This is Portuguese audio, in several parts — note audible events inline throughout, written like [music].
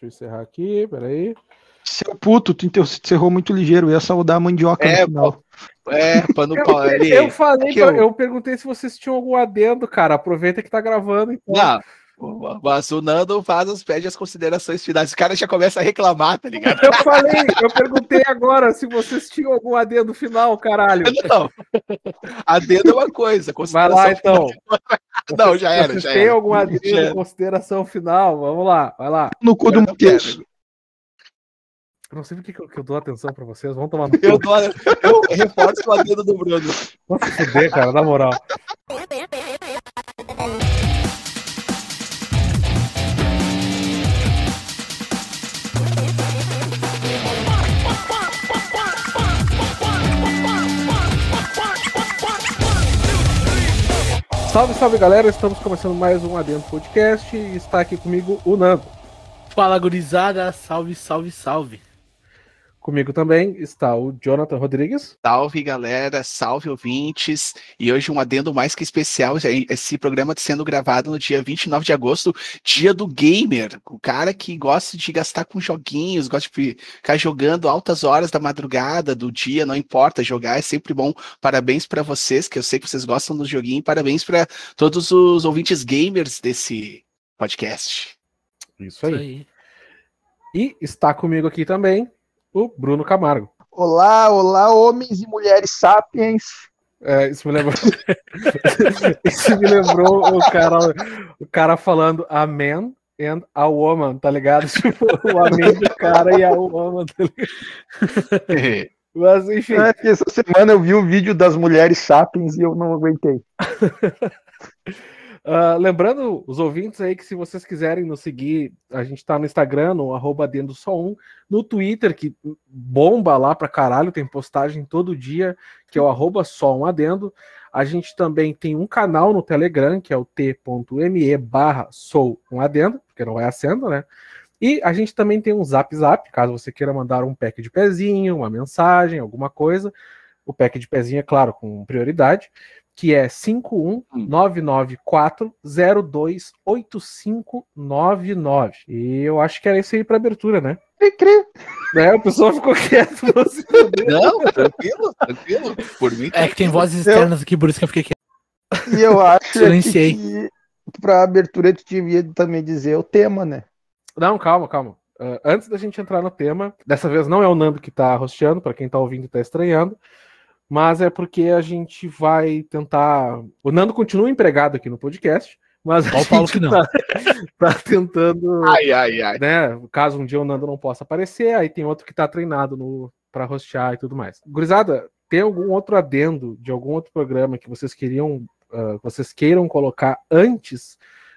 Deixa eu encerrar aqui, peraí. Seu puto, tu encerrou muito ligeiro, eu ia saudar a mandioca é, no final. É, pra não eu, ali, eu falei, pra, eu... eu... perguntei se vocês tinham algum adendo, cara. Aproveita que tá gravando. Então. Não, o Nando faz as, pede as considerações finais. O cara já começa a reclamar, tá ligado? Eu falei, eu perguntei agora se vocês tinham algum adendo final, caralho. Não, adendo é uma coisa. Vai lá, então. [laughs] Não, já era, já tem era. algum adendo, consideração final? Vamos lá, vai lá. No cu do Matheus. Eu não sei por que eu, que eu dou atenção pra vocês. Vamos tomar no Eu, dou, eu reforço o adendo do Bruno. Se fuder, cara, na moral. Salve, salve galera, estamos começando mais um Adentro Podcast e está aqui comigo o Nando. Fala gurizada, salve, salve, salve. Comigo também está o Jonathan Rodrigues. Salve, galera. Salve, ouvintes. E hoje um adendo mais que especial. Esse programa está sendo gravado no dia 29 de agosto, dia do gamer. O cara que gosta de gastar com joguinhos, gosta de ficar jogando altas horas da madrugada, do dia, não importa, jogar é sempre bom. Parabéns para vocês, que eu sei que vocês gostam do joguinho. Parabéns para todos os ouvintes gamers desse podcast. Isso aí. Isso aí. E está comigo aqui também o Bruno Camargo. Olá, olá, homens e mulheres sapiens. É, isso me lembrou. [laughs] isso me lembrou o cara, o cara falando Amen and a woman, tá ligado? [laughs] Tipo, o amém do cara e a woman, tá ligado? [laughs] Mas enfim. É que essa semana eu vi o um vídeo das mulheres sapiens e eu não aguentei. Uh, lembrando os ouvintes aí que se vocês quiserem nos seguir, a gente tá no Instagram, no arroba dentro só um, no Twitter, que bomba lá pra caralho, tem postagem todo dia, que é o arroba só um adendo. A gente também tem um canal no Telegram, que é o t.me barra sou um adendo, porque não é acendo, né? E a gente também tem um zap zap, caso você queira mandar um pack de pezinho, uma mensagem, alguma coisa. O pack de pezinho, é claro, com prioridade que é 51994028599. E eu acho que era isso aí para abertura, né? Cri, Né? O pessoal ficou quieto. [laughs] Não, tranquilo, tranquilo. Por mim. É que tem vozes externas aqui, por isso que eu fiquei quieto. E eu acho [laughs] Silenciei. que para abertura tu devia também dizer o tema, né? Não, calma, calma. Uh, antes da gente entrar no tema, dessa vez não é o Nando que tá rosteando, para quem tá ouvindo e tá estranhando mas é porque a gente vai tentar. O Nando continua empregado aqui no podcast, mas a Paulo que não. Tá, [laughs] tá, tentando. Ai, ai, ai. Né, caso um dia o Nando não possa aparecer, aí tem outro que tá treinado no para rostear e tudo mais. Gurizada, tem algum outro adendo de algum outro programa que vocês queriam, uh, vocês queiram colocar antes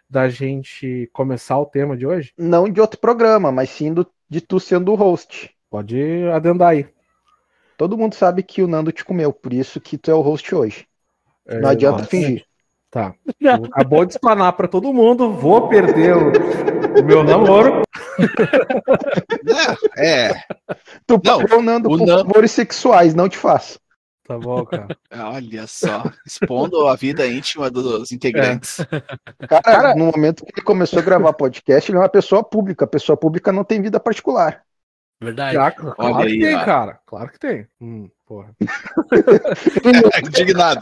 da gente começar o tema de hoje? Não de outro programa, mas sim do, de tu sendo o host. Pode adendar aí. Todo mundo sabe que o Nando te comeu, por isso que tu é o host hoje. É, não adianta nossa. fingir. Tá. Acabou de explanar para todo mundo. Vou perder o, o meu namoro. É. é. Tu não, pagou o Nando por Nando... favores sexuais, não te faço. Tá bom, cara. Olha só, expondo a vida íntima dos integrantes. É. Cara, cara, no momento que ele começou a gravar podcast, ele é uma pessoa pública. A pessoa pública não tem vida particular. Verdade. Já, claro Olha que aí, tem, cara. Claro que tem. Hum, porra. [laughs] Indignado.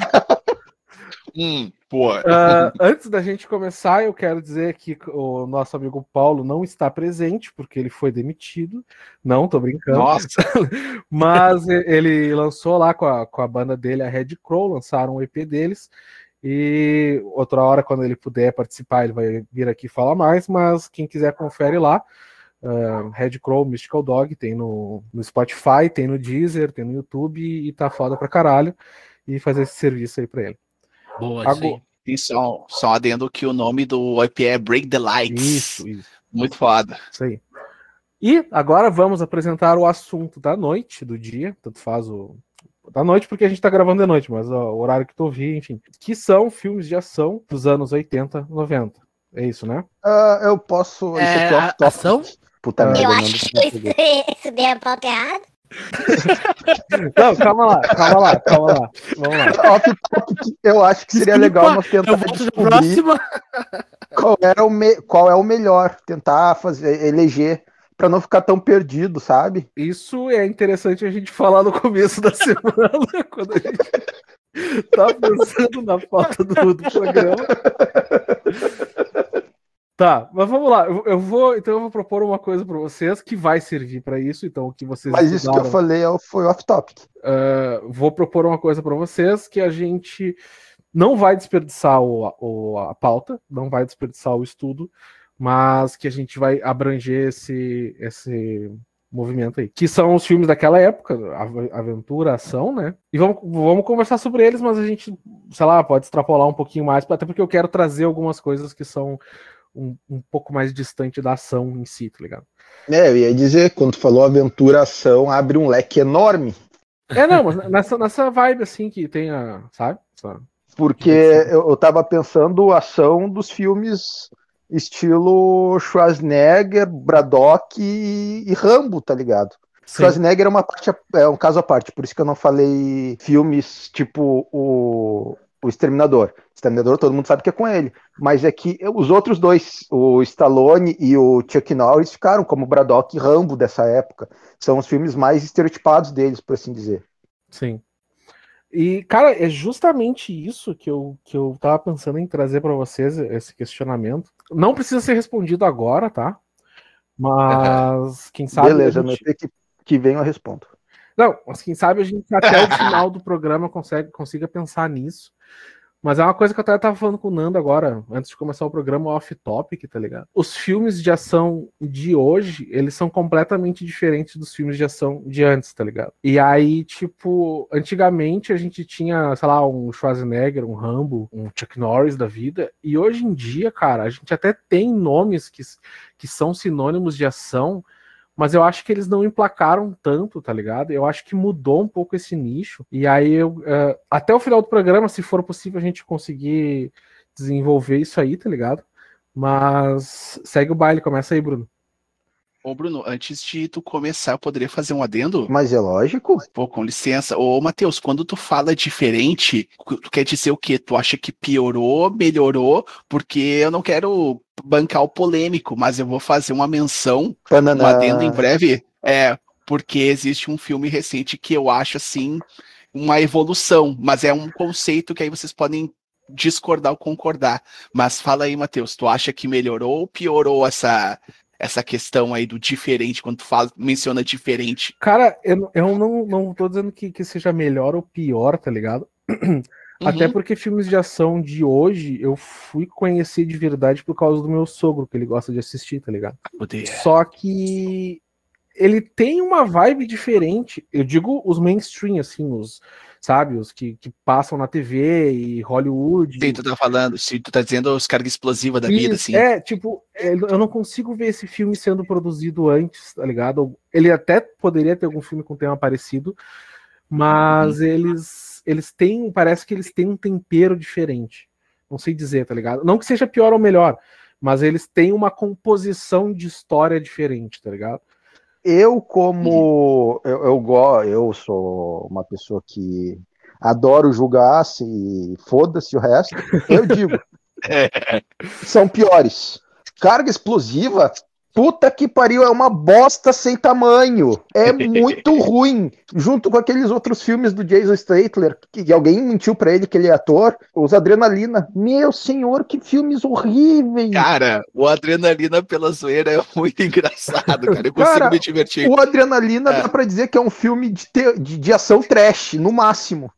hum, porra. Uh, antes da gente começar, eu quero dizer que o nosso amigo Paulo não está presente, porque ele foi demitido. Não, tô brincando. Nossa! [laughs] Mas ele lançou lá com a, com a banda dele, a Red Crow, lançaram um EP deles. E outra hora, quando ele puder participar, ele vai vir aqui falar mais. Mas quem quiser, confere lá. Uh, Red Crow, Mystical Dog, tem no, no Spotify, tem no Deezer, tem no YouTube e tá foda pra caralho. E fazer esse serviço aí pra ele. Boa, Agora, e só, só adendo que o nome do IP é Break the Lights. Isso, isso. Muito foda. Isso aí. E agora vamos apresentar o assunto da noite, do dia, tanto faz o. Da noite, porque a gente tá gravando de noite, mas ó, o horário que tu ouvi, enfim. Que são filmes de ação dos anos 80, 90. É isso, né? Uh, eu posso. É, isso aqui é ação? Puta merda. Eu acho que eu estudei a [laughs] pauta errada. [laughs] Não, calma lá, calma lá, calma lá. Vamos lá. Eu acho que seria Desculpa, legal nós tentar descobrir próxima. qual, era o me- qual é o melhor. Tentar fazer, eleger, pra não ficar tão perdido, sabe? Isso é interessante a gente falar no começo da [laughs] semana, quando a gente tá pensando na pauta do, do programa. Tá, mas vamos lá. Eu, eu vou, então eu vou propor uma coisa para vocês que vai servir para isso. Então, o que vocês Mas isso que eu estudaram, falei é foi off-topic. ah, vou propor uma coisa para vocês que a gente não vai desperdiçar o, o- a pauta, não vai desperdiçar o estudo, mas que a gente vai abranger esse, esse movimento aí. Que são os filmes daquela época, av- aventura, ação, né? E vamos, vamos conversar sobre eles, mas a gente, sei lá, pode extrapolar um pouquinho mais, até porque eu quero trazer algumas coisas que são um, um pouco mais distante da ação em si, tá ligado? É, eu ia dizer, quando tu falou aventura ação, abre um leque enorme. É, não, mas [laughs] nessa, nessa vibe assim que tem a, sabe? Porque eu, eu tava pensando ação dos filmes estilo Schwarzenegger, Braddock e, e Rambo, tá ligado? Sim. Schwarzenegger é uma parte, é um caso à parte, por isso que eu não falei filmes tipo o, o Exterminador. Exterminador todo mundo sabe que é com ele, mas é que os outros dois, o Stallone e o Chuck Norris, ficaram como Braddock e Rambo dessa época. São os filmes mais estereotipados deles, por assim dizer. Sim. E, cara, é justamente isso que eu, que eu tava pensando em trazer para vocês, esse questionamento. Não precisa ser respondido agora, tá? Mas quem sabe. Beleza, gente- EP que, que vem eu respondo. Não, mas quem sabe a gente [laughs] até o final do programa consegue, consiga pensar nisso. Mas é uma coisa que eu até tava falando com o Nando agora, antes de começar o programa off-topic, tá ligado? Os filmes de ação de hoje, eles são completamente diferentes dos filmes de ação de antes, tá ligado? E aí, tipo, antigamente a gente tinha, sei lá, um Schwarzenegger, um Rambo, um Chuck Norris da vida, e hoje em dia, cara, a gente até tem nomes que, que são sinônimos de ação, mas eu acho que eles não emplacaram tanto, tá ligado? Eu acho que mudou um pouco esse nicho. E aí, eu, eh, até o final do programa, se for possível, a gente conseguir desenvolver isso aí, tá ligado? Mas segue o baile, começa aí, Bruno. Ô, Bruno, antes de tu começar, eu poderia fazer um adendo? Mas é lógico. Pô, com licença. Ô, Matheus, quando tu fala diferente, tu quer dizer o quê? Tu acha que piorou, melhorou? Porque eu não quero bancar o polêmico, mas eu vou fazer uma menção, um adendo em breve. É, porque existe um filme recente que eu acho, assim, uma evolução, mas é um conceito que aí vocês podem discordar ou concordar. Mas fala aí, Matheus, tu acha que melhorou ou piorou essa, essa questão aí do diferente, quando tu fala, menciona diferente? Cara, eu, eu não, não tô dizendo que, que seja melhor ou pior, tá ligado? [clears throat] Até Uhum. porque filmes de ação de hoje eu fui conhecer de verdade por causa do meu sogro, que ele gosta de assistir, tá ligado? Poder. Só que ele tem uma vibe diferente. Eu digo os mainstream, assim, os, sabe, os que, que passam na TV e Hollywood. Sim, tu tá falando, se tu tá dizendo os cargas explosivas da vida, assim. É, tipo, é, eu não consigo ver esse filme sendo produzido antes, tá ligado? Ele até poderia ter algum filme com tema parecido, mas eles, eles têm, parece que eles têm um tempero diferente. Não sei dizer, tá ligado? Não que seja pior ou melhor, mas eles têm uma composição de história diferente, tá ligado? Eu, como eu, eu, go- eu sou uma pessoa que adoro julgar, se foda-se o resto, eu digo, [laughs] são piores. Carga explosiva, puta que pariu, é uma bosta sem tamanho. É [laughs] muito ruim. Junto com aqueles outros filmes do Jason Statham, que alguém mentiu pra ele que ele é ator, os Adrenalina. Meu senhor, que filmes horríveis. Cara, o Adrenalina pela zoeira é muito [laughs] engraçado, cara. Eu consigo Cara, me divertir. O Adrenalina É. dá pra dizer que é um filme de, te- de, de ação trash, no máximo.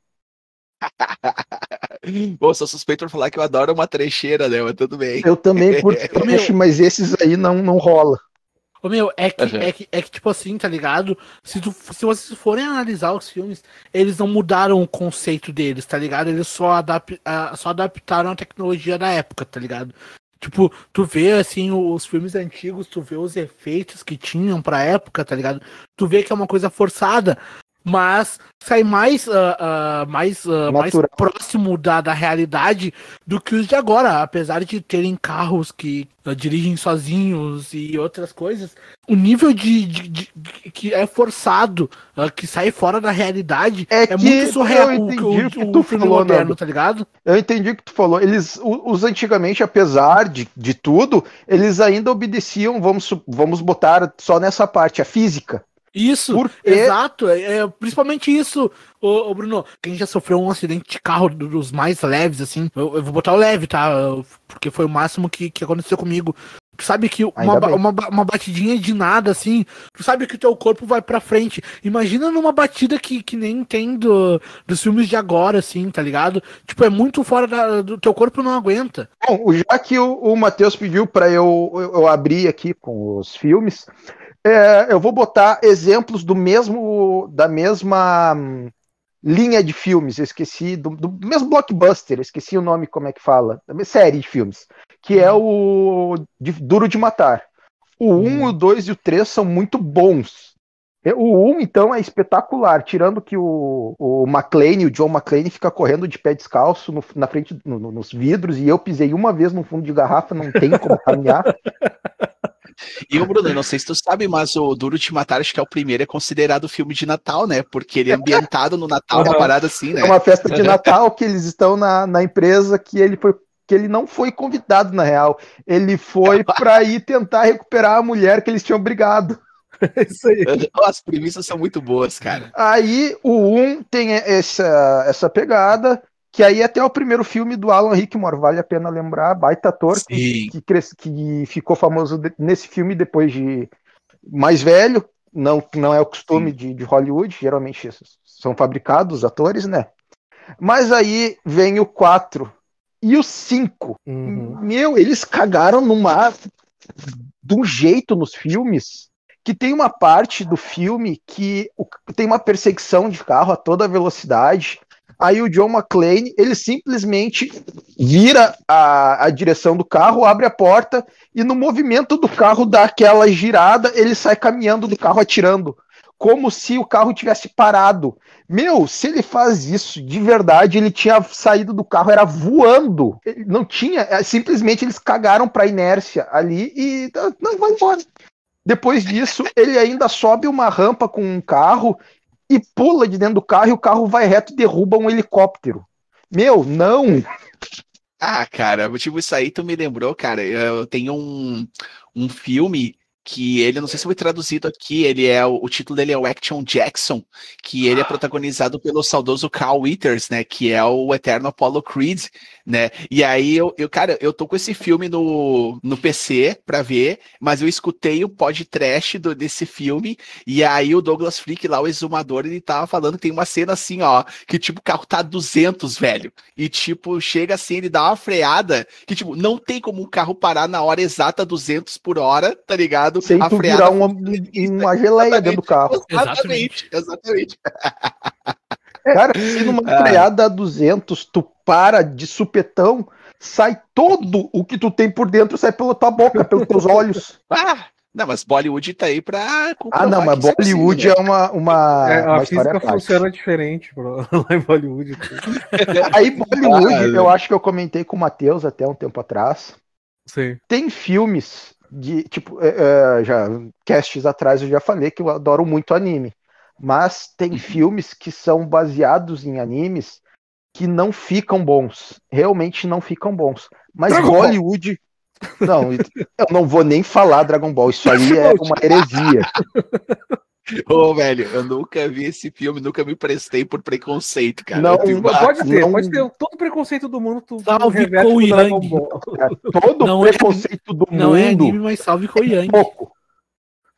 Pô, sou suspeito por falar que eu adoro uma trecheira, né? Mas tudo bem. Eu também curto [laughs] trash, mas esses aí não, não rola. Ô, meu, é que, Uhum. é, que, é que, tipo assim, tá ligado? Se, tu, se vocês forem analisar os filmes, eles não mudaram o conceito deles, tá ligado? Eles só, adap só adaptaram a tecnologia da época, tá ligado? Tipo, tu vê, assim, os filmes antigos, tu vê os efeitos que tinham pra época, tá ligado? Tu vê que é uma coisa forçada. Mas sai mais, uh, uh, mais, uh, mais próximo da, da realidade do que os de agora, apesar de terem carros que dirigem sozinhos e outras coisas. O nível de, de, de, de que é forçado, que sai fora da realidade, é, é muito surreal. Eu entendi o, o, que tu falou, moderno, tá ligado? Eu entendi o que tu falou. Eles, os antigamente, apesar de, de tudo, eles ainda obedeciam, vamos, vamos botar só nessa parte, a física. Isso, Porque... exato. É, é, principalmente isso, ô, ô, Bruno. Quem já sofreu um acidente de carro dos mais leves, assim. Eu, eu, vou botar o leve, tá? Porque foi o máximo que, que aconteceu comigo. Tu sabe que uma, uma, uma, batidinha de nada, assim, tu sabe que o teu corpo vai pra frente. Imagina numa batida que, que nem tem do, dos filmes de agora, assim, tá ligado? Tipo, é muito fora da, do teu corpo não aguenta. Bom, já que o, o Matheus pediu pra eu, eu, eu abrir aqui com os filmes, é, eu vou botar exemplos do mesmo da mesma hum, linha de filmes. Eu esqueci do, do, mesmo blockbuster. esqueci o nome como é que fala. Da série de filmes, que é o de, Duro de Matar. O 1, um, o 2 e o 3 são muito bons. É, o 1, um, então, é espetacular, tirando que o, o McClane, o John McClane, fica correndo de pé descalço no, na frente, no, nos vidros, e eu pisei uma vez no fundo de garrafa, não tem como caminhar. [laughs] E o Bruno, não sei se tu sabe, mas o Duro de Matar, acho que é o primeiro, é considerado filme de Natal, né? Porque ele é ambientado no Natal, uma parada assim, né? É uma festa de Natal que eles estão na, na empresa que ele foi que ele não foi convidado na real. Ele foi [laughs] para ir tentar recuperar a mulher que eles tinham brigado. É isso aí. As premissas são muito boas, cara. Aí o 1 um tem essa, essa pegada. Que aí até o primeiro filme do Alan Rickmore, vale a pena lembrar, baita ator, que, que, que, ficou famoso nesse filme depois de mais velho, não, não é o costume de, de, Hollywood, geralmente são fabricados atores, né? Mas aí vem o 4 e o 5. Uhum. Meu, eles cagaram numa. de um jeito nos filmes que tem uma parte do filme que tem uma perseguição de carro a toda velocidade Aí o John McClane, ele simplesmente vira a, a direção do carro, abre a porta e no movimento do carro dá aquela girada, ele sai caminhando do carro atirando, como se o carro tivesse parado. Meu, se ele faz isso de verdade, ele tinha saído do carro, era voando. Ele não tinha, é, simplesmente eles cagaram para inércia ali e não vai embora. Depois disso, ele ainda sobe uma rampa com um carro e pula de dentro do carro e o carro vai reto e derruba um helicóptero. Meu, não! Ah, cara, tipo, isso aí tu me lembrou, cara. Eu tenho um, um filme que ele, não sei se foi traduzido aqui, ele é o, o, título dele é o Action Jackson, que ele é protagonizado pelo saudoso Carl Withers, né, que é o eterno Apollo Creed, né? E aí eu, eu cara, eu tô com esse filme no, no PC para ver, mas eu escutei o podcast do, desse filme e aí o Douglas Freak lá, o exumador, ele tava falando que tem uma cena assim, ó, que tipo o carro tá 200, velho. E tipo, chega assim, ele dá uma freada que tipo, não tem como o carro parar na hora exata 200 por hora, tá ligado? Tu virar uma, uma geleia dentro do carro. Exatamente, exatamente. Cara, se numa ah. freada a 200 tu para de supetão, sai todo o que tu tem por dentro, sai pela tua boca, pelos teus [laughs] olhos. Ah! Não, mas Bollywood tá aí pra. Ah, não, mas é Bollywood é, é uma. uma, é, uma a física funciona diferente bro, [laughs] lá em Bollywood. [laughs] aí, Bollywood, ah, eu acho que eu comentei com o Matheus até um tempo atrás. Sim. Tem filmes de tipo é, é, já casts atrás eu já falei que eu adoro muito anime. Mas tem uhum. filmes que são baseados em animes que não ficam bons. Realmente não ficam bons. Mas Dragon Hollywood Ball. não eu não vou nem falar Dragon Ball. Isso aí [laughs] é uma heresia [laughs] Ô, oh, velho, eu nunca vi esse filme, nunca me prestei por preconceito, cara. Não, pode ter, não... pode ter todo preconceito do mundo. Tu salve com o Yang. todo não é preconceito é, do não mundo. Não é anime, mas salve com o Yang. É pouco.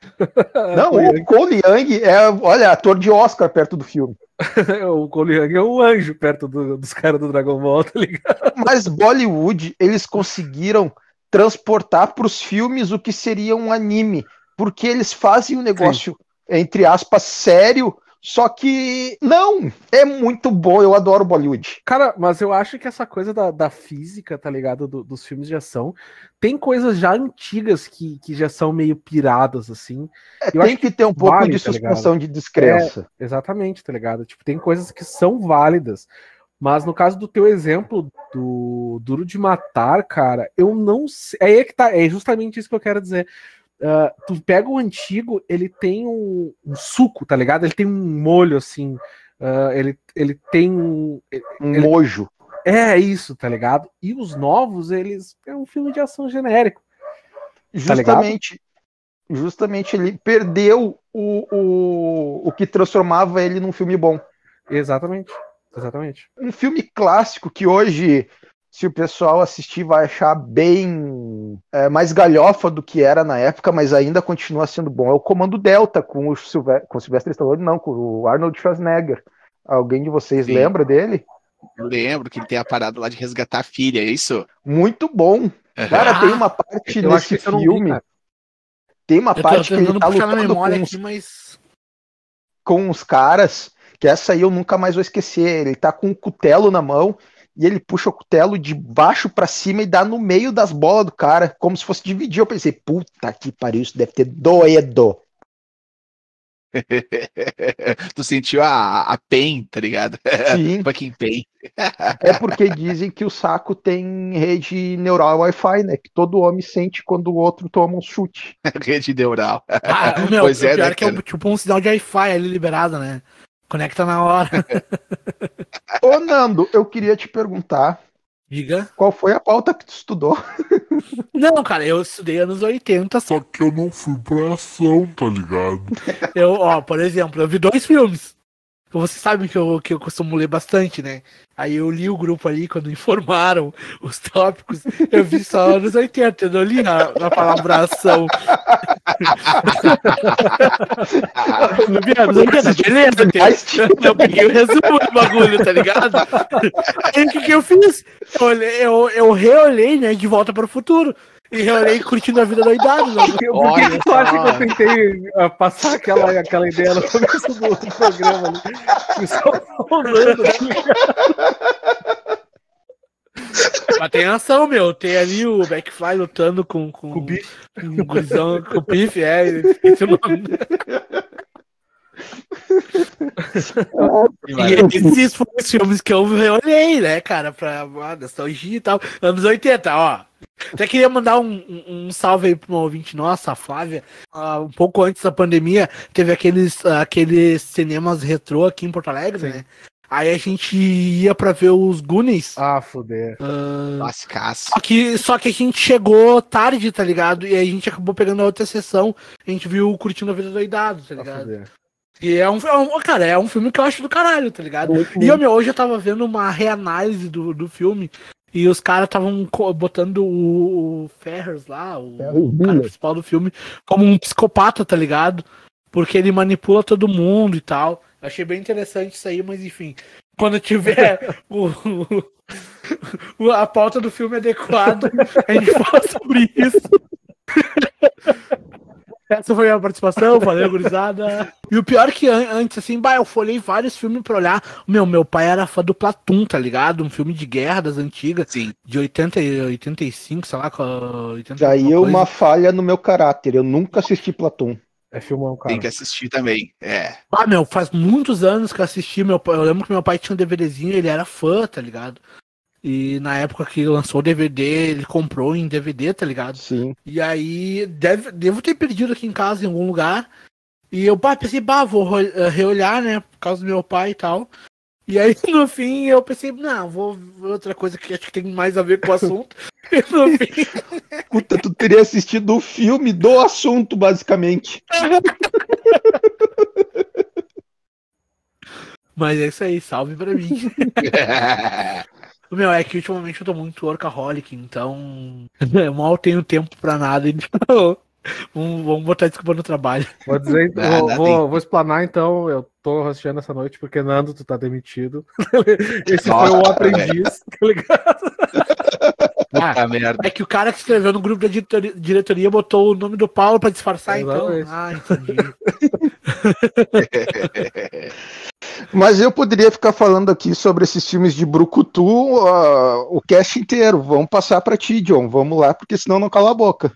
[laughs] Não, o Cole Young é, olha, ator de Oscar perto do filme. [laughs] o Cole Young é o anjo perto do, dos caras do Dragon Ball, tá ligado? Mas Bollywood, eles conseguiram transportar para os filmes o que seria um anime, porque eles fazem um negócio Sim entre aspas, sério Só que não, é muito bom, eu adoro Bollywood. Cara, mas eu acho que essa coisa da, da física, tá ligado? Do, dos filmes de ação, tem coisas já antigas que, que já são meio piradas, assim. É, tem que, que ter um pouco vale, de tá suspensão tá de descrença. É, exatamente, tá ligado? Tipo, tem coisas que são válidas. Mas no caso do teu exemplo do Duro de Matar, cara, eu não sei. É aí que tá, é justamente isso que eu quero dizer. Uh, tu pega o antigo, ele tem um, um, suco, tá ligado? Ele tem um molho assim. Uh, ele, ele tem um. Um ele... mojo. É isso, tá ligado? E os novos, eles. É um filme de ação genérico. Tá justamente. Tá justamente ele perdeu o, o, o que transformava ele num filme bom. Exatamente. Exatamente. Um filme clássico que hoje se o pessoal assistir vai achar bem é, mais galhofa do que era na época, mas ainda continua sendo bom. É o Comando Delta com o, Silve com o Sylvester Stallone, não, com o Arnold Schwarzenegger. Alguém de vocês Sim. lembra dele? Eu lembro que ele tem a parada lá de resgatar a filha, é isso? Muito bom. Cara, tem uma parte eu nesse filme. Vi, tem uma eu parte que ele tá lutando com, aqui, mas... com os caras, que essa aí eu nunca mais vou esquecer. Ele tá com um cutelo na mão e ele puxa o cutelo de baixo para cima e dá no meio das bolas do cara, como se fosse dividir. Eu pensei, puta que pariu, isso deve ter doedo. [laughs] tu sentiu a, a PEN, tá ligado? Sim. [laughs] Fucking PEN. é porque dizem que o saco tem rede neural Wi-Fi, né? Que todo homem sente quando o outro toma um chute. [laughs] rede neural. Ah, meu, pois é, né, que é tipo um sinal de Wi-Fi ali liberado, né? Conecta na hora. [laughs] Ô, Nando, eu queria te perguntar. Diga. Qual foi a pauta que tu estudou? [laughs] Não, cara, eu estudei anos 80. Só que eu não fui pra ação, tá ligado? Eu, ó, por exemplo, eu vi dois filmes. Você sabe que eu, que eu costumo ler bastante, né? Aí eu li o grupo ali quando [laughs] informaram os tópicos. Eu vi só anos 80, eu não li a, a palabração. [laughs] não vi anos 80, beleza? Eu peguei o resumo do bagulho, tá ligado? Aí o que, que eu fiz? Eu, eu, eu reolhei, né, de volta para o futuro. E eu olhei curtindo a vida doidado. Né? [laughs] Por que, por que tu acha que eu tentei uh, passar aquela, aquela ideia no começo do, do programa ali? Só falando, Mas tem ação, meu. Tem ali o Backfly lutando com, com, com o Biff. Com, com, com o Biff, é. Esse nome. [laughs] e esses foram os filmes que eu olhei, né, cara, pra ah, nostalgia e tal. Anos 80, ó. Até queria mandar um, um, um salve aí para uma ouvinte nossa, a Flávia. Uh, um pouco antes da pandemia, teve aqueles, uh, aqueles cinemas retrô aqui em Porto Alegre, Sim. né? Aí a gente ia pra ver os Goonies. Ah, foder. Uh, só, que, só que a gente chegou tarde, tá ligado? E aí a gente acabou pegando a outra sessão. A gente viu Curtindo a Vida Doidado, tá ligado? E é um, é um, cara, é um filme que eu acho do caralho, tá ligado? E eu, meu, hoje eu tava vendo uma reanálise do, do filme e os caras estavam botando o, Ferris lá, o cara principal do filme, como um psicopata, tá ligado? Porque ele manipula todo mundo e tal. Achei bem interessante isso aí, mas enfim. Quando tiver [laughs] o, o, a pauta do filme adequado, a gente fala sobre isso. [laughs] Essa foi a participação, valeu, gurizada. E o pior é que antes, assim, bah, eu folhei vários filmes pra olhar. Meu, meu pai era fã do Platum, tá ligado? Um filme de guerra das antigas. Sim. De 80 e 85, sei lá. 80 Já ia uma falha no meu caráter. Eu nunca assisti Platum. É filmão, cara. Tem que assistir também, é. Ah, meu, faz muitos anos que eu assisti. Meu, eu lembro que meu pai tinha um DVDzinho, ele era fã, tá ligado? E na época que lançou o DVD, ele comprou em DVD, tá ligado? Sim. E aí, deve, devo ter perdido aqui em casa, em algum lugar. E eu bah, pensei, bah, vou eh, reolhar, né? Por causa do meu pai e tal. E aí, [laughs] no fim, eu pensei, não, vou ver outra coisa que acho que tem mais a ver com o assunto. [laughs] e no fim. [laughs] Puta, tu teria assistido o filme do assunto, basicamente. Mas é isso aí, salve pra mim. Meu, é que ultimamente eu tô muito workaholic, então [laughs] eu mal tenho tempo pra nada, então [laughs] vamos, vamos botar desculpa no trabalho. Vou dizer, [laughs] vou, vou, vou, explanar então, eu tô rosteando essa noite porque Nando, tu tá demitido. Esse Nossa, foi o aprendiz, tá ligado? Ah, merda. É que o cara que escreveu no grupo da diretoria, diretoria botou o nome do Paulo pra disfarçar, então. Ah, entendi. Mas eu poderia ficar falando aqui sobre esses filmes de Brucutu uh, o cast inteiro. Vamos passar para ti, John. Vamos lá, porque senão não cala a boca.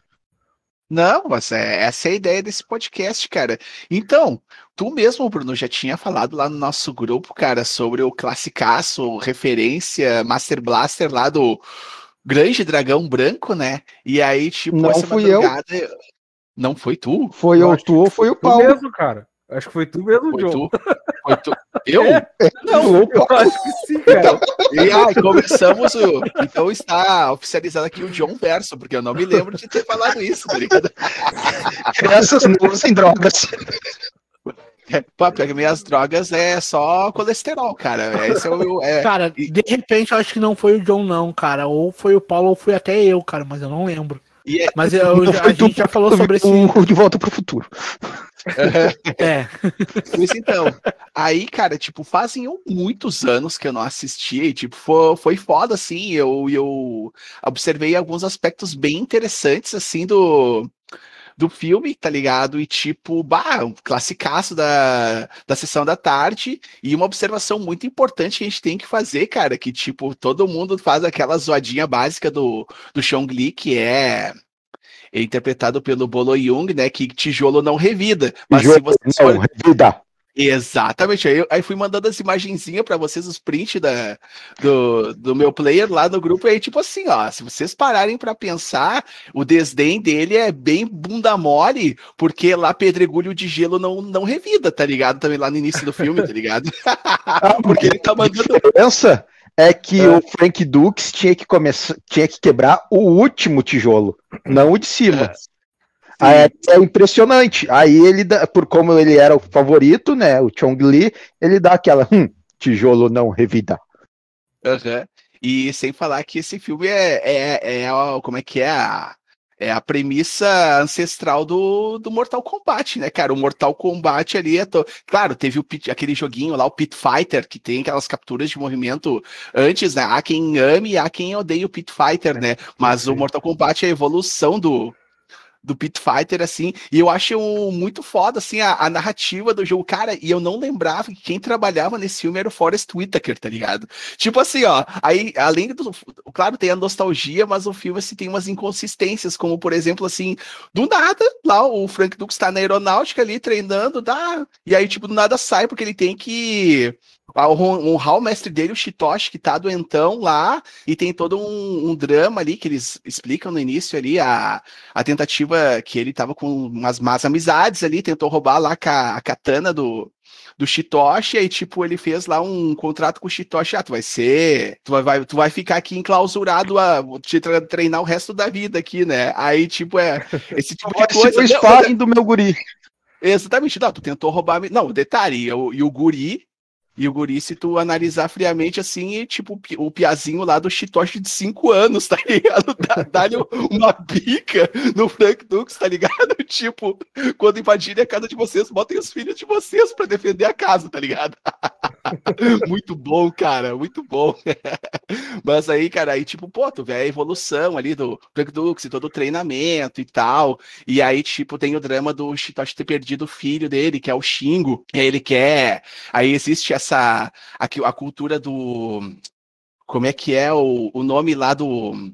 Não, mas é, essa é a ideia desse podcast, cara. Então, tu mesmo, Bruno, já tinha falado lá no nosso grupo, cara, sobre o classicaço, referência Master Blaster lá do Grande Dragão Branco, né? E aí, tipo, não essa fui madrugada... eu. Não foi tu? Foi eu, tu ou foi o Paulo? mesmo, cara. Acho que foi tu mesmo, foi John. Tu? [laughs] [laughs] Eu? Não, eu acho que sim, cara. Então, e aí, começamos o. Então está oficializado aqui o John Verso, porque eu não me lembro de ter falado isso, tá ligado? Crianças não sem drogas. Pô, porque minhas drogas é só colesterol, cara. Esse é o, é... Cara, de repente eu acho que não foi o John, não, cara. Ou foi o Paulo, ou foi até eu, cara, mas eu não lembro. É... Mas eu, a gente já falou sobre esse. De volta pro futuro. é. Mas então, aí, cara, tipo, fazem muitos anos que eu não assistia e, tipo, foi, foi foda, assim, eu, eu observei alguns aspectos bem interessantes, assim, do, do filme, tá ligado? E tipo, bah, um classicaço da, da sessão da tarde. E uma observação muito importante que a gente tem que fazer, cara, que tipo, todo mundo faz aquela zoadinha básica do, do Chong Li, que é interpretado pelo Bolo Jung, né? Que tijolo não revida. Mas tijolo se você não revida. Exatamente. Aí, aí fui mandando as imagenzinhas para vocês, os prints da, do, do meu player lá no grupo. Aí, tipo assim, ó, se vocês pararem para pensar, o desdém dele é bem bunda mole, porque lá pedregulho de gelo não, não revida, tá ligado? Também lá no início do filme, tá ligado? [laughs] porque ele tá mandando. Pensa é que é. o Frank Dukes tinha que começar, tinha que quebrar o último tijolo, não o de cima. É. é impressionante. Aí ele, dá, por como ele era o favorito, né, o Chong Li, ele dá aquela hum, tijolo não revida. Uhum. E sem falar que esse filme é, é, é, como é que é a, é a premissa ancestral do, do Mortal Kombat, né, cara? O Mortal Kombat ali é. To... Claro, teve o pit, aquele joguinho lá, o Pit Fighter, que tem aquelas capturas de movimento antes, né? Há quem ame e há quem odeia o Pit Fighter, né? Mas o Mortal Kombat é a evolução do, do Pit Fighter, assim, e eu acho muito foda, assim, a, a, narrativa do jogo, cara, e eu não lembrava que quem trabalhava nesse filme era o Forrest Whitaker, tá ligado? Tipo assim, ó, aí, além do, claro, tem a nostalgia, mas o filme, assim, tem umas inconsistências, como, por exemplo, assim, do nada, lá o Frank Dux tá na aeronáutica ali, treinando, dá, e aí, tipo, do nada sai, porque ele tem que honrar o mestre dele, o Shitoshi, que tá doentão lá, e tem todo um, um, drama ali que eles explicam no início ali, a, a tentativa que ele tava com umas más amizades ali, tentou roubar lá a, a katana do, do Shitoshi, aí, tipo, ele fez lá um contrato com o Shitoshi, ah, tu vai ser, tu vai, vai tu vai ficar aqui enclausurado a te treinar o resto da vida aqui, né? Aí, tipo, é [laughs] esse tipo de coisa. Esse foi do meu guri. Exatamente, não, tu tentou roubar, não, detalhe, eu, e o guri, e o guri, se tu analisar friamente assim, é tipo o piazinho lá do Chitoshi de 5 anos, [laughs] tá ligado? Dá-lhe uma bica no Frank Dux, tá ligado? [laughs] Tipo, quando invadirem a casa de vocês, botem os filhos de vocês para defender a casa, tá ligado? [laughs] [laughs] muito bom, cara, muito bom. [laughs] Mas aí, cara, aí tipo, pô, tu vê a evolução ali do Frank Dux e todo o treinamento e tal. E aí, tipo, tem o drama do Chitoshi ter perdido o filho dele, que é o Xingo. E aí ele quer. Aí existe essa essa a, a cultura do como é que é o, o nome lá do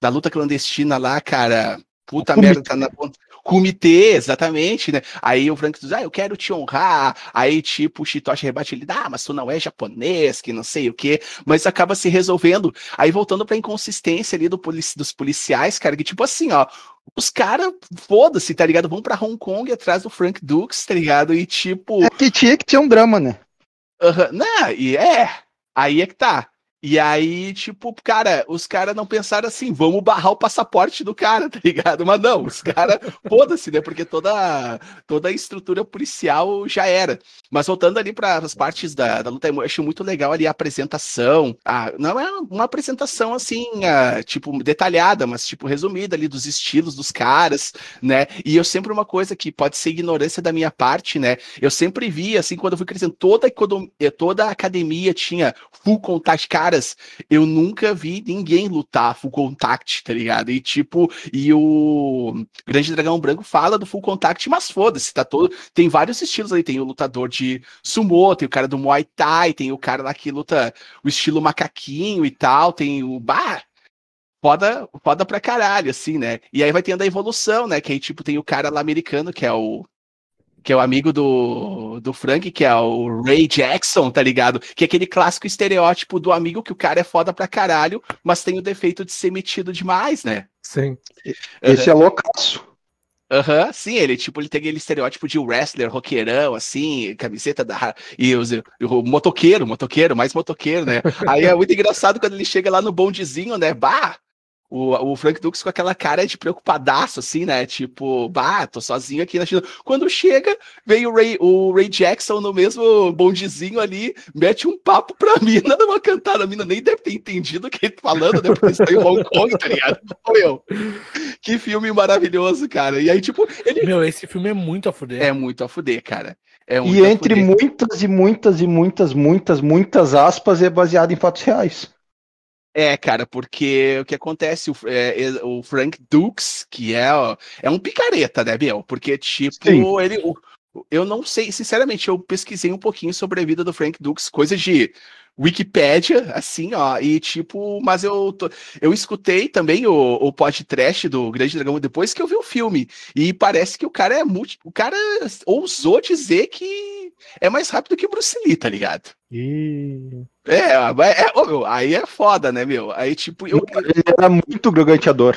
da luta clandestina lá, cara. Puta merda, tá na ponta. Comitê, exatamente, né? Aí o Frank diz, ah, eu quero te honrar. Aí, tipo, o Shitoshi rebate ele, ah, mas tu não é japonês, que não sei o quê. Mas acaba se resolvendo. Aí, voltando pra inconsistência ali do polici dos policiais, cara, que tipo assim, ó, os caras, foda-se, tá ligado? Vão pra Hong Kong atrás do Frank Dukes, tá ligado? E tipo. É que tinha que ter um drama, né? Uhum. Não, e é. Aí é que tá. E aí, tipo, cara, os caras não pensaram assim, vamos barrar o passaporte do cara, [laughs] tá ligado? Mas não, os caras, foda-se, né? Porque toda, toda a estrutura policial já era. Mas voltando ali para as partes da, da luta, eu acho muito legal ali a apresentação. Ah, não é uma apresentação assim, ah, tipo, detalhada, mas tipo, resumida ali dos estilos dos caras, né? E eu sempre, uma coisa que pode ser ignorância da minha parte, né? Eu sempre vi, assim, quando eu fui crescendo, toda, toda a academia tinha full contact, cara caras, eu nunca vi ninguém lutar full contact, tá ligado? E tipo, e o Grande Dragão Branco fala do full contact, mas foda-se, tá todo. Tem vários estilos aí, tem o lutador de sumô, tem o cara do Muay Thai, tem o cara lá que luta o estilo macaquinho e tal, tem o. Bah, foda, foda pra caralho, assim, né? E aí vai tendo a evolução, né? Que aí, tipo, tem o cara lá americano, que é o que é o amigo do, do Frank, que é o Ray Jackson, tá ligado? Que é aquele clássico estereótipo do amigo que o cara é foda pra caralho, mas tem o defeito de ser metido demais, né? Sim. Esse uhum. é loucaço. Aham, uhum, sim, ele tipo, ele tem aquele estereótipo de wrestler, roqueirão, assim, camiseta da. E os, o motoqueiro, motoqueiro, mais motoqueiro, né? Aí é muito engraçado quando ele chega lá no bondezinho, né? Bah! O, o Frank Dux com aquela cara de preocupadaço, assim, né? Tipo, bah, tô sozinho aqui na China. Quando chega, vem o Ray, o Ray Jackson no mesmo bondezinho ali, mete um papo pra [laughs] mina numa cantada. A mina nem deve ter entendido o que ele tá falando, né? Porque está em Hong Kong, tá ligado? Meu, que filme maravilhoso, cara. E aí, tipo, ele. Meu, esse filme é muito a fuder. É muito a fuder, cara. É e entre fuder. muitas e muitas e muitas, muitas, muitas aspas, é baseado em fatos reais. É, cara, porque o que acontece, o, é, o Frank Dukes, que é, é um picareta, né, Biel? Porque, tipo, Sim. ele. O, eu não sei, sinceramente, eu pesquisei um pouquinho sobre a vida do Frank Dukes, coisa de Wikipédia, assim, ó, e tipo, mas eu tô, eu escutei também o, o podcast do Grande Dragão depois que eu vi o filme, e parece que o cara é muito, o cara ousou dizer que é mais rápido que Bruce Lee, tá ligado? E... É, é, é aí é foda, né, meu? Aí, tipo, eu... Ele era muito garganteador.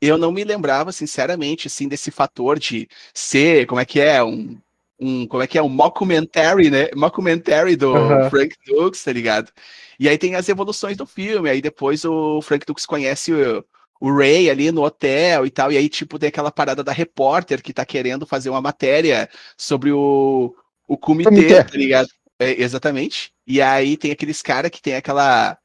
Eu não me lembrava, sinceramente, assim, desse fator de ser, como é que é, um um, como é que é, um mockumentary, né? Mockumentary do uhum. Frank Dukes, tá ligado? E aí tem as evoluções do filme, aí depois o Frank Dukes conhece o, o Ray ali no hotel e tal, e aí tipo tem aquela parada da repórter que tá querendo fazer uma matéria sobre o, o comitê, comitê. tá ligado? É, exatamente. E aí tem aqueles caras que tem aquela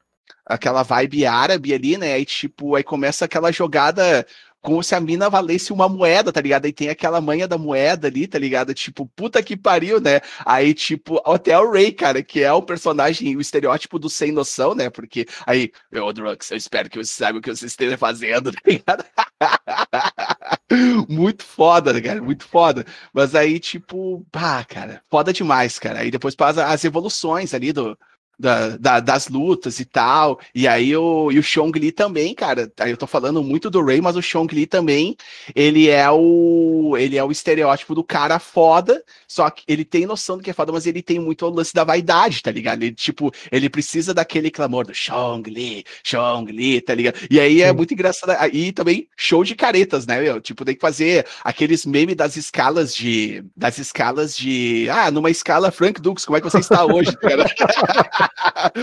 aquela vibe árabe ali, né? Aí tipo, aí começa aquela jogada como se a mina valesse uma moeda, tá ligado? Aí tem aquela manha da moeda ali, tá ligado? Tipo, puta que pariu, né? Aí, tipo, até o Ray, cara, que é o personagem, o estereótipo do sem noção, né? Porque aí, meu Drugs, eu espero que você saiba o que você esteja fazendo, [laughs] tá ligado? [laughs] muito foda, cara? Muito foda. Mas aí, tipo, pá, cara, foda demais, cara. Aí depois passa as evoluções ali do, da, da, das lutas e tal. E aí o, e o Chong Li também, cara. Aí eu tô falando muito do Ray, mas o Chong Li também, ele é o ele é o estereótipo do cara foda, só que ele tem noção do que é foda, mas ele tem muito o lance da vaidade, tá ligado? Ele, tipo, ele precisa daquele clamor do Chong Li, Chong Li, tá ligado? E aí é Sim. muito engraçado. E também show de caretas, né, meu? Tipo, tem que fazer aqueles memes das escalas de das escalas de, ah, numa escala Frank Dux, como é que você está hoje, cara? [laughs]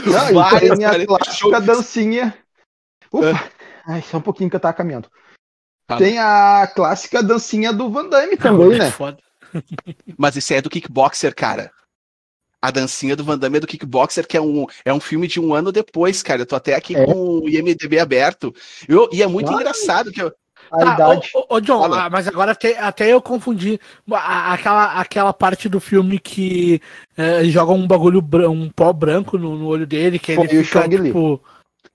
Não, Várias, tem a clássica dancinha. Ufa, é. ai, só um pouquinho que eu tava caminhando. Tem a clássica dancinha do Van Damme também, né? Foda. [laughs] Mas isso é do kickboxer, cara. A dancinha do Van Damme é do Kickboxer, que é um, é um filme de um ano depois, cara. Eu tô até aqui é. com o IMDB aberto. Eu, e é muito engraçado que eu, a ah, idade. Ô, ô John, ah, mas agora até, até eu confundi. Aquela, aquela parte do filme que é, joga um bagulho, um pó branco no, no olho dele, que Foi ele fica, tipo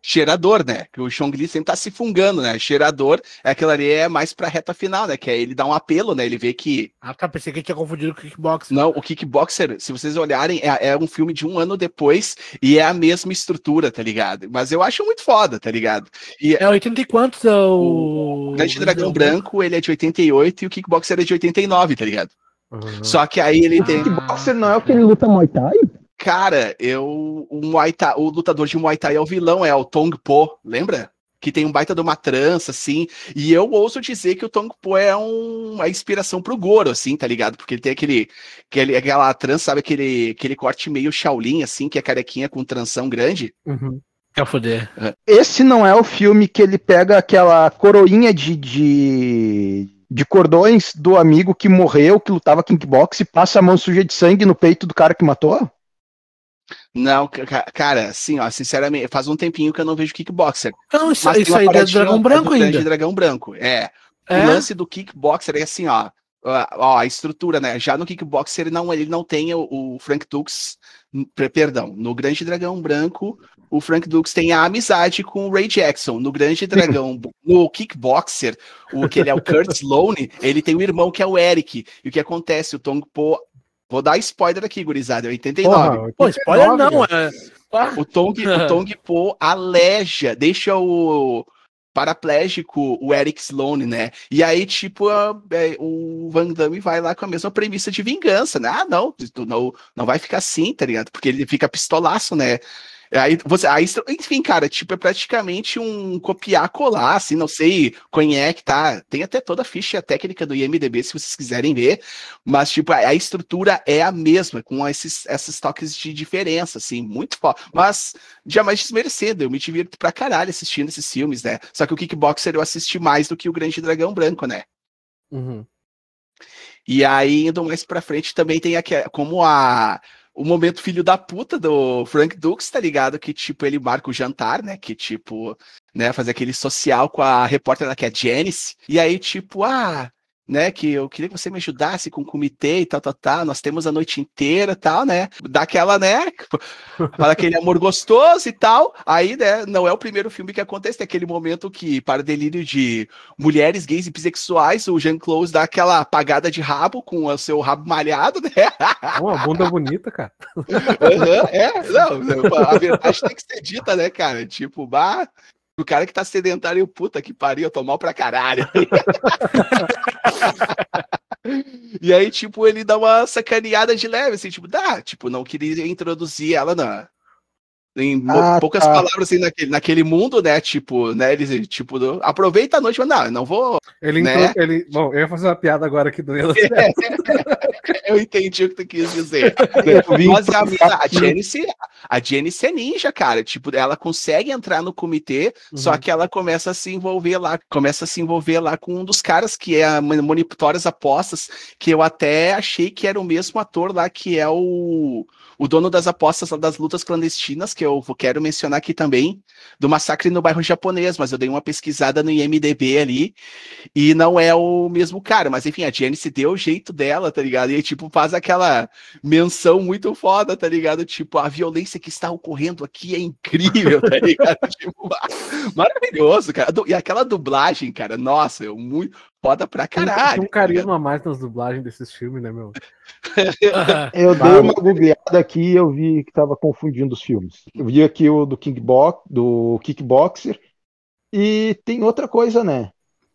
cheirador, né? Que o Chong-Li sempre tá se fungando, né? Cheirador, é aquilo ali é mais pra reta final, né? Que é ele dá um apelo, né? Ele vê que. Ah, tá. Pensei que ele tinha confundido com o Kickboxer. Não, o Kickboxer, se vocês olharem, é, é, um filme de um ano depois e é a mesma estrutura, tá ligado? Mas eu acho muito foda, tá ligado? E, é 80 e quantos é o. O Grande Dragão Branco, ele é de 88 e o Kickboxer é de 89, tá ligado? Uhum. Só que aí ele tem. O Kickboxer não é o que ele luta Muay Thai? Cara, eu. O, Muay Thai, o lutador de Muay Thai é o vilão, é o Tong Po, lembra? que tem um baita de uma trança, assim. E eu ouso dizer que o Tong Po é um, uma inspiração pro Goro, assim, tá ligado? Porque ele tem aquele, aquele aquela trança, sabe? Aquele, aquele corte meio Shaolin, assim, que é carequinha com tranção grande. Uhum. Quer foder. Esse não é o filme que ele pega aquela coroinha de, de, de cordões do amigo que morreu, que lutava kickbox e passa a mão suja de sangue no peito do cara que matou? Não, ca- cara, assim, ó, sinceramente, faz um tempinho que eu não vejo kickboxer. Não, isso, isso aí é paradinha- Dragão Branco do Grande ainda. Dragão Branco, é. É? O lance do kickboxer é assim, ó. ó, a estrutura, né? Já no kickboxer ele não, ele não tem o, o Frank Dux, perdão, no Grande Dragão Branco, o Frank Dux tem a amizade com o Ray Jackson. No Grande Dragão, [laughs] no kickboxer, o que ele é o Kurt Sloane, ele tem o irmão que é o Eric. E o que acontece? O Tong Po. Vou dar spoiler aqui, gurizada, é 89. Porra, Pô, spoiler 89, não, é. O Tong, o [laughs] Tong Po aleja, deixa o paraplégico o Eric Sloane, né? E aí, tipo, a- é, o Van Damme vai lá com a mesma premissa de vingança, né? Ah, não, não, não vai ficar assim, tá ligado? Porque ele fica pistolaço, né? Aí você, aí, enfim, cara, tipo, é praticamente um copiar-colar, assim, não sei quem é que tá. Tem até toda a ficha técnica do IMDB, se vocês quiserem ver, mas, tipo, a, a estrutura é a mesma, com esses, esses toques de diferença, assim, muito foda. Mas, jamais desmerecendo, eu me divirto pra caralho assistindo esses filmes, né? Só que o Kickboxer eu assisti mais do que o Grande Dragão Branco, né? Uhum. E aí, indo mais pra frente, também tem aqui, como a. O momento filho da puta do Frank Dux, tá ligado? Que, tipo, ele marca o jantar, né? Que, tipo, né, fazer aquele social com a repórter lá, que é Janice. E aí, tipo, ah, né, que eu queria que você me ajudasse com o comitê e tal, tal, tal. Nós temos a noite inteira tal, né? Dá aquela, né? [laughs] Fala aquele amor gostoso e tal. Aí, né, não é o primeiro filme que acontece. Tem aquele momento que, para delírio de mulheres gays e bissexuais, o Jean Close dá aquela apagada de rabo com o seu rabo malhado, [laughs] né? Uma bunda bonita, cara. Aham, é, não, a verdade tem que ser dita, né, cara? Tipo, bah, o cara que tá sedentário, puta que pariu, eu tô mal pra caralho. [laughs] e aí, tipo, ele dá uma sacaneada de leve, assim, tipo, dá, tipo, não queria introduzir ela na. Em Ah, poucas tá. palavras, assim, naquele, naquele mundo, né? Tipo, né? Eles, tipo, do- aproveita a noite, mas não, eu não vou. Ele Né? entrou, ele, bom, eu ia fazer uma piada agora aqui do Elas. [laughs] Eu entendi o que tu quis dizer. [laughs] Vim Mas a, a. Janice, a Janice é ninja, cara. Tipo, ela consegue entrar no comitê, só Uhum. que ela começa a se envolver lá, começa a se envolver lá com um dos caras que é a monitora as apostas, que eu até achei que era o mesmo ator lá, que é o, o dono das apostas das lutas clandestinas, que eu quero mencionar aqui também, do massacre no bairro japonês, mas eu dei uma pesquisada no IMDB ali, e não é o mesmo cara, mas enfim, a Janice deu o jeito dela, tá ligado? E tipo, faz aquela menção muito foda, tá ligado? Tipo, a violência que está ocorrendo aqui é incrível, tá [laughs] ligado? tipo, maravilhoso, cara. E aquela dublagem, cara, nossa, eu muito foda pra Tem, tem caralho. um carisma a mais nas dublagens desses filmes, né, meu? [laughs] Eu dei uma googleada aqui e eu vi que tava confundindo os filmes. Eu vi aqui o do Kickbox, do Kickboxer. E tem outra coisa, né?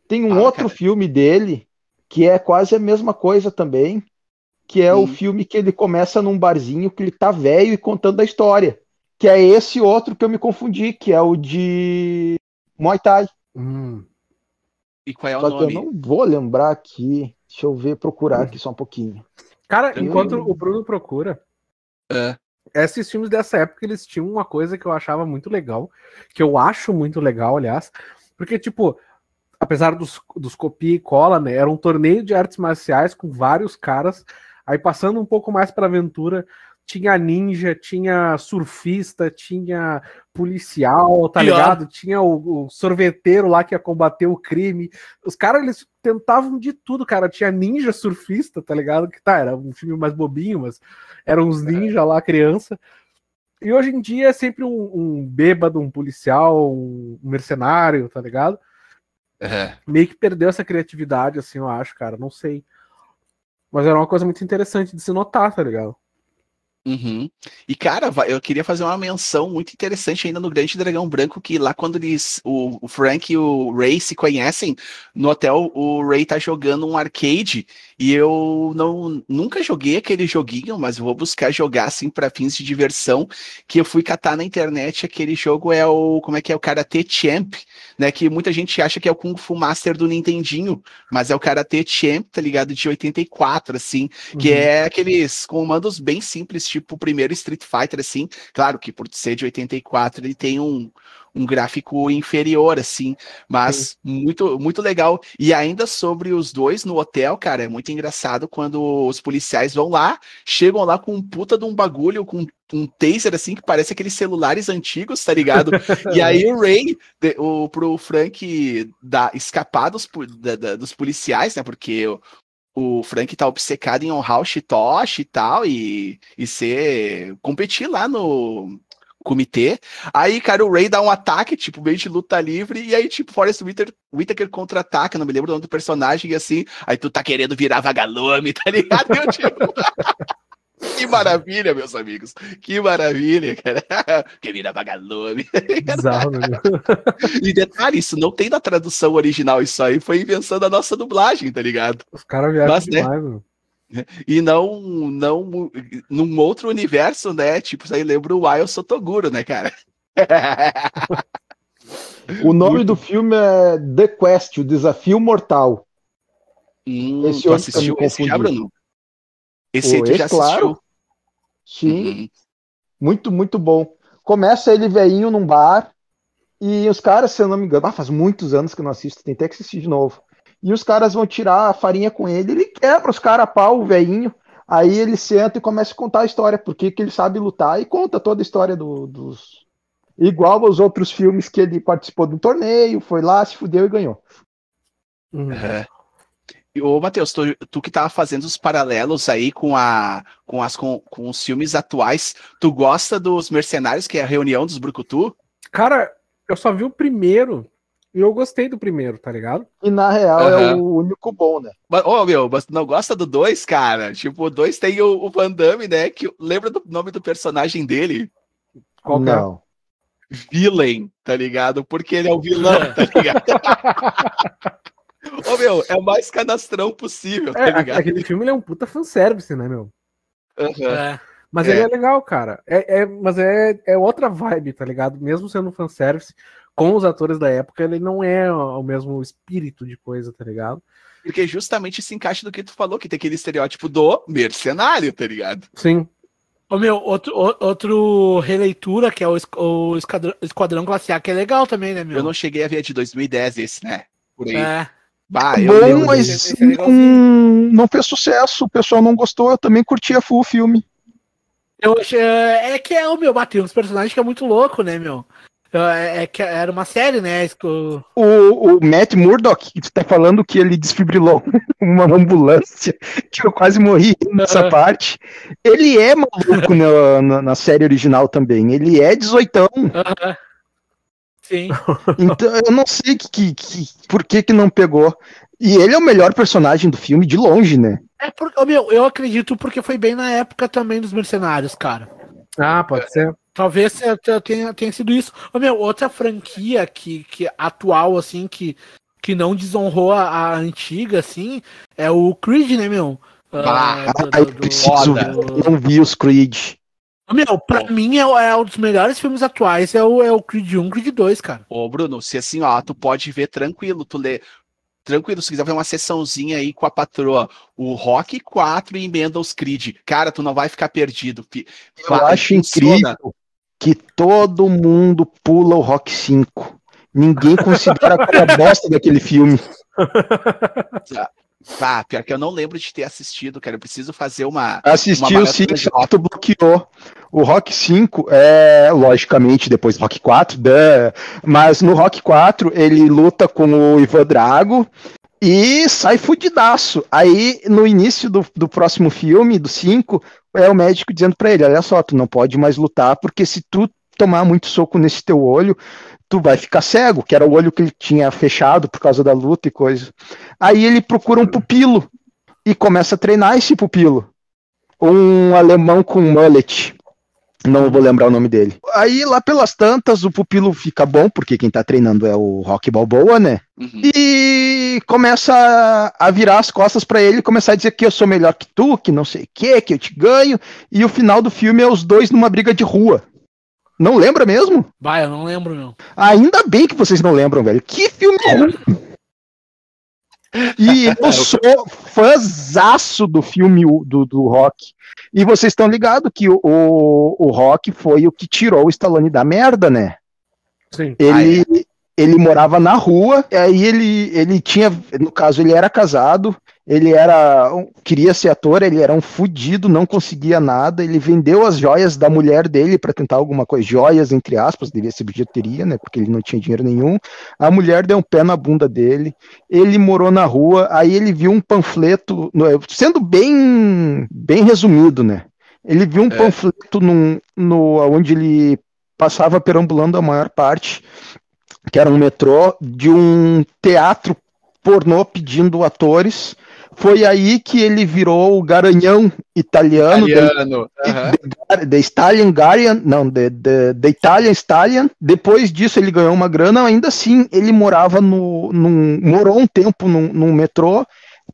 Tem um Ah, outro cara. filme dele que é quase a mesma coisa também, que é o Hum. filme que ele começa num barzinho que ele tá velho e contando a história. Que é esse outro que eu me confundi, que é o de Muay Thai. Hum. E qual é o Só que eu nome? não vou lembrar aqui. Deixa eu ver, procurar aqui só um pouquinho. Cara, Tranquilo. enquanto o Bruno procura, É. esses filmes dessa época, eles tinham uma coisa que eu achava muito legal, que eu acho muito legal, aliás, porque, tipo, apesar dos, dos copia e cola, né, era um torneio de artes marciais com vários caras, aí passando um pouco mais pra aventura, tinha ninja, tinha surfista, tinha policial, tá ligado? Tinha o, o sorveteiro lá que ia combater o crime. Os caras, eles tentavam de tudo, cara. Tinha ninja surfista, tá ligado? Que tá, era um filme mais bobinho, mas eram uns ninja lá, criança. E hoje em dia é sempre um, um bêbado, um policial, um mercenário, tá ligado? É. Meio que perdeu essa criatividade, assim, eu acho, cara. Não sei. Mas era uma coisa muito interessante de se notar, tá ligado? Uhum. E, cara, eu queria fazer uma menção muito interessante ainda no Grande Dragão Branco, que lá quando eles, o, Frank e o Ray se conhecem, no hotel o Ray tá jogando um arcade, e eu não nunca joguei aquele joguinho, mas vou buscar jogar, assim, para fins de diversão, que eu fui catar na internet, aquele jogo é o, como é que é, o Karate Champ, né, que muita gente acha que é o Kung Fu Master do Nintendinho, mas é o Karate Champ, tá ligado, de 84, assim, que Uhum. é aqueles comandos bem simples, tipo o primeiro Street Fighter, assim. Claro que por ser de 84 ele tem um, um gráfico inferior, assim, mas muito, muito legal. E ainda sobre os dois no hotel, cara, é muito engraçado quando os policiais vão lá, chegam lá com um puta de um bagulho, com um taser, assim, que parece aqueles celulares antigos, tá ligado? [laughs] E aí o Ray, de- o, pro Frank da, escapar dos, da- da- dos policiais, né? Porque o, o Frank tá obcecado em honrar o Shitoshi e tal, e, e ser. competir lá no comitê. Aí, cara, o Ray dá um ataque, tipo, meio de luta livre, e aí, tipo, Forrest Whitaker, Whitaker contra-ataca, não me lembro o nome do personagem, e assim, aí tu tá querendo virar vagalume, [laughs] tá ligado? Eu, tipo. [laughs] Que maravilha, meus amigos. Que maravilha, cara. [laughs] Que vira vagalume. Bizarro, né? [laughs] E detalhe, isso não tem na tradução original, isso aí foi invenção da nossa dublagem, tá ligado? Os caras viajam Mas, né? demais, meu. E não, não num outro universo, né? Tipo, isso aí lembra o Wild Sotoguro, né, cara? [laughs] O nome do filme é The Quest, o Desafio Mortal. Hum, Esse tu outro assistiu esse já. Bruno? Esse aí Pô, tu já esse, claro. Sim, Uhum. muito, muito bom. Começa ele veinho num bar e os caras, se eu não me engano, ah, faz muitos anos que eu não assisto, tem até que assistir de novo. E os caras vão tirar a farinha com ele, ele quebra os caras a pau, o veinho. Aí ele senta e começa a contar a história, porque que ele sabe lutar e conta toda a história do- dos. Igual aos outros filmes que ele participou de um torneio, foi lá, se fudeu e ganhou. Uhum. É. Ô, Matheus, tu, tu que tava fazendo os paralelos aí com, a, com, as, com, com os filmes atuais, tu gosta dos Mercenários, que é a reunião dos Brucutu? Cara, eu só vi o primeiro e eu gostei do primeiro, tá ligado? E na real é Aham. o único bom, né? Mas, Ô, meu, mas tu não gosta do 2, cara? Tipo, o 2 tem o, o Van Damme, né? Que, lembra do nome do personagem dele? Qual que é? não. Villain, tá ligado? Porque ele é o vilão, [laughs] tá ligado? [laughs] Ô, meu, é o mais canastrão possível, tá É, ligado? aquele filme ele é um puta fanservice, né, meu? Aham. É. Mas É. ele é legal, cara. É, é- mas é, é outra vibe, tá ligado? Mesmo sendo fanservice, com os atores da época, ele não é o mesmo espírito de coisa, tá ligado? Porque justamente se encaixa do que tu falou, que tem aquele estereótipo do mercenário, tá ligado? Sim. Ô, meu, outro, outro releitura, que é o, o Esquadrão, Esquadrão A, que é legal também, né, meu? Eu não cheguei a ver a de 2010 esse, né? Por aí. É. Bah, eu Bom, lembro mas é legalzinho. não, fez sucesso, o pessoal não gostou, eu também curtia full o filme. Eu achei, é que é o meu, bateu uns personagens que é muito louco, né, meu? É, é que era uma série, né? O, o Matt Murdock, que tu tá falando que ele desfibrilou [laughs] uma ambulância, [laughs] que eu quase morri nessa parte. Ele é maluco na, na, na série original também. Ele é 18. Aham. Sim. [laughs] Então eu não sei que, que, que- por que, que não pegou. E ele é o melhor personagem do filme, de longe, né? É porque, meu, eu acredito porque foi bem na época também dos mercenários, cara. Ah, pode ser. Talvez tenha, tenha, sido isso. Ô, meu, outra franquia que, que atual, assim, que, que não desonrou a, a antiga, assim, é o Creed, né, meu? Bah, Ah, do- Aí do- eu do- preciso eu não vi os Creed. Meu, pra mim é, é um dos melhores filmes atuais, é o, é o Creed 1, Creed 2, cara. Ô, Bruno, se assim, ó, tu pode ver tranquilo, tu lê. Tranquilo, se quiser ver uma sessãozinha aí com a patroa, o Rock 4 e emenda os Creed. Cara, tu não vai ficar perdido. fi- Eu Vai, acho funciona. incrível que todo mundo pula o Rock 5. Ninguém considera é a bosta daquele filme. [laughs] Ah, pior que eu não lembro de ter assistido, cara. Eu preciso fazer uma. Assistiu sim, de tu bloqueou. O Rock 5 é, logicamente, depois do Rock 4, duh, mas no Rock 4 ele luta com o Ivan Drago e sai fudidaço. Aí, no início do, do próximo filme, do 5, é o médico dizendo pra ele, olha só, tu não pode mais lutar, porque se tu tomar muito soco nesse teu olho, tu vai ficar cego, que era o olho que ele tinha fechado por causa da luta e coisa. Aí ele procura um pupilo e começa a treinar esse pupilo. um alemão com mullet. Não vou lembrar o nome dele. Aí, lá pelas tantas, o pupilo fica bom, porque quem tá treinando é o Rock Balboa, né? Uhum. E começa a- virar as costas pra ele, começar a dizer que eu sou melhor que tu, que não sei o que, que eu te ganho. E o final do filme é os dois numa briga de rua. Não lembra mesmo? Vai, eu não lembro, não. Ainda bem que vocês não lembram, velho. Que filme ruim! E [laughs] eu sou fãzaço do filme do, do Rock. E vocês estão ligados que o, o, o Rock foi o que tirou o Stallone da merda, né? Sim. Ele, ele morava na rua, e aí ele, ele tinha, no caso, ele era casado, ele era, um- queria ser ator, ele era um fudido, não conseguia nada, ele vendeu as joias da mulher dele para tentar alguma coisa, joias entre aspas, devia ser bijuteria, né, porque ele não tinha dinheiro nenhum. A mulher deu um pé na bunda dele, ele morou na rua, aí ele viu um panfleto, sendo bem, bem resumido, né? Ele viu um É. panfleto num, no, onde ele passava perambulando a maior parte, que era um metrô, de um teatro pornô pedindo atores. Foi aí que ele virou o garanhão italiano, Italiano. The, Stallion Guardian, não, the, the, the Italian Stallion. Depois disso ele ganhou uma grana, ainda assim ele morava no, num, morou um tempo num, num metrô,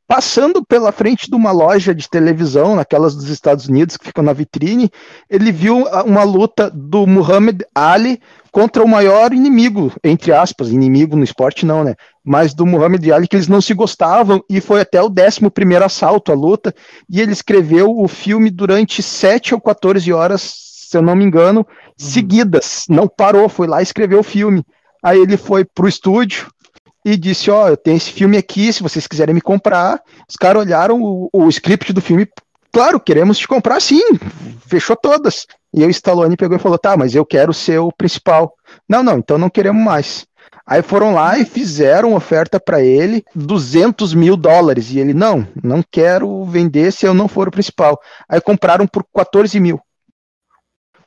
passando pela frente de uma loja de televisão, naquelas dos Estados Unidos que ficam na vitrine, ele viu uma luta do Muhammad Ali contra o maior inimigo, entre aspas, inimigo no esporte não, né? Mas do Muhammad Ali que eles não se gostavam e foi até o 11 primeiro assalto a luta e ele escreveu o filme durante 7 ou 14 horas, se eu não me engano, seguidas. Não parou, foi lá e escreveu o filme. Aí ele foi pro estúdio e disse: Ó, eu tenho esse filme aqui, se vocês quiserem me comprar. Os caras olharam o, o script do filme, claro, queremos te comprar sim, fechou todas. E aí o Stallone pegou e falou: tá, mas eu quero ser o principal. Não, não, então não queremos mais. Aí foram lá e fizeram oferta para ele, 200 mil dólares. E ele, não, não quero vender se eu não for o principal. Aí compraram por 14 mil.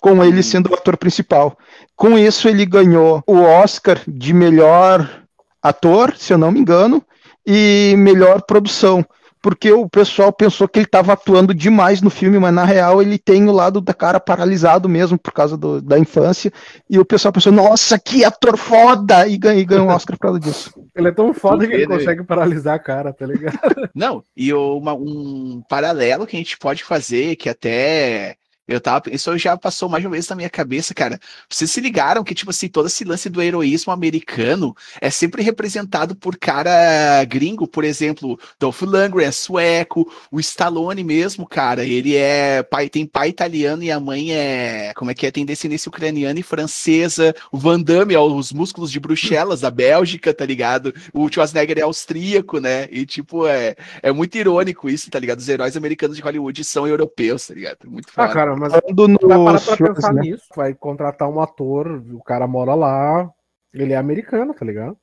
Com ele sendo o ator principal. Com isso, ele ganhou o Oscar de melhor ator, se eu não me engano, e melhor produção. Porque o pessoal pensou que ele estava atuando demais no filme, mas na real ele tem o lado da cara paralisado mesmo por causa do- da infância. E o pessoal pensou, nossa, que ator foda! E ganhou, e ganhou um Oscar por causa disso. Ele é tão foda que ele consegue paralisar a cara, tá ligado? Não, e uma- um paralelo que a gente pode fazer, que até eu tava, isso já passou mais uma vez na minha cabeça, cara. Vocês se ligaram que, tipo assim, todo esse lance do heroísmo americano é sempre representado por cara gringo, por exemplo, Dolph Lundgren é sueco, o Stallone mesmo, cara, ele é pai, tem pai italiano e a mãe é, como é que é, tem descendência ucraniana e francesa, o Van Damme é os músculos de Bruxelas, da Bélgica, tá ligado? O Schwarzenegger é austríaco, né? E, tipo, é, é muito irônico isso, tá ligado? Os heróis americanos de Hollywood são europeus, tá ligado? Muito Ah, foda. cara, mas Falando vai parar nos pra filmes, pensar né? nisso. Vai contratar um ator, o cara mora lá, ele é americano, tá ligado?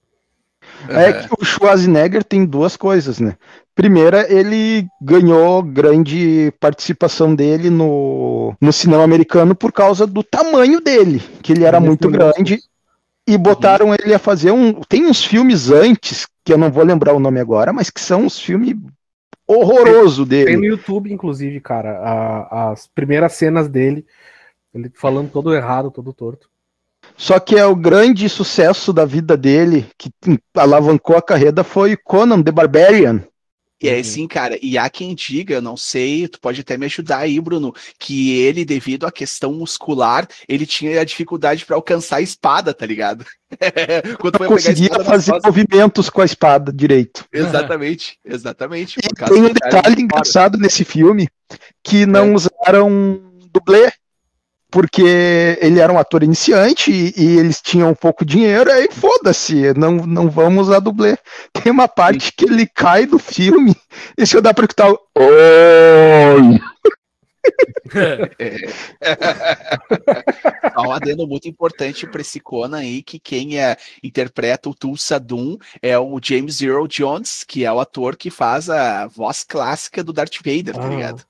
É que o Schwarzenegger tem duas coisas, né? Primeira, ele ganhou grande participação dele no, no cinema americano por causa do tamanho dele, que ele era Ele é muito grande, e botaram ele a fazer um. Tem uns filmes antes, que eu não vou lembrar o nome agora, mas que são uns filmes horrorosos Tem dele. no YouTube, inclusive, cara, a- as primeiras cenas dele, ele falando todo errado, todo torto. Só que é o grande sucesso da vida dele, que alavancou a carreira, foi Conan the Barbarian. E é assim, cara, e há quem diga, não sei, tu pode até me ajudar aí, Bruno, que ele, devido à questão muscular, ele tinha a dificuldade pra alcançar a espada, tá ligado? [laughs] Quando Não conseguia nas fazer costas- movimentos com a espada direito. [laughs] Exatamente, exatamente. E tem um detalhe engraçado nesse filme que não É. usaram dublê, porque ele era um ator iniciante e, e eles tinham pouco dinheiro, aí foda-se, não, não vamos usar dublê. Tem uma parte que ele cai do filme [laughs] e se eu dar pra escutar o Oi! [laughs] Há um adendo muito importante para esse Conan aí, que quem é, interpreta o Tulsa Doom é o James Earl Jones, que é o ator que faz a voz clássica do Darth Vader, tá Ah. ligado?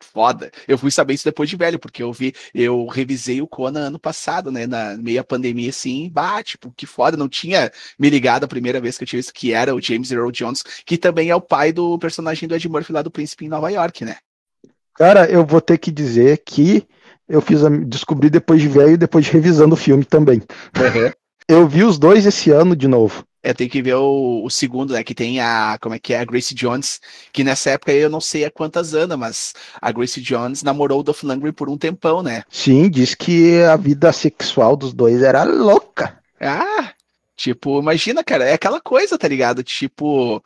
Foda. Eu fui saber isso depois de velho, porque eu vi, eu revisei o Conan ano passado, né, na meia pandemia, assim, bah, tipo, que foda, não tinha me ligado a primeira vez que eu tinha visto que era o James Earl Jones, que também é o pai do personagem do Ed Murphy lá do Príncipe em Nova York, né? Cara, eu vou ter que dizer que eu fiz a, descobri depois de velho e depois de revisando o filme também. Uhum. Eu vi os dois esse ano de novo. É, tem que ver o, o, segundo, né? Que tem a. Como é que é? A Grace Jones. Que nessa época eu não sei há quantas anos, mas a Grace Jones namorou o Dolph Lundgren por um tempão, né? Sim, diz que a vida sexual dos dois era louca. Ah, tipo, imagina, cara, é aquela coisa, tá ligado? Tipo.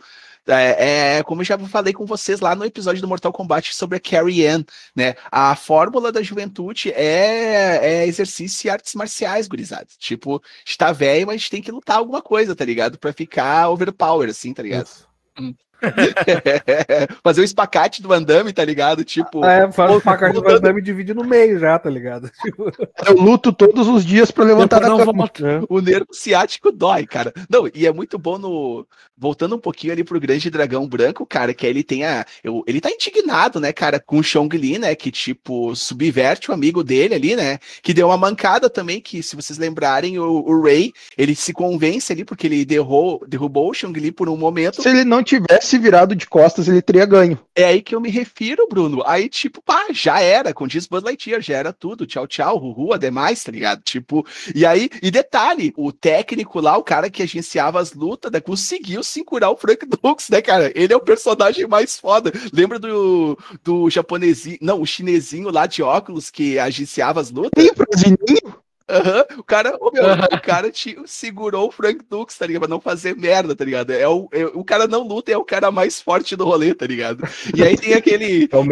É, é, como eu já falei com vocês lá no episódio do Mortal Kombat sobre a Carrie Ann, né? A fórmula da juventude é, é exercício e artes marciais, gurizados. Tipo, está velho, mas a gente tem que lutar alguma coisa, tá ligado? Pra ficar overpower, assim, tá ligado? Hum. [laughs] Fazer o espacate do Van Damme, tá ligado? Tipo. É, faz o espacate do Van Damme e divide no meio já, tá ligado? [laughs] Tipo... Eu luto todos os dias pra levantar da cama. O nervo ciático dói, cara. Não, e é muito bom no. Voltando um pouquinho ali pro Grande Dragão Branco, cara, que ele tem a. Eu, ele tá indignado, né, cara, com o Chong Li, né? Que, tipo, subverte o amigo dele ali, né? Que deu uma mancada também, que, se vocês lembrarem, o, o Ray, ele se convence ali, porque ele derrou, derrubou o Chong Li por um momento. Se ele não tivesse virado de costas, ele teria ganho. É aí que eu me refiro, Bruno. Aí, tipo, pá, já era, com diz Buzz Lightyear, já era tudo. Tchau, tchau, Ruhu, ademais, tá ligado? Tipo, e aí, e detalhe, o técnico lá, o cara que agenciava as lutas, né, conseguiu segurar o Frank Dux, né, cara? Ele é o personagem mais foda. Lembra do, do japonesinho, não, o chinesinho lá de óculos que agenciava as lutas? Sim, o Uhum. O cara, oh, meu, uhum. o cara te, segurou o Frank Dux, tá ligado? Pra não fazer merda, tá ligado? É o, é, o cara não luta, é o cara mais forte do rolê, tá ligado? E aí tem aquele. É o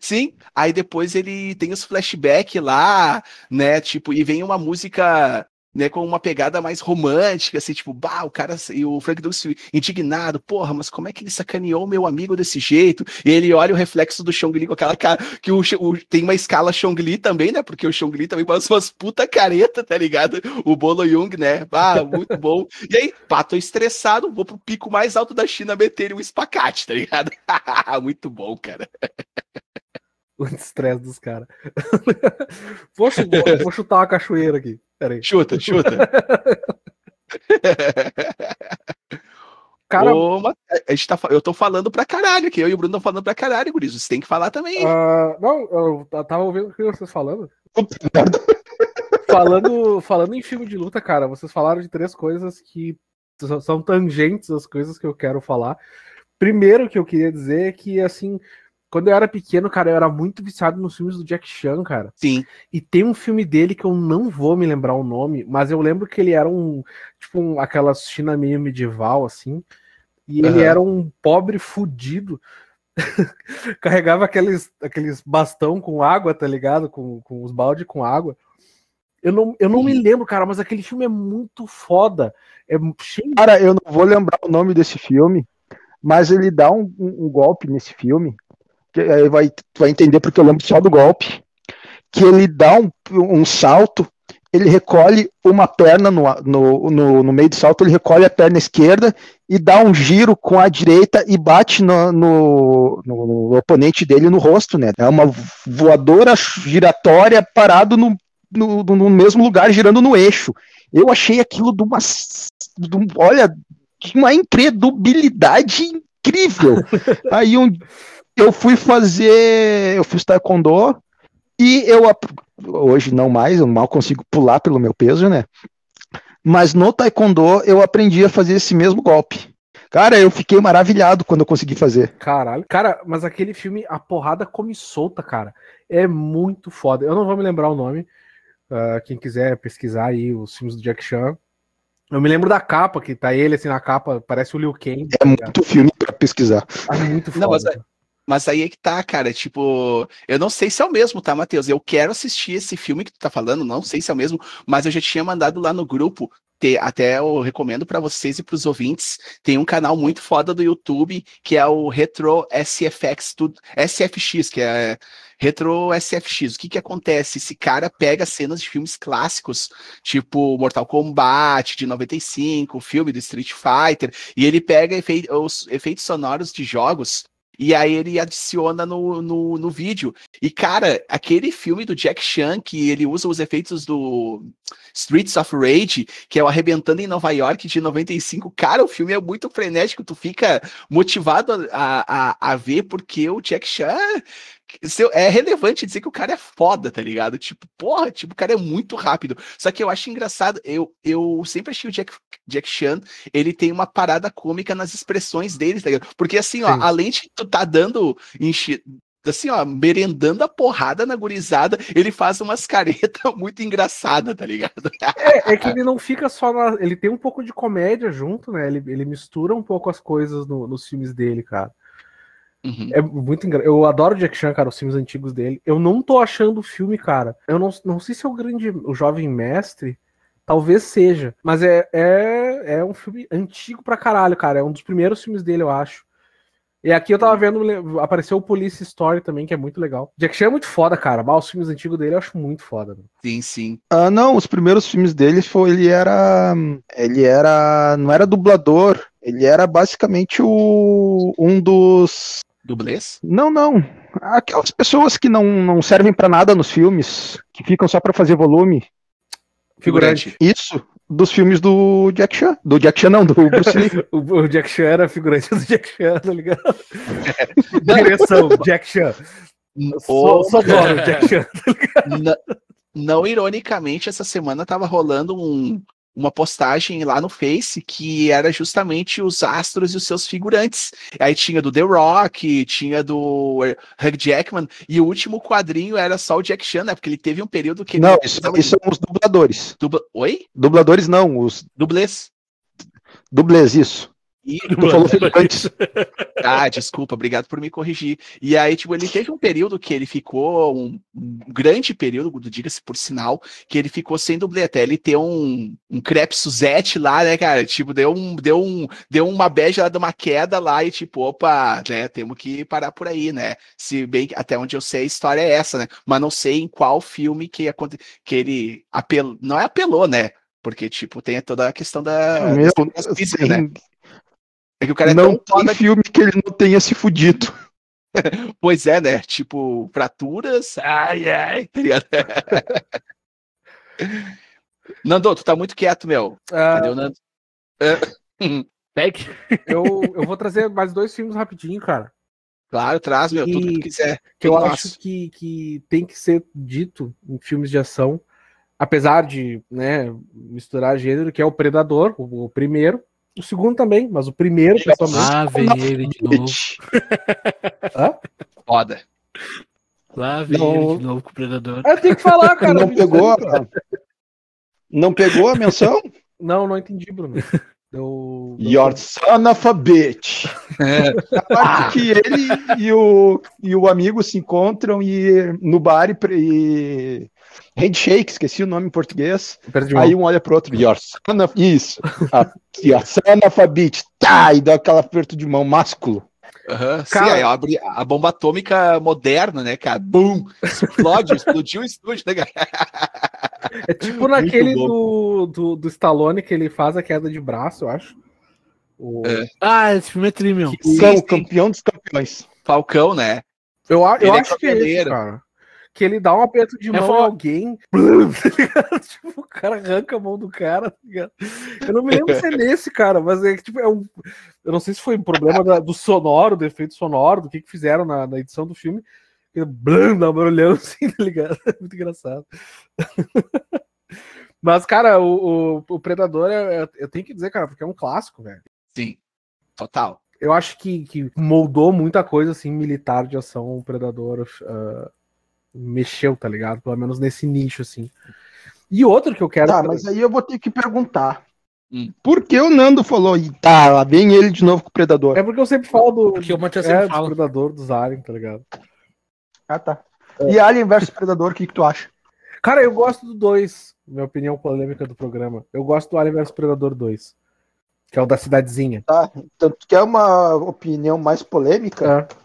sim, aí depois ele tem os flashbacks lá, né? Tipo, e vem uma música né, com uma pegada mais romântica, assim, tipo, bah, o cara, e o Frank Dux indignado, porra, mas como é que ele sacaneou meu amigo desse jeito? E ele olha o reflexo do Chong Li com aquela cara, que o, o tem uma escala Chong Li também, né, porque o Chong Li também faz umas puta careta, tá ligado? O Bolo Jung, né, ah, muito bom. E aí, pá, tô estressado, vou pro pico mais alto da China meter um espacate, tá ligado? [laughs] muito bom, cara. O estresse dos caras. [laughs] vou, vou chutar uma cachoeira aqui. Peraí. Chuta, chuta. [laughs] Cara, Ô, a gente tá, eu tô falando pra caralho aqui. Eu e o Bruno estão falando pra caralho, Gurizo. Você tem que falar também. Uh, não, eu tava ouvindo o que vocês falando. [laughs] falando, falando em filme de luta, cara, vocês falaram de três coisas que são tangentes às coisas que eu quero falar. Primeiro que eu queria dizer é que, assim, quando eu era pequeno, cara, eu era muito viciado nos filmes do Jack Chan, cara. Sim. E tem um filme dele que eu não vou me lembrar o nome, mas eu lembro que ele era um, tipo, um, aquela China meio medieval, assim. E ele uhum. era um pobre fudido. [laughs] Carregava aqueles, aqueles bastão com água, tá ligado? Com, com os balde com água. Eu não, eu não me lembro, cara, mas aquele filme é muito foda. É cheio... Cara, eu não vou lembrar o nome desse filme, mas ele dá um, um, um golpe nesse filme aí vai, vai entender porque eu lembro só do golpe, que ele dá um, um salto, ele recolhe uma perna no, no, no, no, meio do salto, ele recolhe a perna esquerda e dá um giro com a direita e bate no, no, no oponente dele no rosto, né? É uma voadora giratória parado no, no, no mesmo lugar, girando no eixo. Eu achei aquilo de uma. De um, olha, de uma incredulidade incrível. [laughs] Aí um, eu fui fazer, eu fiz taekwondo e eu hoje não mais, eu mal consigo pular pelo meu peso, né? Mas no taekwondo eu aprendi a fazer esse mesmo golpe. Cara, eu fiquei maravilhado quando eu consegui fazer. Caralho. Cara, mas aquele filme, a porrada come solta, cara. É muito foda. Eu não vou me lembrar o nome. Uh, quem quiser pesquisar aí os filmes do Jack Chan. Eu me lembro da capa, que tá ele assim na capa, parece o Liu Kang. É tá muito filme para pesquisar. É muito foda. Não, mas, mas aí é que tá, cara. Tipo, eu não sei se é o mesmo, tá, Matheus? Eu quero assistir esse filme que tu tá falando, não sei se é o mesmo, mas eu já tinha mandado lá no grupo. Ter, até eu recomendo para vocês e para os ouvintes. Tem um canal muito foda do YouTube que é o Retro SFX, tudo, SFX, que é Retro SFX. O que que acontece? Esse cara pega cenas de filmes clássicos, tipo Mortal Kombat de 95, o filme do Street Fighter, e ele pega os efeitos sonoros de jogos e aí ele adiciona no, no, no vídeo. E, cara, aquele filme do Jack Chan, que ele usa os efeitos do Streets of Rage, que é o Arrebentando em Nova York de 95, cara, o filme é muito frenético, tu fica motivado a, a, a ver, porque o Jack Chan é relevante dizer que o cara é foda, tá ligado? Tipo, porra, tipo, o cara é muito rápido. Só que eu acho engraçado, eu, eu sempre achei o Jack, Jack Chan, ele tem uma parada cômica nas expressões dele, tá ligado? Porque assim, ó, Sim. além de tu tá dando enche, assim, ó, merendando a porrada na gurizada, ele faz umas caretas [laughs] muito engraçadas, tá ligado? É, é, que ele não fica só na. Ele tem um pouco de comédia junto, né? Ele, ele mistura um pouco as coisas no, nos filmes dele, cara. Uhum. É muito engraçado. Eu adoro Jack Chan, cara, os filmes antigos dele. Eu não tô achando o filme, cara. Eu não, não sei se é o grande. O Jovem Mestre. Talvez seja. Mas é, é, é um filme antigo pra caralho, cara. É um dos primeiros filmes dele, eu acho. E aqui eu tava vendo, apareceu o Police Story também, que é muito legal. Jack Chan é muito foda, cara. Mas os filmes antigos dele eu acho muito foda. Mano. Sim, sim. Ah, não, os primeiros filmes dele foi ele era ele era não era dublador, ele era basicamente o um dos Dublês? Não, não. Aquelas pessoas que não, não servem para nada nos filmes, que ficam só para fazer volume. Figurante. Isso, dos filmes do Jack Chan. Do Jack Chan, não, do Bruce Lee. [laughs] o, Jack Chan era figurante do Jack Chan, tá ligado? [laughs] Direção, Jack Chan. Só, só adoro Jack Chan, tá [laughs] ligado? Não, não ironicamente, essa semana tava rolando um, uma postagem lá no Face que era justamente os astros e os seus figurantes. Aí tinha do The Rock, tinha do Hugh Jackman, e o último quadrinho era só o Jack Chan, né? Porque ele teve um período que. Não, isso, isso são os dubladores. Dubla... Oi? Dubladores não, os. Dublês. Dublês, isso. E tu falou [laughs] antes. [laughs] Ah, desculpa, obrigado por me corrigir. E aí, tipo, ele teve um período que ele ficou, um, um grande período, diga-se por sinal, que ele ficou sem dublê, até ele ter um, um crepe Suzette lá, né, cara? Tipo, deu, um, deu, um, deu uma beija lá de uma queda lá e, tipo, opa, né, temos que parar por aí, né? Se bem que até onde eu sei, a história é essa, né? Mas não sei em qual filme que, que ele apelou, não é apelou, né? Porque, tipo, tem toda a questão da. Meu, física, né? É que o cara é não tão tem filme que ele não tenha se fudido. [laughs] pois é, né? Tipo, fraturas. Ai, ai. [laughs] Nando, tu tá muito quieto, meu. Ah, Cadê o Nando? [laughs] Pegue. eu, eu vou trazer mais dois filmes rapidinho, cara. Claro, traz, meu, e, tudo que tu quiser. Que eu Nossa. acho que, que tem que ser dito em filmes de ação, apesar de né, misturar gênero, que é o Predador, o, o primeiro, o segundo também, mas o primeiro, pessoalmente. Ah, vem ele de novo. [laughs] Hã? Foda. Lá vem não... ele de novo com o Predador. Eu tenho que falar, cara. Não pegou, cara. Não pegou a menção? Não, não entendi, Bruno. Eu... Your son of a bitch. É. A parte ah. que ele e o, e o amigo se encontram e no bar e, e handshake, esqueci o nome em português. Aí um olha pro outro, your son of... Isso. A, your son of a bitch. Tá, e dá aquele aperto de mão másculo. Uhum, cara, sim, abre a bomba atômica moderna, né, cara? Bum! Explode, [laughs] explodiu o estúdio, né, cara? É tipo naquele do, do, do Stallone que ele faz a queda de braço, eu acho. O... É. Ah, esse filme é tri, meu. o campeão dos campeões. Falcão, né? Eu, eu é acho que é esse, cara que ele dá um aperto de é mão a alguém, [laughs] tá tipo, o cara arranca a mão do cara, tá Eu não me lembro se é nesse, cara, mas é que tipo, é um. Eu não sei se foi um problema da, do sonoro, do efeito sonoro, do que, que fizeram na, na edição do filme. Blum, dá um [laughs] assim, tá ligado? É muito engraçado. [laughs] Mas, cara, o, o, o Predador, é, é, eu tenho que dizer, cara, porque é um clássico, velho. Sim, total. Eu acho que, que moldou muita coisa, assim, militar de ação, o Predador. Uh, mexeu, tá ligado? Pelo menos nesse nicho, assim. E outro que eu quero. Tá, mas aí eu vou ter que perguntar. Hum. Por que o Nando falou, e tá, lá vem ele de novo com o Predador? É porque eu sempre falo do. Porque o Matias sempre é, fala. do Predador, dos Alien, tá ligado? Ah, tá. É. E Alien versus Predador, o que, que tu acha? Cara, eu gosto do 2. Minha opinião polêmica do programa. Eu gosto do Alien versus Predador 2. Que é o da cidadezinha. Tá, então tu quer uma opinião mais polêmica? É.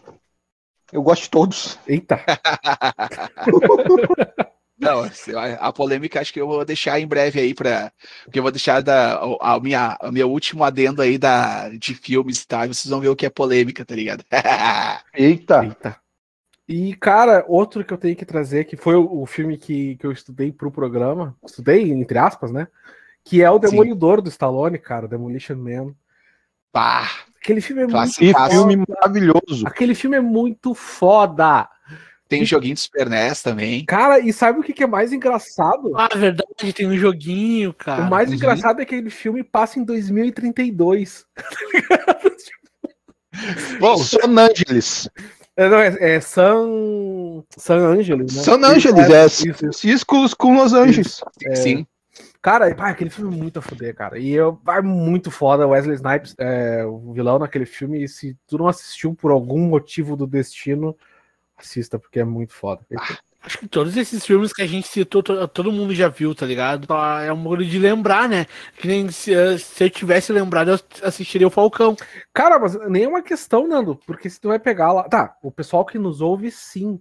Eu gosto de todos. Eita! [laughs] Não, assim, a polêmica acho que eu vou deixar em breve aí para porque eu vou deixar da a minha a meu último adendo aí da de filmes, tá? Vocês vão ver o que é polêmica, tá ligado? [laughs] Eita. Eita. E, cara, outro que eu tenho que trazer, que foi o, o filme que, que eu estudei pro programa, estudei, entre aspas, né? Que é o Demolidor do Stallone, cara, Demolition Man. Pá, Aquele filme é muito filme foda. maravilhoso. Aquele filme é muito foda. tem joguinho de Super NES também. Cara, e sabe o que, que é mais engraçado? Ah, verdade, tem um joguinho, cara. o mais uhum. engraçado é que aquele filme passa em 2032. [laughs] Bom, San Angeles. É, não, é, é San... San Angeles, né? San Angeles, é isso, isso. Ciscos com Los Angeles. sim. Cara, pá, aquele filme é muito a fuder, cara. E eu, é muito foda. Wesley Snipes, é, o vilão naquele filme. E se tu não assistiu por algum motivo do destino, assista, porque é muito foda. Acho que todos esses filmes que a gente citou, to- todo mundo já viu, tá ligado? É um modo de lembrar, né? Que nem se, eh, se eu tivesse lembrado, eu assistiria o Falcão. Cara, mas nem é uma questão, Nando, porque se tu vai pegar lá. Tá, o pessoal que nos ouve, sim.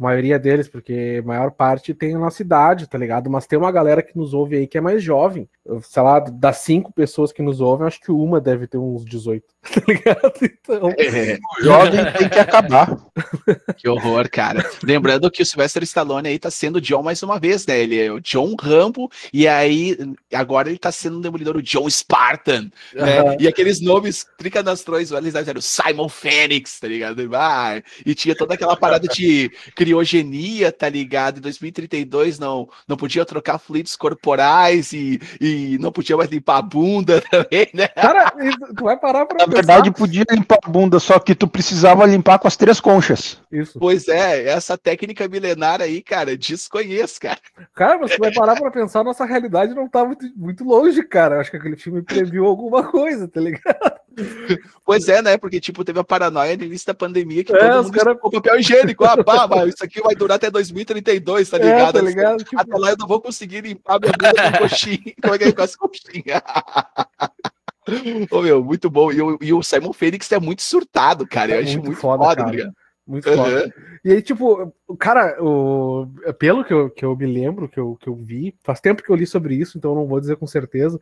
A maioria deles, porque a maior parte tem a nossa idade, tá ligado? Mas tem uma galera que nos ouve aí que é mais jovem. Eu, Sei lá, das cinco pessoas que nos ouvem, acho que uma deve ter uns 18, [laughs] tá ligado? Então. É, O jovem tem que acabar. [laughs] que horror, cara. Lembrando que o Sylvester Stallone aí tá sendo John mais uma vez, né? Ele é o John Rambo, e aí agora ele tá sendo o demolidor, o John Spartan, né? E aqueles nomes tricanastrões, eles eram o Simon Phoenix, tá ligado? Ah, e tinha toda aquela parada de criogenia, tá ligado? Em 2032 não, não podia trocar fluidos corporais e, e não podia mais limpar a bunda [laughs] também, né? Cara, tu vai parar pra Na verdade, podia limpar a bunda, só que tu precisava limpar com as três conchas. Isso. Pois é, essa técnica milenar aí, cara, desconheço, cara. Cara, mas tu vai parar pra pensar, nossa realidade não tá muito, muito longe, cara. Acho que aquele filme previu alguma coisa, tá ligado? [laughs] Pois é, né? Porque, tipo, teve a paranoia no início da pandemia que É, todo mundo cara- com papel higiênico. Ah, pá, mas isso aqui vai durar até 2032, tá ligado? É, tá ligado? Tipo, Até lá eu não vou conseguir limpar minha bunda com coxinha. [laughs] Como é que é com as coxinhas? [laughs] Ô, meu, muito bom. E o, e o Simon Fênix é muito surtado, cara. Eu É acho muito muito, foda, foda, tá ligado? muito foda. Aham. E aí, tipo, cara, o, pelo que eu, que eu me lembro, que eu, que eu vi, faz tempo que eu li sobre isso, então eu não vou dizer com certeza.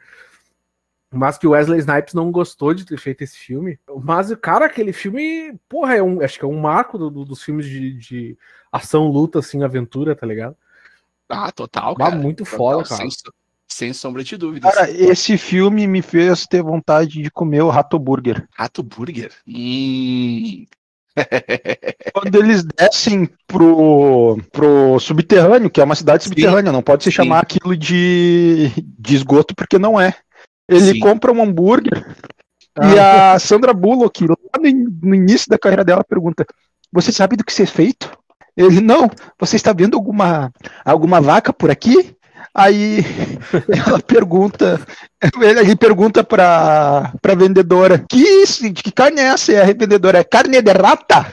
Mas que o Wesley Snipes não gostou de ter feito esse filme. Mas, cara, aquele filme, porra, é um, acho que é um marco do- do- dos filmes de, de ação, luta, assim, aventura, tá ligado? Ah, total, Mas cara. muito Total, foda, cara. Sem, sem sombra de dúvidas. Cara, esse filme me fez ter vontade de comer o Rato Burger. Rato Burger. Hum. [laughs] Quando eles descem pro, pro subterrâneo, que é uma cidade Sim. subterrânea, não pode se Sim. chamar aquilo de, de esgoto, porque não é. Ele Sim. compra um hambúrguer Ah. e a Sandra Bullock, lá no, in- no início da carreira dela, pergunta: Você sabe do que ser feito? Ele, não, você está vendo alguma, alguma vaca por aqui? Aí [laughs] ela pergunta, ele, pergunta pra, pra vendedora: que, isso, que carne é essa? E a vendedora: é carne de rata?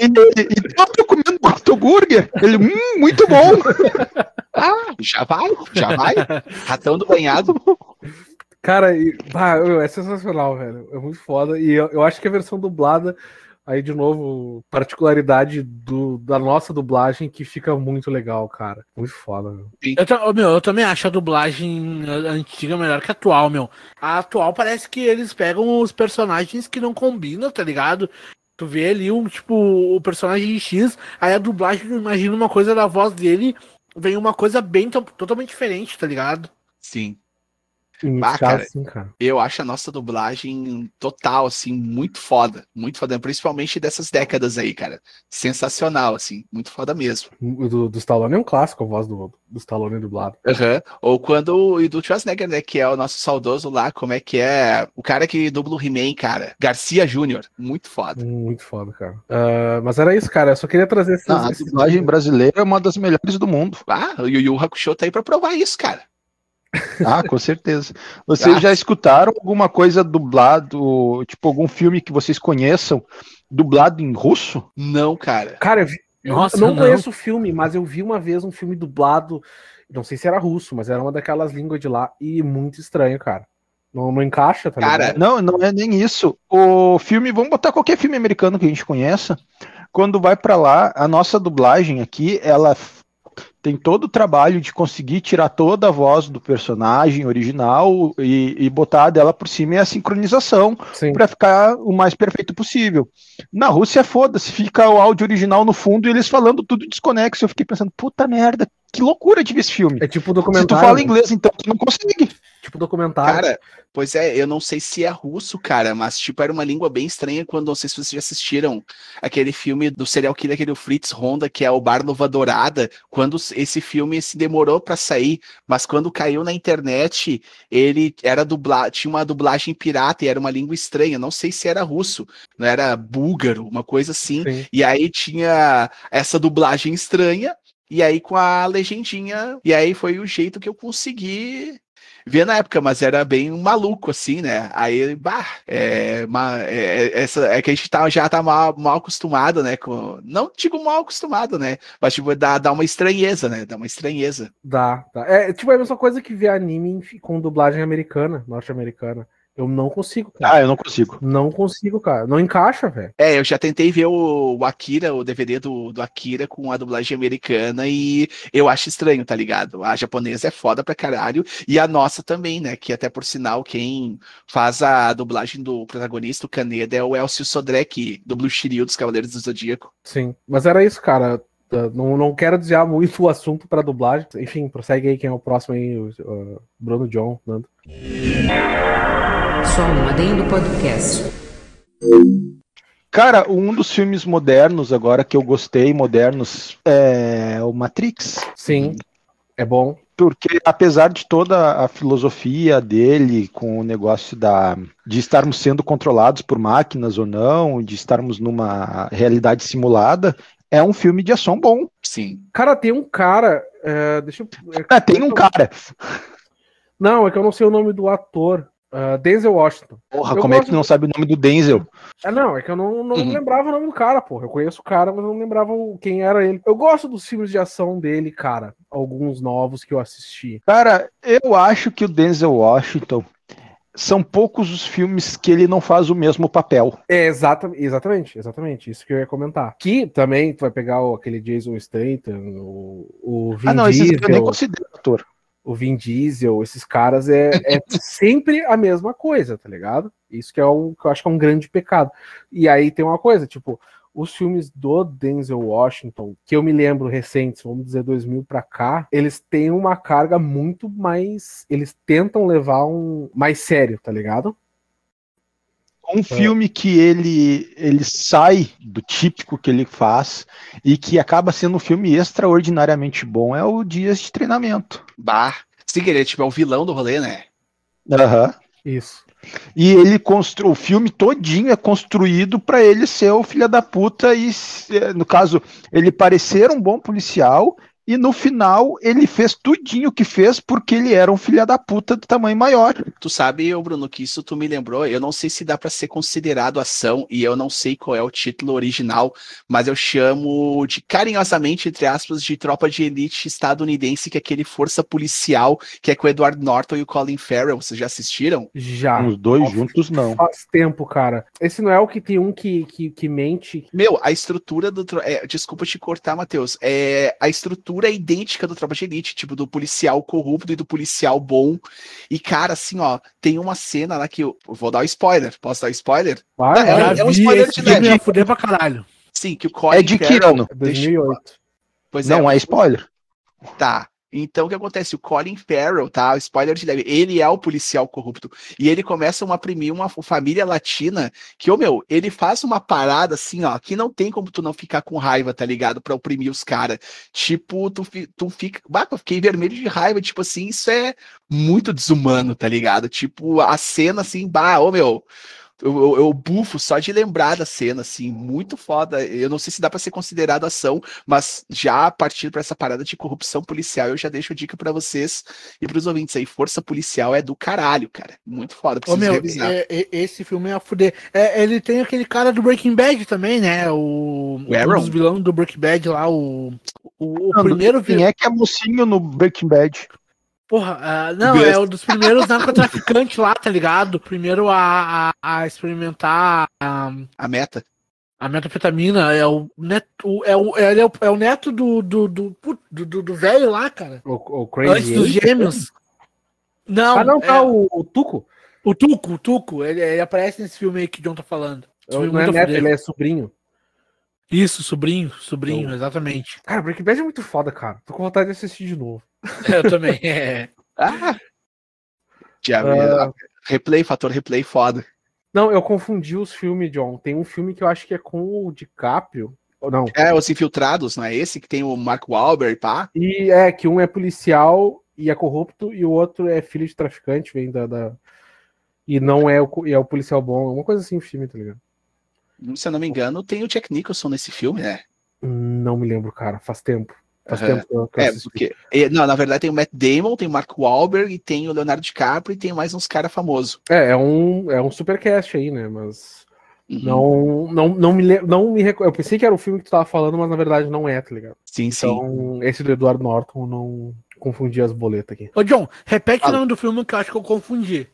Aí [laughs] ele, então eu tô comendo Rato Burger. Ele, hum, muito bom. [laughs] Ah, já vai, já vai. Ratão do banhado. Cara, e, bah, é sensacional, velho. É muito foda. E eu, eu acho que a versão dublada, aí de novo, particularidade do, da nossa dublagem que fica muito legal, cara. Muito foda, meu. Eu, meu, eu também acho a dublagem antiga melhor que a atual, meu. A atual parece que eles pegam os personagens que não combinam, tá ligado? Tu vê ali um, tipo, o personagem X, aí a dublagem imagina uma coisa da voz dele, vem uma coisa bem to- totalmente diferente, tá ligado? Sim. E Ah, caso, cara. assim, cara. Eu acho a nossa dublagem total, assim, muito foda. Muito foda, principalmente dessas décadas aí, cara. Sensacional, assim, muito foda mesmo. O do, do Stallone é um clássico, a voz do, do Stallone dublado. Aham. Ou quando. E do Schwarzenegger, né? Que é o nosso saudoso lá, como é que é? O cara que dubla o He-Man, cara. Garcia Júnior. Muito foda. Muito foda, cara. Ah, mas era isso, cara. Eu só queria trazer esses, Não, a dublagem brasileira é uma das melhores do mundo. Ah, o Yu Yu Hakusho tá aí pra provar isso, cara. Ah, com certeza. Vocês Ah. já escutaram alguma coisa dublado, tipo algum filme que vocês conheçam, dublado em russo? Não, cara. Cara, eu, vi- eu Nossa, não, não. conheço o filme, mas eu vi uma vez um filme dublado. Não sei se era russo, mas era uma daquelas línguas de lá. E muito estranho, cara. Não, não encaixa, tá Cara, ligado? Não, não é nem isso. O filme, vamos botar qualquer filme americano que a gente conheça. quando vai pra lá, a nossa dublagem aqui, ela tem todo o trabalho de conseguir tirar toda a voz do personagem original e, e botar dela por cima e a sincronização pra ficar o mais perfeito possível. Na Rússia, foda-se, fica o áudio original no fundo e eles falando tudo desconexo. Eu fiquei pensando, puta merda, que loucura de ver esse filme. É tipo Se tu documentário. fala inglês, então tu não consegue. Tipo documentário. Cara, pois é, eu não sei se é russo, cara, mas tipo, era uma língua bem estranha quando, não sei se vocês já assistiram aquele filme do serial killer, aquele Fritz Honda, que é o Bar Luva Dourada, quando esse filme se demorou pra sair, mas quando caiu na internet, ele era dublado, tinha uma dublagem pirata e era uma língua estranha, não sei se era russo, não era búlgaro, uma coisa assim, Sim. e aí tinha essa dublagem estranha, e aí com a legendinha, e aí foi o jeito que eu consegui ver na época, mas era bem maluco, assim, né? Aí, bah, é, uma, é, é- essa, é que a gente tá, já tá mal, mal acostumado, né? Com, não digo mal acostumado, né? Mas, tipo, dá, dá uma estranheza, né? Dá uma estranheza. Dá, dá. É tipo a mesma coisa que ver anime com dublagem americana, norte-americana. Eu não consigo, cara. Ah, eu não consigo. Não consigo, cara. Não encaixa, velho. É, eu já tentei ver o, o Akira, o DVD do, do Akira com a dublagem americana e eu acho estranho, tá ligado? A japonesa é foda pra caralho e a nossa também, né? Que até por sinal, quem faz a dublagem do protagonista, o Kaneda, é o Elcio Sodré, que dubla o Shiryu dos Cavaleiros do Zodíaco. Sim. Mas era isso, cara. Não, não quero desviar muito o assunto pra dublagem. Enfim, prossegue aí quem é o próximo aí, o, uh, Bruno John, Nando. Só um adendo podcast. Cara, um dos filmes modernos agora que eu gostei, modernos, é o Matrix. Sim, é bom. Porque apesar de toda a filosofia dele com o negócio da de estarmos sendo controlados por máquinas ou não, de estarmos numa realidade simulada, é um filme de ação bom. Sim. Cara, tem um cara. é, deixa eu. é- Ah, tem um cara. Não, é que eu não sei o nome do ator. uh, Denzel Washington. Porra, Eu como é que gosto tu não sabe o nome do Denzel? É, não, é que eu não, não Uhum. lembrava o nome do cara, porra. Eu conheço o cara, mas eu não lembrava quem era ele. Eu gosto dos filmes de ação dele, cara. Alguns novos que eu assisti. Cara, eu acho que o Denzel Washington são poucos os filmes que ele não faz o mesmo papel. É, exata, exatamente, exatamente. Isso que eu ia comentar. Que também tu vai pegar o- aquele Jason Statham, o, o Vin ah, não, esses Diesel. eu nem considero ator. O Vin Diesel, esses caras é, é [laughs] sempre a mesma coisa, tá ligado? Isso que é o que eu acho que é um grande pecado. E aí tem uma coisa, tipo, os filmes do Denzel Washington, que eu me lembro recentes, vamos dizer 2000 pra cá, eles têm uma carga muito mais, eles tentam levar um mais sério, tá ligado? Um filme que ele, ele sai do típico que ele faz e que acaba sendo um filme extraordinariamente bom é o Dias de Treinamento. Bah. Sim, ele é tipo é o vilão do rolê, né? Aham. Isso. E ele constru... o filme todinho é construído para ele ser o filho da puta e, se- no caso, ele parecer um bom policial e no final ele fez tudinho que fez porque ele era um filho da puta do tamanho maior. Tu sabe, Bruno, que isso tu me lembrou. Eu não sei se dá pra ser considerado ação e eu não sei qual é o título original, mas eu chamo de carinhosamente, entre aspas, de tropa de elite estadunidense, que é aquele força policial que é com o Edward Norton e o Colin Farrell. Vocês já assistiram? Já. Os dois juntos não. Faz tempo, cara. Esse não é o que tem um que, que, que mente. Meu, a estrutura do. é, desculpa te cortar, Matheus. É, a estrutura é idêntica do Tropa de Elite, tipo, do policial corrupto e do policial bom. E, cara, assim, ó, tem uma cena lá que eu. eu Vou dar o spoiler. Posso dar o spoiler? Vai, É, é Já um vi spoiler de ia fuder pra caralho. Sim, que o Colin É de que ano? deixou- 2008. Pois Não é spoiler. Tá. Então o que acontece? O Colin Farrell, tá? Spoiler de leve, ele é o policial corrupto. E ele começa a oprimir uma família latina que, ô meu, ele faz uma parada assim, ó, que não tem como tu não ficar com raiva, tá ligado? Pra oprimir os caras. Tipo, tu, tu fica. Bah, eu fiquei vermelho de raiva. Tipo assim, isso é muito desumano, tá ligado? Tipo, a cena assim, bah, ô meu. Eu, eu, eu bufo só de lembrar da cena, assim, muito foda. Eu não sei se dá pra ser considerado ação, mas já a partir para essa parada de corrupção policial, eu já deixo a dica pra vocês e pros ouvintes aí. Força policial é do caralho, cara. Muito foda. Ô, meu, revisar. é- é- esse filme ia fuder. É, ele tem aquele cara do Breaking Bad também, né? O, O Aaron? um dos vilões do Breaking Bad lá, o. O, o Não, primeiro Quem vilão. é que é mocinho no Breaking Bad? Porra, ah, não, Best. é um dos primeiros narcotraficantes lá, tá ligado? Primeiro a, a, a experimentar a, A meta. A metafetamina é o neto, é o, é, é o, é o neto do do do, do, do, do velho lá, cara. O, o Antes Crazy dos Eight? gêmeos. Não, Ah, não, tá é, o, o Tuco. o Tuco, o Tuco, ele, ele aparece nesse filme aí que o John tá falando. Filme Não é neto, ele é sobrinho. Isso, sobrinho, sobrinho, Então- exatamente. Cara, Breaking Bad é muito foda, cara. Tô com vontade de assistir de novo. [laughs] Eu também. É. Ah! Já, Ah. Replay, fator replay foda. Não, eu confundi os filmes, John. Tem um filme que eu acho que é com o DiCaprio. Ou não. É, Os Infiltrados, não é esse? Que tem o Mark Wahlberg, pá? E é que um é policial e é corrupto, e o outro é filho de traficante, vem da. da- E não é o, e é o policial bom. Uma coisa assim o filme, tá ligado? Se eu não me engano, tem o Jack Nicholson nesse filme, né? Não me lembro, cara. Faz tempo. Faz Aham. tempo que eu, É, porque. Não, na verdade tem o Matt Damon, tem o Mark Wahlberg, e tem o Leonardo DiCaprio e tem mais uns caras famosos. É, é um, é um supercast aí, né? Mas. Uhum. Não, não, não me. Não me Eu pensei que era o filme que tu tava falando, mas na verdade não é, tá ligado? Sim, sim. Então, esse do Edward Norton não confundi as boletas aqui. Ô, John, repete Fala. o nome do filme que eu acho que eu confundi.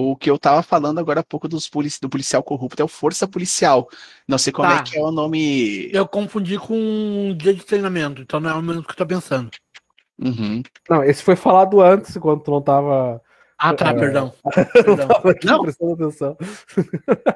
O que eu tava falando agora há pouco dos polici- do policial corrupto é o Força Policial. Não sei como Tá. é que é o nome. Eu confundi com um dia de treinamento, então não é o mesmo que eu tô pensando. Uhum. Não, esse foi falado antes, quando tu não tava, Ah, tá, perdão. [laughs] não perdão. Não. prestando atenção.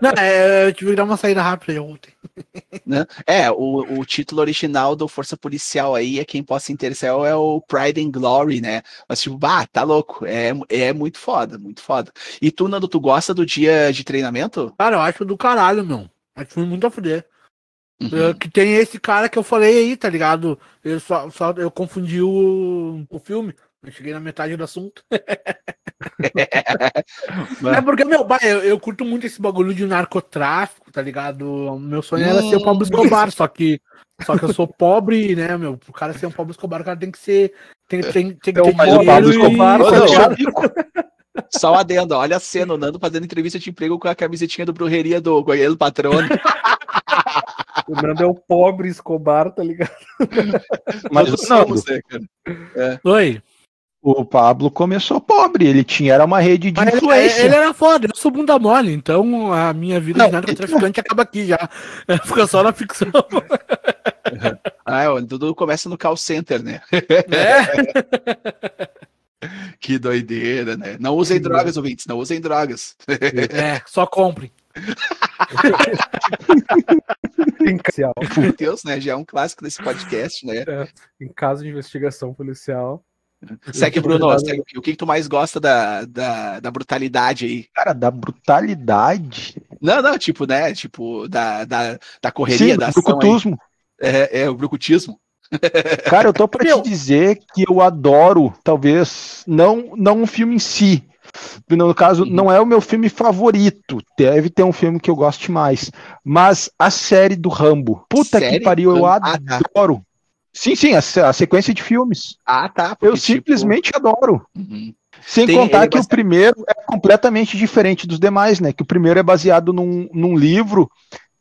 Não, é, eu tive que dar uma saída rápida ontem. [laughs] Né? É, o, o título original do Força Policial aí é quem possa interessar é o Pride and Glory, né? Mas tipo, bah, tá louco. É, é muito foda, muito foda. E tu, Nando, tu gosta do dia de treinamento? Cara, eu acho do caralho, meu. Acho filme muito a fuder. Uhum. Que tem esse cara que eu falei aí, tá ligado? Eu só, só eu confundi o, o filme. Eu cheguei na metade do assunto. [laughs] É porque, meu, bah, eu, eu curto muito esse bagulho de narcotráfico, tá ligado? Meu sonho era ser o Pablo Escobar, só que, só que eu sou pobre, né, meu? Pro cara ser um Pablo Escobar, o cara tem que ser. Tem, tem, tem que É o ter Pablo Escobar, e- não? [laughs] Só um adendo, olha a cena, o Nando fazendo entrevista de emprego com a camisetinha do Brujeria do Goiânia do Patrone. [laughs] O Nando é o pobre Escobar, tá ligado? Mas Todos não, somos, né, cara? Oi. O Pablo começou pobre, ele tinha era uma rede de Mas ele, influência. ele era foda, eu sou bunda mole, então a minha vida Não, de narcotraficante acaba aqui já. [laughs] Fica só na ficção. [laughs] Ah, o Dudu começa no call center, né? É, [laughs] Que doideira, né? Não usem drogas, ouvintes, não usem drogas. é só compre. Em, ca- Meu Deus, né? Já é um clássico desse podcast, né? em caso de investigação policial. [laughs] Segue, Bruno, segue, o que que tu mais gosta da, da, da brutalidade aí? Cara, da brutalidade. Não, não, tipo, né? Tipo, da, da, da correria, Sim, da do ação aí. brucutusmo. É, é, o brucutismo. [laughs] Cara, eu tô pra te dizer que eu adoro, talvez, não, não um filme em si. No caso, Uhum. não é o meu filme favorito. Deve ter um filme que eu goste mais. Mas a série do Rambo. Puta Série que pariu, eu? Ah, tá. adoro. Sim, sim, a, a sequência de filmes. Ah, tá. Eu porque, tipo, simplesmente adoro. uhum. Sem Tem- contar que o primeiro é completamente diferente dos demais, né? Que o primeiro é baseado num, num livro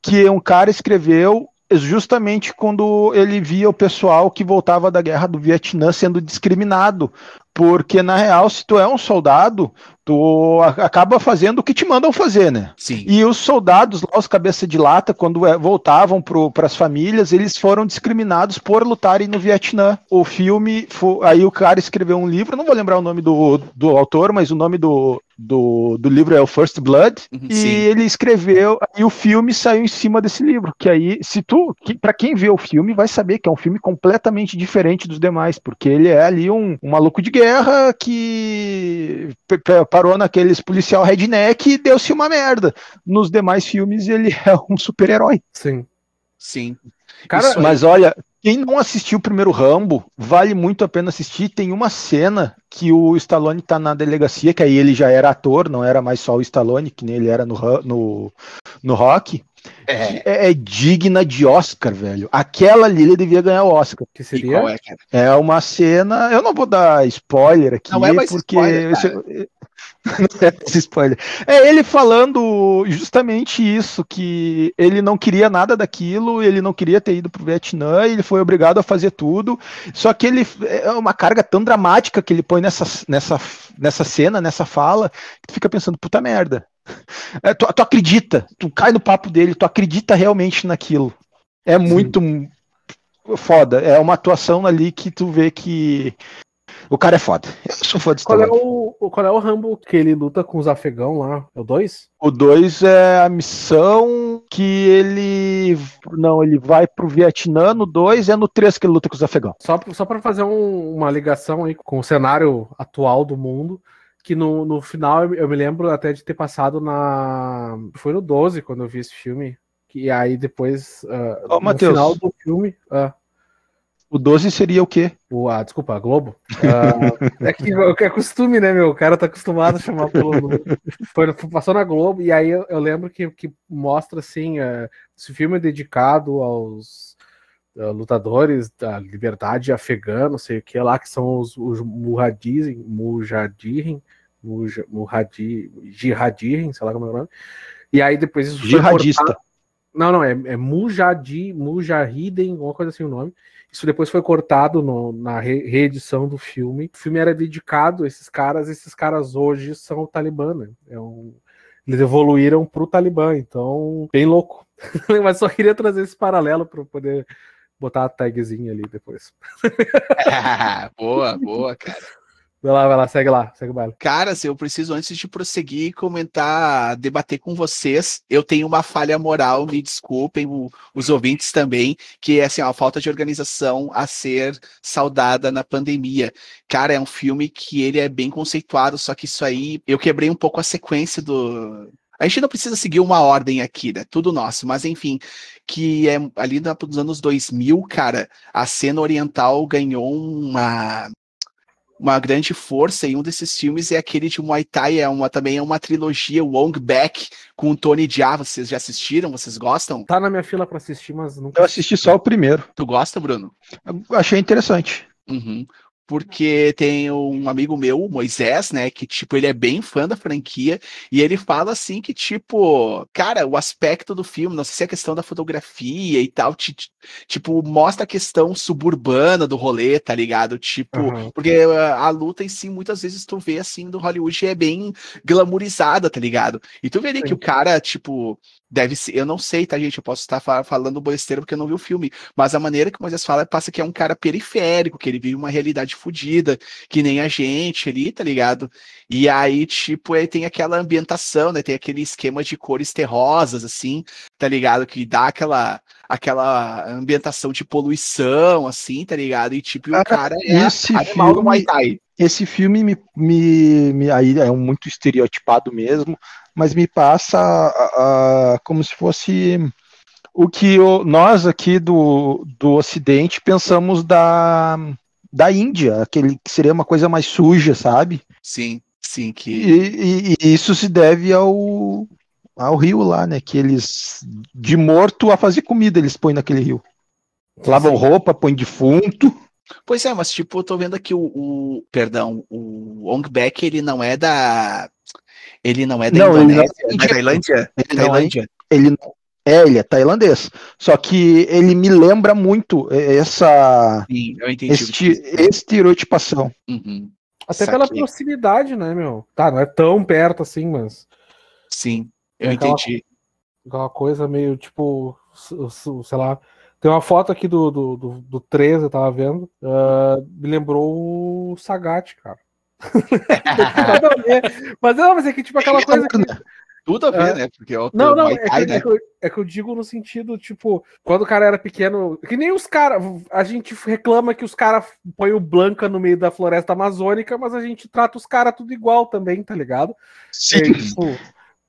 que um cara escreveu justamente quando ele via o pessoal que voltava da guerra do Vietnã sendo discriminado. Porque, na real, se tu é um soldado, tu acaba fazendo o que te mandam fazer, né? Sim. E os soldados lá, os cabeça de lata, quando é, voltavam para as famílias, eles foram discriminados por lutarem no Vietnã. O filme, fo- aí o cara escreveu um livro, não vou lembrar o nome do, do autor, mas o nome do, do, do livro é o First Blood. Uhum, E sim. ele escreveu, e o filme saiu em cima desse livro. Que aí, se tu, que, para quem vê o filme, vai saber que é um filme completamente diferente dos demais, porque ele é ali um, um maluco de guerra que parou naqueles policial redneck e deu-se uma merda. Nos demais filmes, ele [laughs] é um super-herói. Sim. Sim. Cara, Isso. Mas olha, quem não assistiu o primeiro Rambo, vale muito a pena assistir. Tem uma cena que o Stallone tá na delegacia, que aí ele já era ator, não era mais só o Stallone, que nem ele era no, no, no Rock. É. É, é digna de Oscar, velho. Aquela ali ele devia ganhar o Oscar. que E seria? qual é, cara? É uma cena. Eu não vou dar spoiler aqui, Não é mais porque. spoiler, esse- [laughs] não é mais spoiler. É ele falando justamente isso: que ele não queria nada daquilo, ele não queria ter ido pro Vietnã, ele foi obrigado a fazer tudo. Só que ele é uma carga tão dramática que ele põe nessa, nessa, nessa cena, nessa fala, que tu fica pensando, puta merda. É, tu, tu acredita, tu cai no papo dele, tu acredita realmente naquilo. É muito foda. É uma atuação ali que tu vê que o cara é foda. Eu sou fã de Qual é, o, qual é o Rambo que ele luta com os afegão lá? É o 2? O 2 é a missão que ele. Não, ele vai pro Vietnã. No 2 é no 3 que ele luta com os afegãos. Só, só para fazer um- uma ligação aí com o cenário atual do mundo, que no, no final eu, me lembro até de ter passado na. Foi no 12 quando eu vi esse filme. Que aí depois. ah, Ô, no Matheus. final do filme. ah, O 12 seria o quê? o, ah, desculpa, a Globo. Ah, é que é costume, né, meu? O cara tá acostumado a chamar pelo. Foi, passou na Globo, e aí eu, eu lembro que, que mostra assim: ah, esse filme é dedicado aos lutadores da liberdade afegã, não sei o que lá, que são os, os Mujahideen, Mujahideen, Muja- Mujahidi- Jihadirin, sei lá como é o nome. E aí depois isso foi Jihadista. cortado- Não, não, é, é Mujahdi, Mujahideen, alguma coisa assim o nome. Isso depois foi cortado no- na re- reedição do filme. O filme era dedicado a esses caras, esses caras hoje são o Talibã, né? É um- Eles evoluíram pro Talibã, então, bem louco. [laughs] Mas só queria trazer esse paralelo para poder botar a tagzinha ali depois. [laughs] boa, boa, cara. Vai lá, vai lá, segue lá, segue o baile. Caras, eu preciso, antes de prosseguir, comentar, debater com vocês. Eu tenho uma falha moral, me desculpem, o- os ouvintes também, que é assim, ó, a falta de organização a ser saudada na pandemia. Cara, é um filme que ele é bem conceituado, só que isso aí, eu quebrei um pouco a sequência do. A gente não precisa seguir uma ordem aqui, né? Tudo nosso, mas enfim, que é ali na- nos anos 2000, cara, a cena oriental ganhou uma uma grande força e um desses filmes é aquele de Muay Thai, é uma, também é uma trilogia, Wong Back, com o Tony Jaa, vocês já assistiram? Vocês gostam? Tá na minha fila para assistir, mas nunca Eu assisti só o primeiro. Tu gosta, Bruno? Eu achei interessante. Uhum. Porque tem um amigo meu, o Moisés, né, que, tipo, ele é bem fã da franquia, e ele fala, assim, que, tipo, cara, o aspecto do filme, não sei se é a questão da fotografia e tal, ti- ti- tipo, mostra a questão suburbana do rolê, tá ligado? Tipo, Aham. porque uh, a luta em si, muitas vezes tu vê, assim, do Hollywood é bem glamourizada, tá ligado? E tu vê ali que Sim. o cara, tipo, deve ser, eu não sei, tá, gente, eu posso estar fa- falando besteira porque eu não vi o filme, mas a maneira que o Moisés fala passa que é um cara periférico, que ele vive uma realidade fodida, que nem a gente ali, tá ligado? E aí, tipo, ele tem aquela ambientação, né? Tem aquele esquema de cores terrosas, assim, tá ligado? Que dá aquela, aquela ambientação de poluição, assim, tá ligado? E tipo, e o Cara, cara é esse animal do filme- Muay Thai. Esse filme me, me, me- aí é muito estereotipado mesmo, mas me passa a- a- como se fosse o que o- nós aqui do, do Ocidente pensamos da, da Índia, aquele que seria uma coisa mais suja, sabe? Sim, sim, E, que. e- e isso se deve ao, ao rio lá, né? Que eles, de morto a fazer comida, eles põem naquele rio. Lavam roupa, põem defunto. Pois é, mas tipo, eu tô vendo aqui o, o- perdão, o Ong Bak, ele não é da. Ele não é da Não, ele não é Indonésia, é da. Tailândia? Ele não é Tailândia. ele é, ele é tailandês. Só que ele me lembra muito essa Sim, quis dizer. estereotipação. Uhum, Até pela Saquei. proximidade, né, meu? Tá, não é tão perto assim, mas Sim, eu É aquela- entendi. aquela coisa meio tipo, sei lá. Tem uma foto aqui do, do, do, do 13, eu tava vendo. ah, me lembrou o Sagat, cara. [laughs] Nada a ver. Mas não, mas é que tipo aquela coisa que. Tudo a ver, É. né? Porque é o Não, não, é que, né? é, que eu, é que eu digo no sentido, tipo, quando o cara era pequeno, que nem os caras, a gente reclama que os caras põem o Blanca no meio da floresta amazônica, mas a gente trata os caras tudo igual também, tá ligado? É, tipo,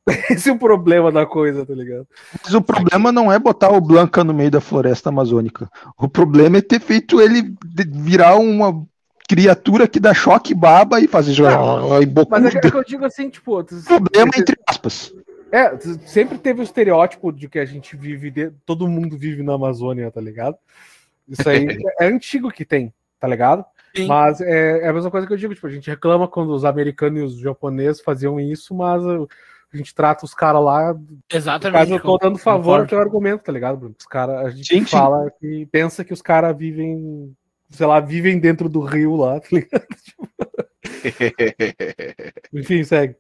[laughs] esse é o problema da coisa, tá ligado? Mas o problema não é botar o Blanca no meio da floresta amazônica. O problema é ter feito ele virar uma criatura que dá choque baba e fazer e Mas é que, é que eu digo assim, tipo, problema entre aspas. é, sempre teve o estereótipo de que a gente vive, de- todo mundo vive na Amazônia, tá ligado? Isso aí [laughs] é antigo que tem, tá ligado? Sim. Mas é, é a mesma coisa que eu digo, tipo, a gente reclama quando os americanos e os japoneses faziam isso, mas a gente trata os caras lá. Exatamente. caso, eu tô dando favor ao teu argumento, tá ligado, Bruno? Os cara, a gente Sim, sim. fala que pensa que os caras vivem, sei lá, vivem dentro do rio lá, tá ligado? [laughs] [laughs] Enfim, segue.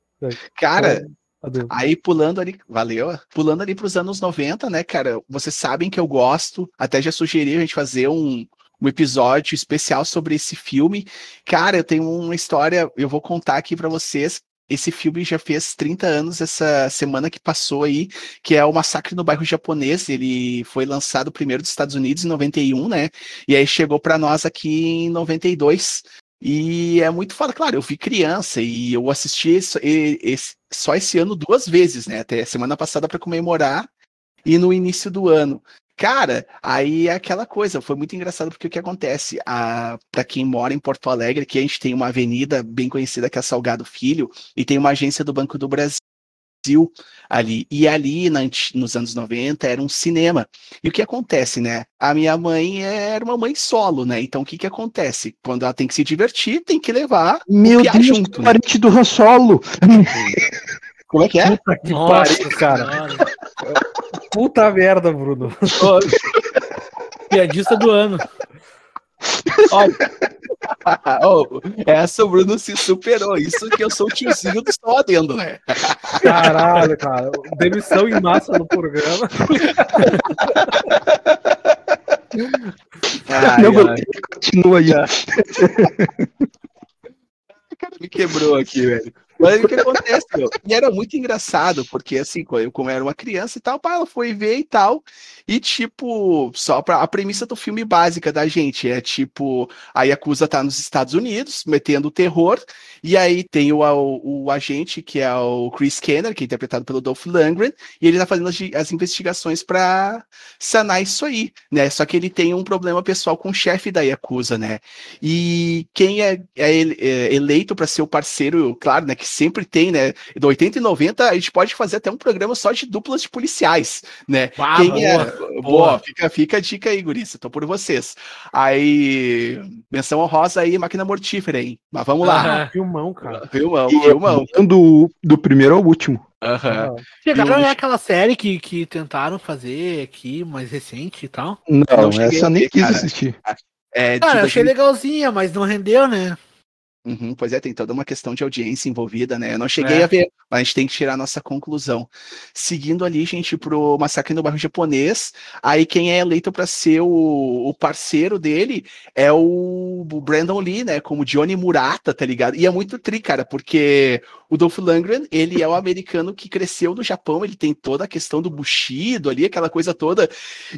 Cara, Adeus. Aí pulando ali, valeu, pulando ali pros anos 90, né, cara? Vocês sabem que eu gosto, até já sugeri a gente fazer um, um episódio especial sobre esse filme. Cara, eu tenho uma história, eu vou contar aqui pra vocês. Esse filme já fez 30 anos essa semana que passou aí, que é o Massacre no Bairro Japonês. Ele foi lançado primeiro dos Estados Unidos em 91, né? E aí chegou pra nós aqui em 92. E é muito foda, claro, eu vi criança e eu assisti esse- esse- só esse ano duas vezes, né? Até semana passada para comemorar e no início do ano. Cara, aí é aquela coisa, foi muito engraçado porque o que acontece? A, para quem mora em Porto Alegre, que a gente tem uma avenida bem conhecida que é Salgado Filho, e tem uma agência do Banco do Brasil ali. E ali, na nos anos 90, era um cinema. E o que acontece, né? A minha mãe era uma mãe solo, né? Então o que que acontece? Quando ela tem que se divertir, tem que levar Meu o Deus, junto, né? parente do Han Solo. [laughs] Como é que é? Puta que Nossa, pariu, cara. Puta merda, Bruno. [laughs] Piadista do ano. Olha. oh, essa o Bruno se superou. Isso que eu sou o tiozinho do Só Adendo, né? Caralho, cara. Demissão em massa no programa. Ai, Meu ai, continua aí. cara, me quebrou aqui, velho. Mas o que acontece, meu? E era muito engraçado, porque assim, eu como era uma criança e tal, pá, ela foi ver e tal. E tipo, só pra a premissa do filme básica da gente é tipo, a Yakuza tá nos Estados Unidos, metendo terror, e aí tem o, o, o agente que é o Chris Kenner, que é interpretado pelo Dolph Lundgren, e ele tá fazendo as, as investigações pra sanar isso aí, né? Só que ele tem um problema pessoal com o chefe da Yakuza, né? E quem é, é ele- é eleito para ser o parceiro, claro, né? Que sempre tem, né? Do 80 e 90, a gente pode fazer até um programa só de duplas de policiais, né? Ah, quem é. Boa, fica, fica a dica aí, Gurissa. Tô por vocês. Aí, menção honrosa aí, máquina mortífera, hein? Mas vamos lá. Ah, Filmão, cara. [laughs] Filmão, filmão. Do, do primeiro ao último. Aham. Chegaram E é o- aquela série que, que tentaram fazer aqui, mais recente e tal. Não, Não essa eu nem quis cara. assistir. É, Cara, eu achei 2000 legalzinha, mas não rendeu, né? Uhum, pois é, tem toda uma questão de audiência envolvida, né? Eu não cheguei É. a ver, mas a gente tem que tirar a nossa conclusão. Seguindo ali, gente, pro Massacre no Bairro Japonês, aí quem é eleito para ser o, o parceiro dele é o, o Brandon Lee, né? Como Johnny Murata, tá ligado? E é muito tri, cara, porque o Dolph Lundgren, ele é o americano que cresceu no Japão, ele tem toda a questão do Bushido ali, aquela coisa toda.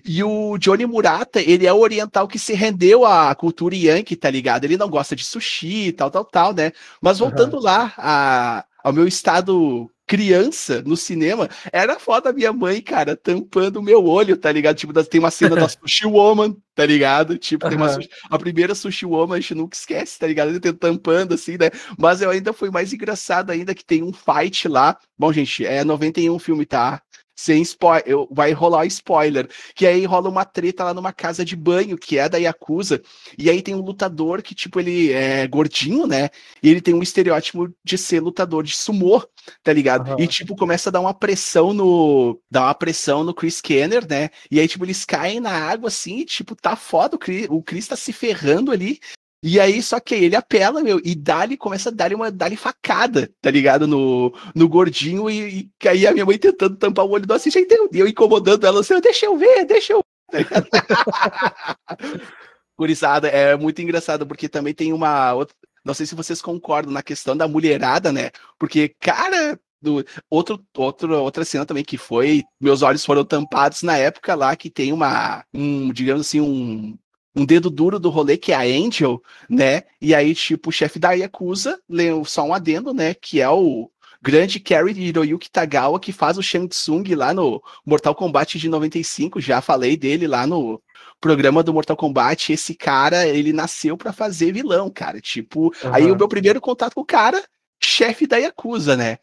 E o Johnny Murata, ele é o oriental que se rendeu à cultura yankee, tá ligado? Ele não gosta de sushi, tal, tal, tal, né? Mas voltando lá a- ao meu estado criança no cinema, era foda a minha mãe, cara, tampando o meu olho, tá ligado? Tipo, tem uma cena da [laughs] Sushi Woman, tá ligado? Tipo, tem uma sushi- a primeira Sushi Woman a gente nunca esquece, tá ligado? Ele tampando assim, né? Mas eu ainda fui mais engraçado ainda que tem um fight lá. Bom, gente, é 91 filme, tá? Sem spoiler, vai rolar spoiler. Que aí rola uma treta lá numa casa de banho, que é da Yakuza. E aí tem um lutador que, tipo, ele é gordinho, né? E ele tem um estereótipo de ser lutador de sumô, tá ligado? Aham. E, tipo, começa a dar uma pressão no. Dá uma pressão no Chris Kenner, né? E aí, tipo, eles caem na água assim, e, tipo, tá foda, o Chris, o Chris tá se ferrando ali. E aí, só que ele apela, meu, e dá-lhe, começa a dar-lhe uma dá facada, tá ligado? No, no gordinho, e, e aí a minha mãe tentando tampar o olho do assiste, aí tem- e eu incomodando ela assim, deixa eu ver, deixa eu ver. tá [laughs] é muito engraçado, porque também tem uma outra. Não sei se vocês concordam na questão da mulherada, né? Porque, cara, do, outro, outro, outra cena também que foi. Meus olhos foram tampados na época lá que tem uma. Um, digamos assim, um. Um dedo duro do rolê, que é a Angel, né? E aí, tipo, o chefe da Yakuza, leu só um adendo, né? Que é o grande Carry Hiroyuki Tagawa, que faz o Shang Tsung lá no Mortal Kombat de 95. Já falei dele lá no programa do Mortal Kombat. Esse cara, ele nasceu pra fazer vilão, cara. Tipo, aí o meu primeiro contato com o cara, chefe da Yakuza, né?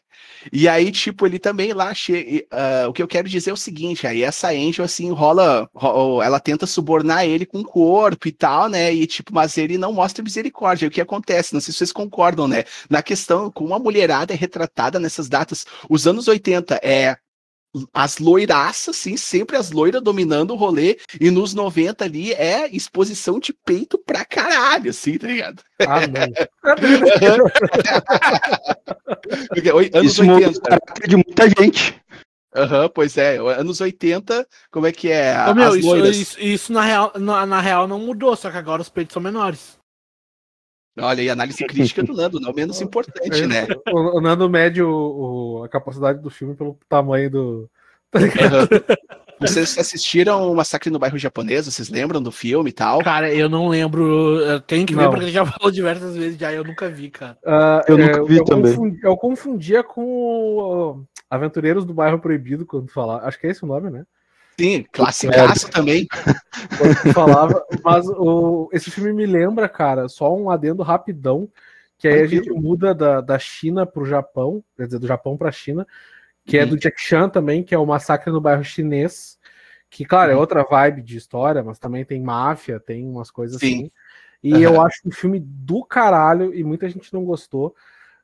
E aí, tipo, ele também lá, che... ah, o que eu quero dizer é o seguinte, aí essa Angel, assim, rola, ro- ela tenta subornar ele com o corpo e tal, né, e tipo, mas ele não mostra misericórdia, o que acontece, não sei se vocês concordam, né, na questão, como a mulherada é retratada nessas datas, os anos 80 é as loiraças, assim, sempre as loiras dominando o rolê, e nos 90 ali é exposição de peito pra caralho, assim, tá ligado? Ah, [laughs] anos Isso muda 80. o caráter de muita gente. Aham, pois é, anos 80, como é que é? Ô, meu, as isso, loiras. isso, isso na, real, na, na real não mudou, só que agora os peitos são menores. Olha aí, análise crítica do Nando, não menos [laughs] importante, né? O, o Nando mede o, o- a capacidade do filme pelo tamanho do. Tá ligado? Vocês assistiram o Massacre no Bairro Japonês? Vocês lembram do filme e tal? Cara, eu não lembro. Eu tenho que ver Não. porque ele já falou diversas vezes já, eu nunca vi, cara. Ah, Eu nunca vi também. confundi- eu confundia com o Aventureiros do Bairro Proibido quando falar. Acho que é esse o nome, né? Sim, classicaço também. [laughs] Falava. Mas o, esse filme me lembra, cara, só um adendo rapidão. Que aí a gente muda da, da China pro Japão, quer dizer, do Japão pra China, que é Uhum. do Jack Chan também, que é o Massacre no Bairro Chinês. Que, claro, é Uhum. outra vibe de história, mas também tem máfia, tem umas coisas Sim. assim. E Aham. eu acho um filme do caralho e muita gente não gostou.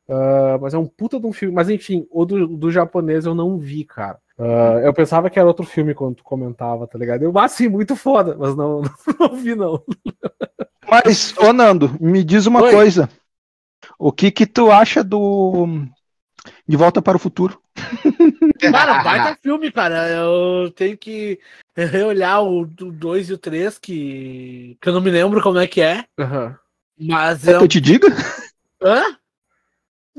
Ah, mas é um puta de um filme. Mas enfim, o do, do japonês eu não vi, cara. Ah, eu pensava que era outro filme quando tu comentava, tá ligado? Eu, ah, sim, muito foda, mas [laughs] não, não vi, não. Mas, ô Nando, me diz uma Oi. coisa. O que que tu acha do De Volta para o Futuro? [laughs] Cara, baita filme, cara. Eu tenho que reolhar o 2 e o 3, que, que eu não me lembro como é que é. Aham. Mas Quer é. que eu te diga? Hã?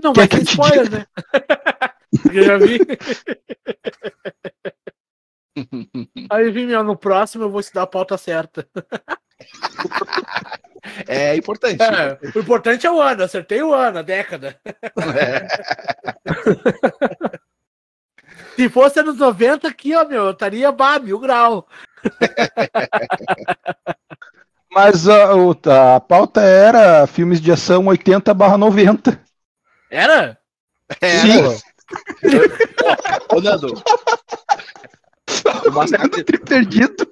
Não, Quer vai que ter eu te spoiler, né? [laughs] Eu já vi. [laughs] Aí, meu, no próximo eu vou estudar a pauta certa. É importante. É, o importante é o ano, acertei o ano, a década. Se fosse anos 90 aqui, ó, meu, eu estaria bah, mil grau. [laughs] Mas a, o- a pauta era filmes de ação 80 barra 90. Era? É, Sim. Ô, Nando. O Massacre- Tri perdido.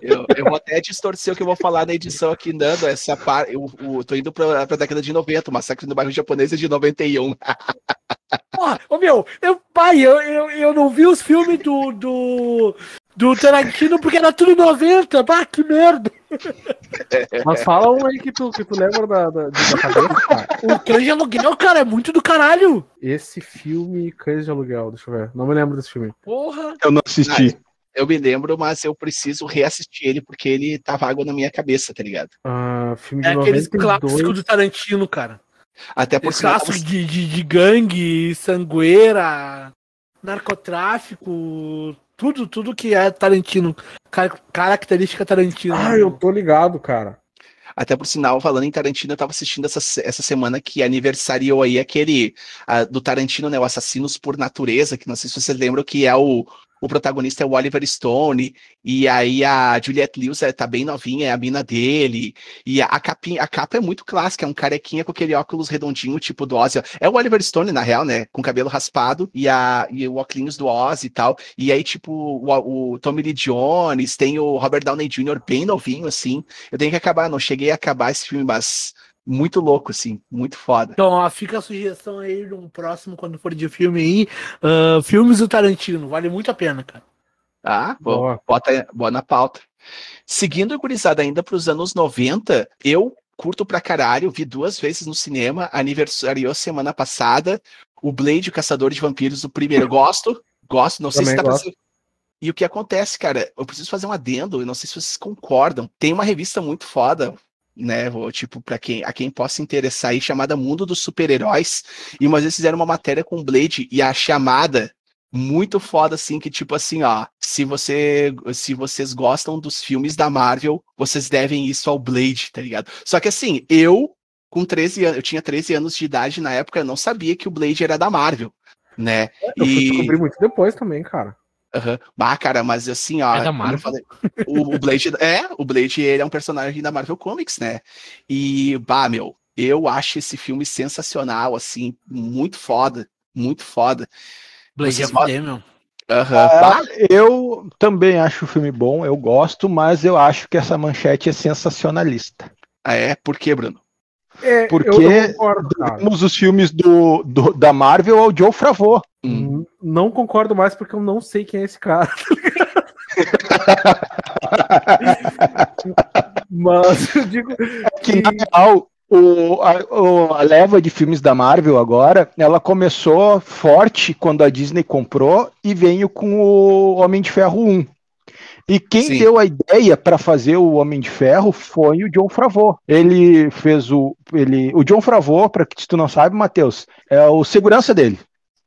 eu, eu vou até distorcer o que eu vou falar na edição aqui, Nando. Essa par... eu, eu tô indo pra, pra década de 90. O Massacre no Bairro Japonês é de 91. Porra, ô meu, eu, pai, eu, eu, eu não vi os filmes do, do, do Tarantino porque era tudo 90. Bah, que merda. [laughs] Mas fala um aí que tu, que tu lembra da, da, da cabeça, cara. O Cães de Aluguel, cara, é muito do caralho. Esse filme, Cães de Aluguel, deixa eu ver. Não me lembro desse filme. Porra. Eu não assisti. Eu me lembro, mas eu preciso reassistir ele porque ele tava água na minha cabeça, tá ligado? Ah, filme de É aqueles 92. clássicos do Tarantino, cara. Até por clássicos de, de, de gangue, sangueira, narcotráfico, tudo, tudo que é Tarantino. Car- característica Tarantino. Ah, eu tô ligado, cara. Até por sinal, falando em Tarantino, eu tava assistindo essa, essa semana que aniversariou aí aquele ah, do Tarantino, né? O Assassinos por Natureza, que não sei se vocês lembram que é o, o protagonista é o Oliver Stone, e aí a Juliette Lewis tá bem novinha, é a mina dele, e a, a, capinha, a capa é muito clássica, é um carequinha com aquele óculos redondinho, tipo do Ozzy. É o Oliver Stone, na real, né? Com cabelo raspado, e, a, e o óculos do Ozzy e tal, e aí, tipo, o, o Tommy Lee Jones, tem o Robert Downey Jr. bem novinho, assim, eu tenho que acabar, não cheguei a acabar esse filme, mas muito louco, assim, muito foda. Então, ó, fica a sugestão aí no próximo, quando for de filme aí. ah, filmes do Tarantino, vale muito a pena, cara. Tá? Bom, Boa. bota, bota na pauta. Seguindo, gurizada, ainda para os anos 90, eu curto pra caralho, vi duas vezes no cinema, aniversariou semana passada, o Blade, o Caçador de Vampiros, o primeiro, gosto, gosto, não sei se Também tá pra gosto. E o que acontece, cara, eu preciso fazer um adendo, eu não sei se vocês concordam, tem uma revista muito foda, né, vou, tipo, para quem, a quem possa interessar aí, chamada Mundo dos Super-Heróis, e uma vez fizeram uma matéria com Blade, e a chamada muito foda, assim, que tipo assim, ó, se você, se vocês gostam dos filmes da Marvel, vocês devem isso ao Blade, tá ligado? Só que assim, eu, com 13 anos, eu tinha 13 anos de idade na época, eu não sabia que o Blade era da Marvel, né? Eu E- descobrir muito depois também, cara. Aham. Ah, cara, mas assim, ó. É da Marvel? falei, o, o Blade. É, o Blade ele é um personagem da Marvel Comics, né? E, bah, meu, eu acho esse filme sensacional, assim, muito foda, muito foda. Blade Vocês é fuder, meu. Aham. Bah, Ah, eu também acho o filme bom, eu gosto, mas eu acho que essa manchete é sensacionalista. ah, é, por quê, Bruno? É, Porque eu, concordo, os filmes do, do- da Marvel ao Joe Favreau. Hum. Não concordo mais porque eu não sei quem é esse cara. [laughs] [laughs] Mas eu digo. que na real, o, a, o- a leva de filmes da Marvel agora, ela começou forte quando a Disney comprou e veio com o Homem de Ferro 1. E quem Sim. deu a ideia para fazer o Homem de Ferro foi o John Favreau. Ele fez o ele, o John Favreau, para que tu não sabe, Matheus, é o segurança dele,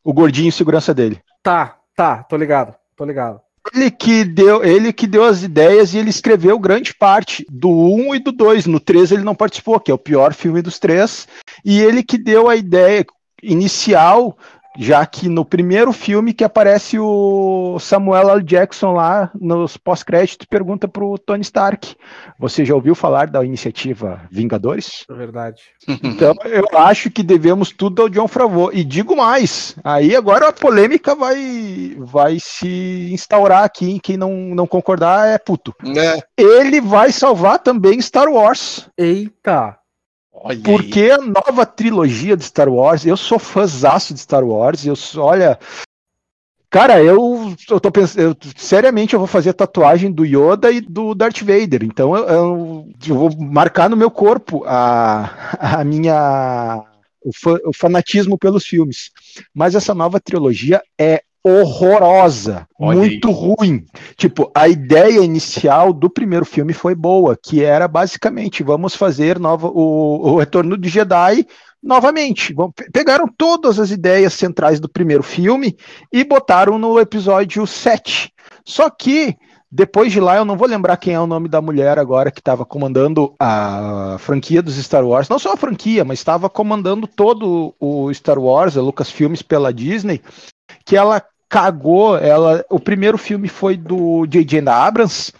o gordinho segurança dele. Tá, tá, tô ligado, tô ligado. Ele que deu, ele que deu as ideias e ele escreveu grande parte do 1 e do 2. No 3 ele não participou, que é o pior filme dos três. E ele que deu a ideia inicial, já que no primeiro filme que aparece o Samuel L. Jackson lá nos pós-créditos pergunta pro Tony Stark: "Você já ouviu falar da iniciativa Vingadores?" É verdade. Então eu acho que devemos tudo ao John Favreau. E digo mais, aí agora a polêmica vai, vai se instaurar aqui. Quem não, não concordar é puto. É. Ele vai salvar também Star Wars. Eita! Olha aí. Porque a nova trilogia de Star Wars, eu sou fãzaço de Star Wars. Eu sou, olha. Cara, eu, eu tô pensando, eu- seriamente eu vou fazer tatuagem do Yoda e do Darth Vader. Então eu, eu- eu vou marcar no meu corpo a, a minha o, fa- o fanatismo pelos filmes. Mas essa nova trilogia é horrorosa, muito ruim. Tipo, a ideia inicial do primeiro filme foi boa, que era basicamente vamos fazer nova, o, o Retorno de Jedi novamente. Pegaram todas as ideias centrais do primeiro filme e botaram no episódio 7. Só que depois de lá, eu não vou lembrar quem é o nome da mulher agora que estava comandando a franquia dos Star Wars. Não só a franquia, mas estava comandando todo o Star Wars, a Lucasfilmes pela Disney, que ela cagou. Ela, o primeiro filme foi do J.J. Abrams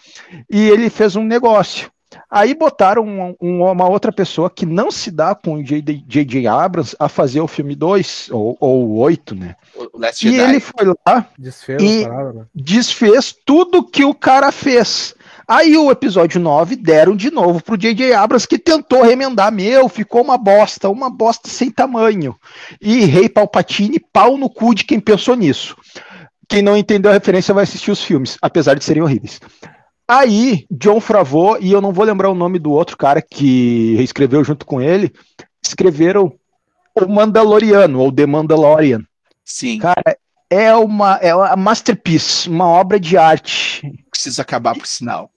e ele fez um negócio. Aí botaram um- um- uma outra pessoa que não se dá com o J.J. Abrams a fazer o filme 2, ou, ou o 8, né? O Last E Jedi. ele foi lá, Desfez E- parada, né? desfez tudo que o cara fez. Aí o episódio 9 deram de novo pro J.J. Abrams, que tentou remendar. Meu, ficou uma bosta, uma bosta sem tamanho. E Rei Palpatine, pau no cu de quem pensou nisso. Quem não entendeu a referência vai assistir os filmes, apesar de serem horríveis. Aí, John Favreau, e eu não vou lembrar o nome do outro cara que escreveu junto com ele, escreveram O Mandaloriano, ou The Mandalorian. Sim, Cara, é uma, é uma masterpiece, uma obra de arte. precisa acabar por sinal.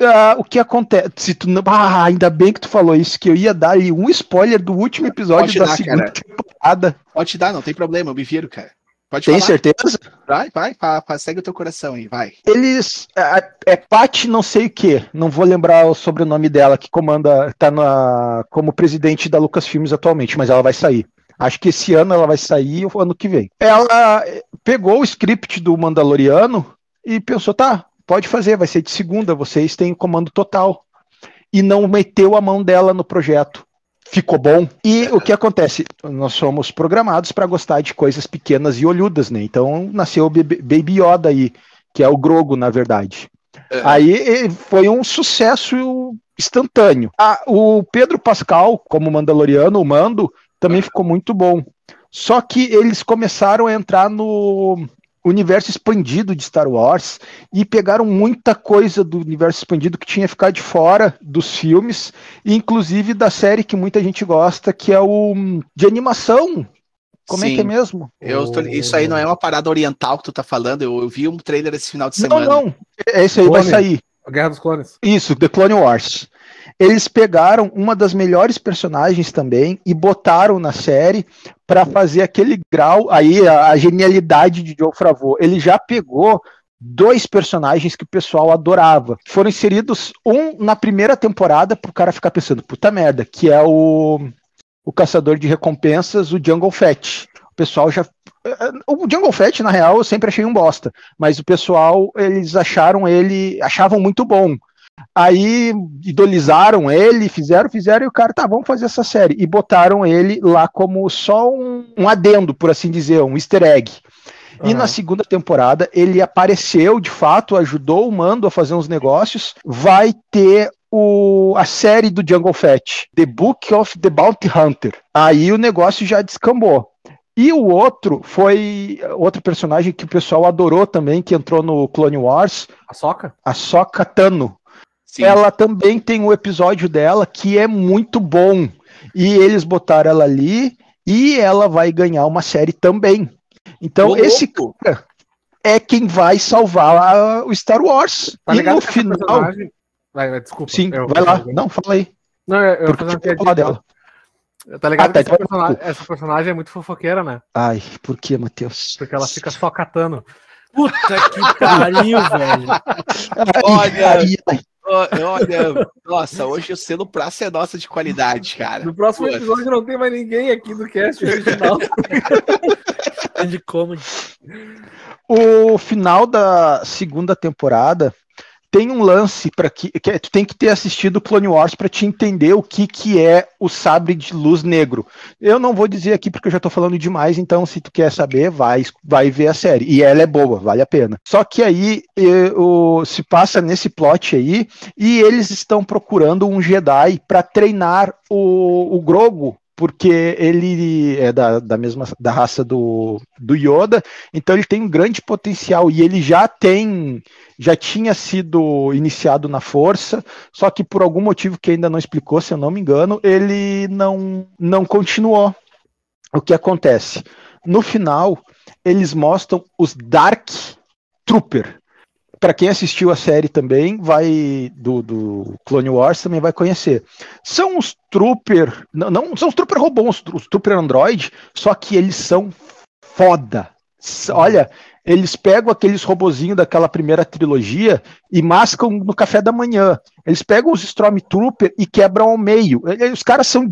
Ah, o que acontece? Se tu não- ah, ainda bem que tu falou isso, que eu ia dar um spoiler do último episódio Pode da dar, segunda cara. temporada. Pode te dar, não tem problema, eu me viro, cara. Pode Tem falar. certeza? Vai, vai, segue o teu coração aí, vai. Eles. É, é Pat não sei o que, não vou lembrar o sobrenome dela, que comanda, tá na, como presidente da Lucasfilmes atualmente, mas ela vai sair. Acho que esse ano ela vai sair ou ano que vem. Ela eh, pegou o script do Mandaloriano e pensou, tá, pode fazer, vai ser de segunda, vocês têm comando total. E não meteu a mão dela no projeto. Ficou bom. E o que acontece? Nós somos programados para gostar de coisas pequenas e olhudas, né? Então nasceu o Baby Yoda aí, que é o Grogo, na verdade. Aí eh, foi um sucesso instantâneo. Ah, o Pedro Pascal, como Mandaloriano, o Mando, também ficou muito bom. Só que eles começaram a entrar no universo expandido de Star Wars e pegaram muita coisa do universo expandido que tinha ficado de fora dos filmes, e inclusive da série que muita gente gosta, que é o hum, de animação. Como é Sim. que é mesmo? Eu tô- isso aí não é uma parada oriental que tu tá falando, eu, eu vi um trailer esse final de Não, semana. não. Esse aí vai Clone. sair. A Guerra dos Clones. Isso, The Clone Wars. Eles pegaram uma das melhores personagens também e botaram na série para fazer aquele grau aí a, a genialidade de Joe Favreau. Ele já pegou dois personagens que o pessoal adorava. Foram inseridos um na primeira temporada pro cara ficar pensando, puta merda, que é o o caçador de recompensas, o Jungle Fett. O pessoal já o Jungle Fett na real eu sempre achei um bosta, mas o pessoal eles acharam ele, achavam muito bom. Aí idolizaram ele, fizeram, fizeram, e o cara, tá, vamos fazer essa série. E botaram ele lá como só um, um adendo, por assim dizer, um easter egg. E na segunda temporada ele apareceu, de fato, ajudou o Mando a fazer uns negócios. Vai ter o, a série do Jungle Fett, The Book of the Bounty Hunter. Aí o negócio já descambou. E o outro foi outro personagem que o pessoal adorou também, que entrou no Clone Wars, A soca? a Sokka Tano. Sim. Ela também tem um episódio dela que é muito bom. E eles botaram ela ali e ela vai ganhar uma série também. Então, Ô, esse louco. cara é quem vai salvar a- o Star Wars. Tá e ligado no final. personagem- Vai, desculpa. Sim, eu- vai lá. Não, fala aí. Não, eu, eu fazer falado dela. Tá ligado Ah, tá, que essa, então- personagem, essa personagem é muito fofoqueira, né? Ai, por que, Matheus? Porque ela fica só catando. Puta que pariu, [laughs] velho. Ai, Olha. ai, ai. Olha, nossa, hoje o selo Praça é nossa de qualidade, cara. No próximo episódio não tem mais ninguém aqui do cast original. [laughs] De comedy. O final da segunda temporada tem um lance para que, que é- tu tem que ter assistido Clone Wars para te entender o que, que é o sabre de luz negro. Eu não vou dizer aqui porque eu já tô falando demais, então se tu quer saber, vai vai ver a série. E ela é boa, vale a pena. Só que aí o- se passa nesse plot aí e eles estão procurando um Jedi para treinar o, o Grogo porque ele é da, da mesma da raça do, do Yoda, então ele tem um grande potencial e ele já tem já tinha sido iniciado na força, só que por algum motivo que ainda não explicou, se eu não me engano, ele não não continuou. O que acontece? No final, eles mostram os Dark Trooper. Para quem assistiu a série também, vai do, do Clone Wars também vai conhecer. São os Trooper, não, não são os Trooper robôs, os Trooper Android, só que eles são foda. S- Olha, eles pegam aqueles robozinhos daquela primeira trilogia e mascam no café da manhã. Eles pegam os Stormtrooper e quebram ao meio. Os caras são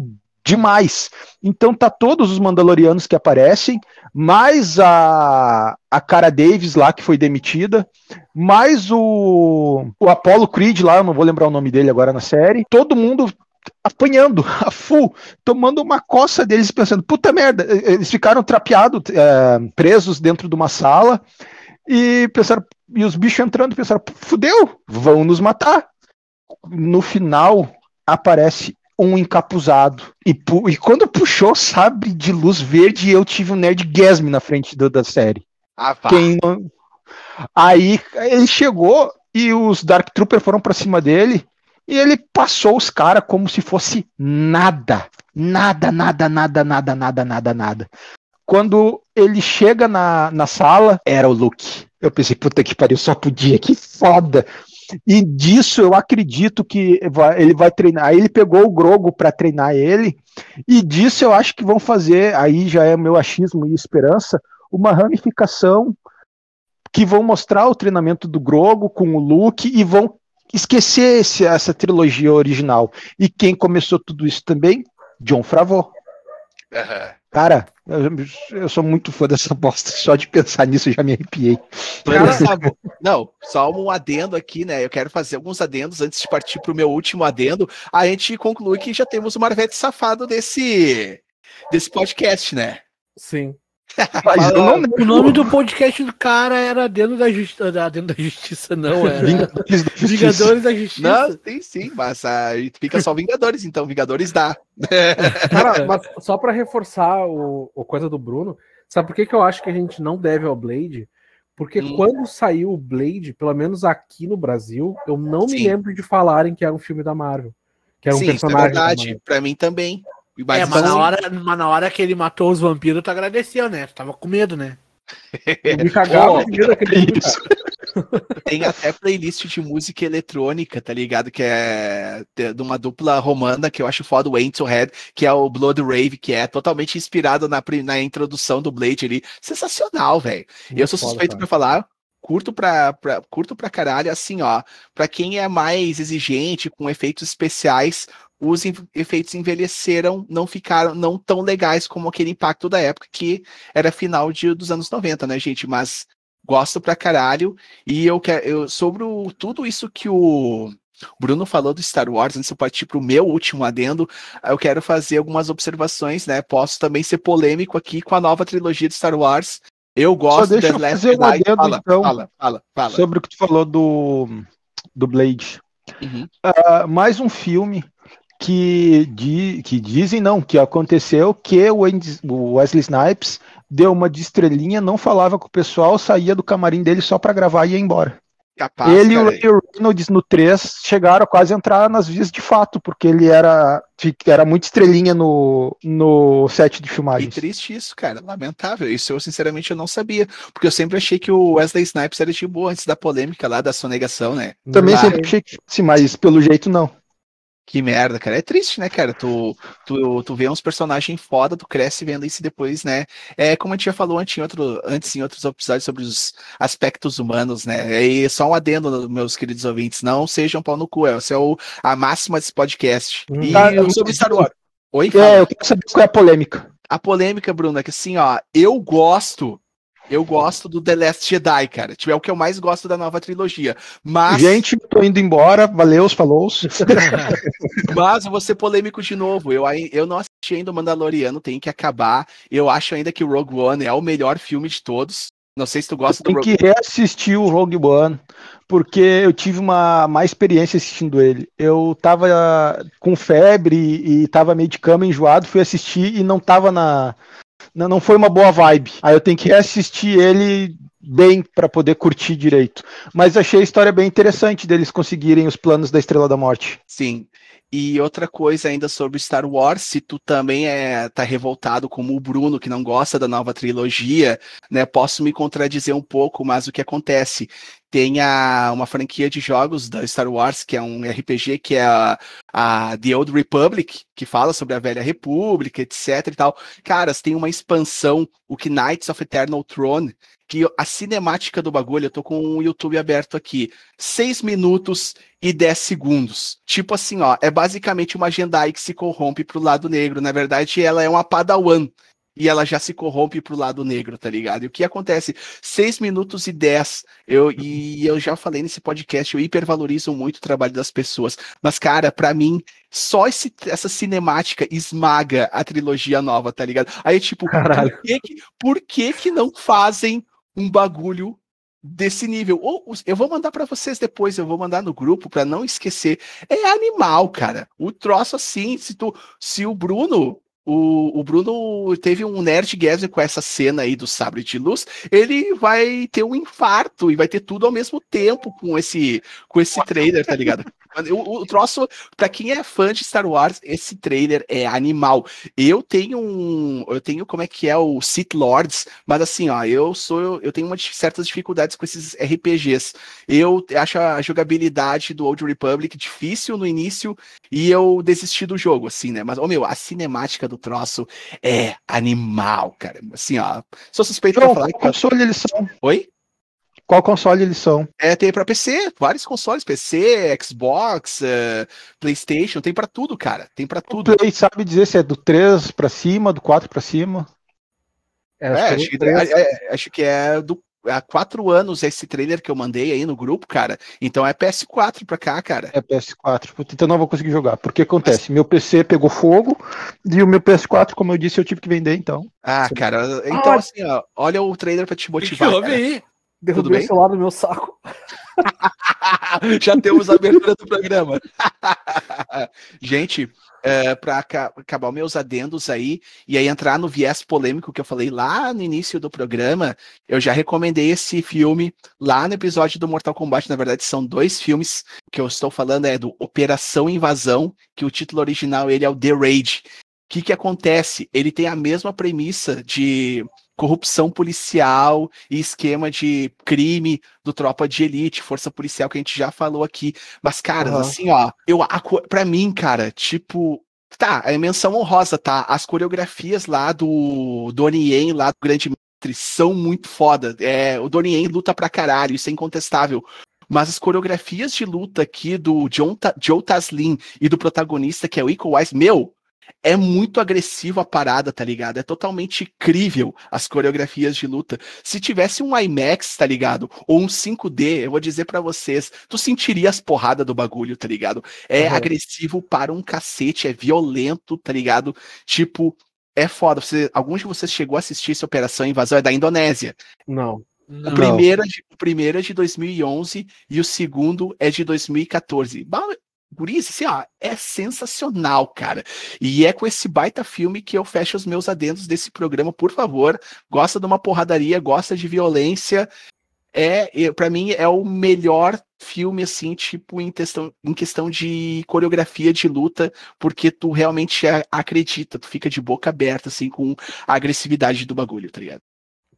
demais. Então tá todos os Mandalorianos que aparecem, mais a, a Cara Davis lá que foi demitida, mais o, o Apollo Creed lá, não vou lembrar o nome dele agora na série. Todo mundo apanhando a full, tomando uma coça deles pensando, puta merda, eles ficaram trapeados, é, presos dentro de uma sala e pensaram, e os bichos entrando pensaram, fudeu, vão nos matar. No final aparece um encapuzado e, pu- e quando puxou sabre de luz verde eu tive um nerd gasm na frente do- da série. Ah, pá. Quem não- Aí ele chegou e os Dark Trooper foram pra cima dele e ele passou os caras como se fosse nada. Nada, nada, nada, nada, nada, nada, nada. Quando ele chega na, na sala, era o Luke. Eu pensei, puta que pariu, só podia, que foda. E disso eu acredito que ele vai treinar. Aí ele pegou o Grogo pra treinar ele, e disso eu acho que vão fazer, aí já é meu achismo e esperança, uma ramificação que vão mostrar o treinamento do Grogo com o Luke e vão esquecer esse- essa trilogia original. E quem começou tudo isso também? John Favreau. Aham. Cara, eu, eu sou muito fã dessa bosta. Só de pensar nisso eu já me arrepiei. Cara, sabe- não, só um adendo aqui, né? Eu quero fazer alguns adendos antes de partir pro meu último adendo. A gente conclui que já temos o Marvete safado desse, desse podcast, né? Sim. Mas eu não O nome do podcast do cara era Dentro da Justiça. Dentro da Justiça, não, era. Vingadores da Justiça. Vingadores da Justiça. Não, tem sim, mas aí fica só Vingadores, então Vingadores dá. Cara, mas só pra reforçar o, o coisa do Bruno, sabe por que, que eu acho que a gente não deve ao Blade? Porque Hum. quando saiu o Blade, pelo menos aqui no Brasil, eu não me Sim. lembro de falarem que era um filme da Marvel. Que era um sim, isso é personagem. da verdade. Pra mim também. Mas é, mas então- na, hora, mas na hora que ele matou os vampiros, tu agradeceu, né? Tu tava com medo, né? [laughs] Eu me cagava de medo daquele [laughs] cara. Tem até playlist de música eletrônica, tá ligado? Que é de uma dupla romana que eu acho foda, o Ain't to Head, que é o Blood Rave, que é totalmente inspirado na, na introdução do Blade ali. Sensacional, velho. Eu sou foda, suspeito cara. pra falar. Curto pra, pra, curto pra caralho, assim, ó. Pra quem é mais exigente com efeitos especiais, os efeitos envelheceram, não ficaram não tão legais como aquele impacto da época, que era final de, dos anos 90, né, gente? Mas gosto pra caralho. E eu quero. Eu, sobre o- tudo isso que o Bruno falou do Star Wars, antes eu partir pro meu último adendo, eu quero fazer algumas observações, né? Posso também ser polêmico aqui com a nova trilogia de Star Wars. Eu gosto deixa eu fazer um adendo, fala, então. fala, fala, fala. Sobre o que tu falou do, do Blade. Uhum. Ah, mais um filme que, di, que dizem não, que aconteceu que o Wesley Snipes deu uma de estrelinha, não falava com o pessoal, saía do camarim dele só pra gravar e ia embora. Capaz, ele e o Reynolds no 3 chegaram a quase entrar nas vias de fato, porque ele era, era muito estrelinha no, no set de filmagens. triste isso, cara. Lamentável. Isso eu, sinceramente, eu não sabia. Porque eu sempre achei que o Wesley Snipes era de boa antes da polêmica lá da sonegação, né? Também Ah, sempre achei que fosse, mas pelo jeito não. Que merda, cara. É triste, né, cara? Tu, tu, tu vê uns personagens foda, tu cresce vendo isso e depois, né? É como a gente já falou antes em, outro, antes em outros episódios sobre os aspectos humanos, né? E só um adendo, meus queridos ouvintes, não sejam pau no cu. Essa é o, a máxima desse podcast. Hum. E Tá, eu- sobre Star Wars. Oi, fala. É, eu quero saber qual é a polêmica. A polêmica, Bruno, é que assim, ó, eu gosto. Eu gosto do The Last Jedi, cara. Tipo, é o que eu mais gosto da nova trilogia. Mas, Gente, tô indo embora, valeu, falou. [laughs] mas eu vou ser polêmico de novo. Eu, eu não assisti ainda o Mandaloriano, tem que acabar. Eu acho ainda que o Rogue One é o melhor filme de todos. Não sei se tu gosta do Tem Rogue que reassistir o Rogue One, porque eu tive uma má experiência assistindo ele. Eu tava com febre e tava meio de cama enjoado, fui assistir e não tava na. Não, não foi uma boa vibe. Aí eu tenho que reassistir ele bem para poder curtir direito. Mas achei a história bem interessante deles conseguirem os planos da Estrela da Morte. Sim. E outra coisa ainda sobre Star Wars, se tu também é tá revoltado como o Bruno, que não gosta da nova trilogia, né? Posso me contradizer um pouco, mas o que acontece? Tem a, uma franquia de jogos da Star Wars, que é um RPG, que é a, a The Old Republic, que fala sobre a Velha República, etc e tal. Caras, tem uma expansão, o Knights of Eternal Throne, que a cinemática do bagulho, eu tô com o YouTube aberto aqui, 6 minutos e 10 segundos. Tipo assim, ó, é basicamente uma Jedi que se corrompe pro lado negro. Na verdade, ela é uma Padawan. E ela já se corrompe pro lado negro, tá ligado? E o que acontece? 6 minutos e 10. Eu, e eu já falei nesse podcast, eu hipervalorizo muito o trabalho das pessoas. Mas, cara, pra mim, só esse, essa cinemática esmaga a trilogia nova, tá ligado? Aí, tipo, Caralho. por que, que- por que que não fazem um bagulho desse nível? Ou eu vou mandar pra vocês depois, eu vou mandar no grupo pra não esquecer. É animal, cara. O troço assim, se tu, se o Bruno o, o Bruno teve um nerdgasm com essa cena aí do sabre de luz, ele vai ter um infarto e vai ter tudo ao mesmo tempo com esse com esse trailer, tá ligado? O, o troço, pra quem é fã de Star Wars, esse trailer é animal. Eu tenho um, eu tenho como é que é o Sith Lords, mas assim, ó, eu sou eu tenho uma, de- certas dificuldades com esses RPGs. Eu acho a jogabilidade do Old Republic difícil no início e eu desisti do jogo, assim, né? Mas, ô meu, a cinemática do troço é animal, cara. Assim, ó, sou suspeito pra João, falar que... console eles são? Oi? Qual console eles são? É, tem pra PC, vários consoles, PC, Xbox, eh, PlayStation, tem pra tudo, cara. Tem pra O tudo. Play sabe dizer se é do 3 pra cima, do 4 pra cima? É, É, acho que que, é, é, acho que é do há quatro anos esse trailer que eu mandei aí no grupo, cara. Então é PS4 pra cá, cara. É PS4. Puta, Então não vou conseguir jogar. Porque acontece, meu PC pegou fogo e o meu PS4, como eu disse, eu tive que vender, então. Ah, cara, então Ah. assim, ó, olha o trailer pra te O que motivar. houve cara. aí? Derrubei bem? o celular do meu saco. [laughs] Já temos a abertura do programa. [laughs] Gente, para acabar meus adendos aí, e aí entrar no viés polêmico que eu falei lá no início do programa, eu já recomendei esse filme lá no episódio do Mortal Kombat. Na verdade, são dois filmes que eu estou falando, é do Operação Invasão, que o título original ele é o The Raid. O que, que acontece? Ele tem a mesma premissa de corrupção policial e esquema de crime do Tropa de Elite, força policial que a gente já falou aqui. Mas, cara, Aham. assim, ó, eu, a, co- pra mim, cara, tipo. Tá, é menção honrosa, tá? As coreografias lá do Donnie Yen, lá do Grande Mestre, são muito foda. É, o Donnie Yen luta pra caralho, isso é incontestável. Mas as coreografias de luta aqui do John Ta- Joe Taslin e do protagonista, que é o Iko Wise, meu, é muito agressivo a parada, tá ligado? É totalmente crível as coreografias de luta. Se tivesse um IMAX, tá ligado? Ou um 5D, eu vou dizer pra vocês, tu sentiria as porradas do bagulho, tá ligado? É Aham. agressivo para um cacete, é violento, tá ligado? Tipo, é foda. Você, alguns de vocês chegou a assistir essa Operação Invasão? É da Indonésia. Não. O primeiro, é de, o primeiro é de 2011 e o segundo é de 2014. Guris, assim, ó, é sensacional, cara. E é com esse baita filme que eu fecho os meus adendos desse programa, por favor. Gosta de uma porradaria, gosta de violência. É, para mim, é o melhor filme, assim, tipo, em questão, em questão de coreografia de luta, porque tu realmente acredita, tu fica de boca aberta, assim, com a agressividade do bagulho, tá ligado?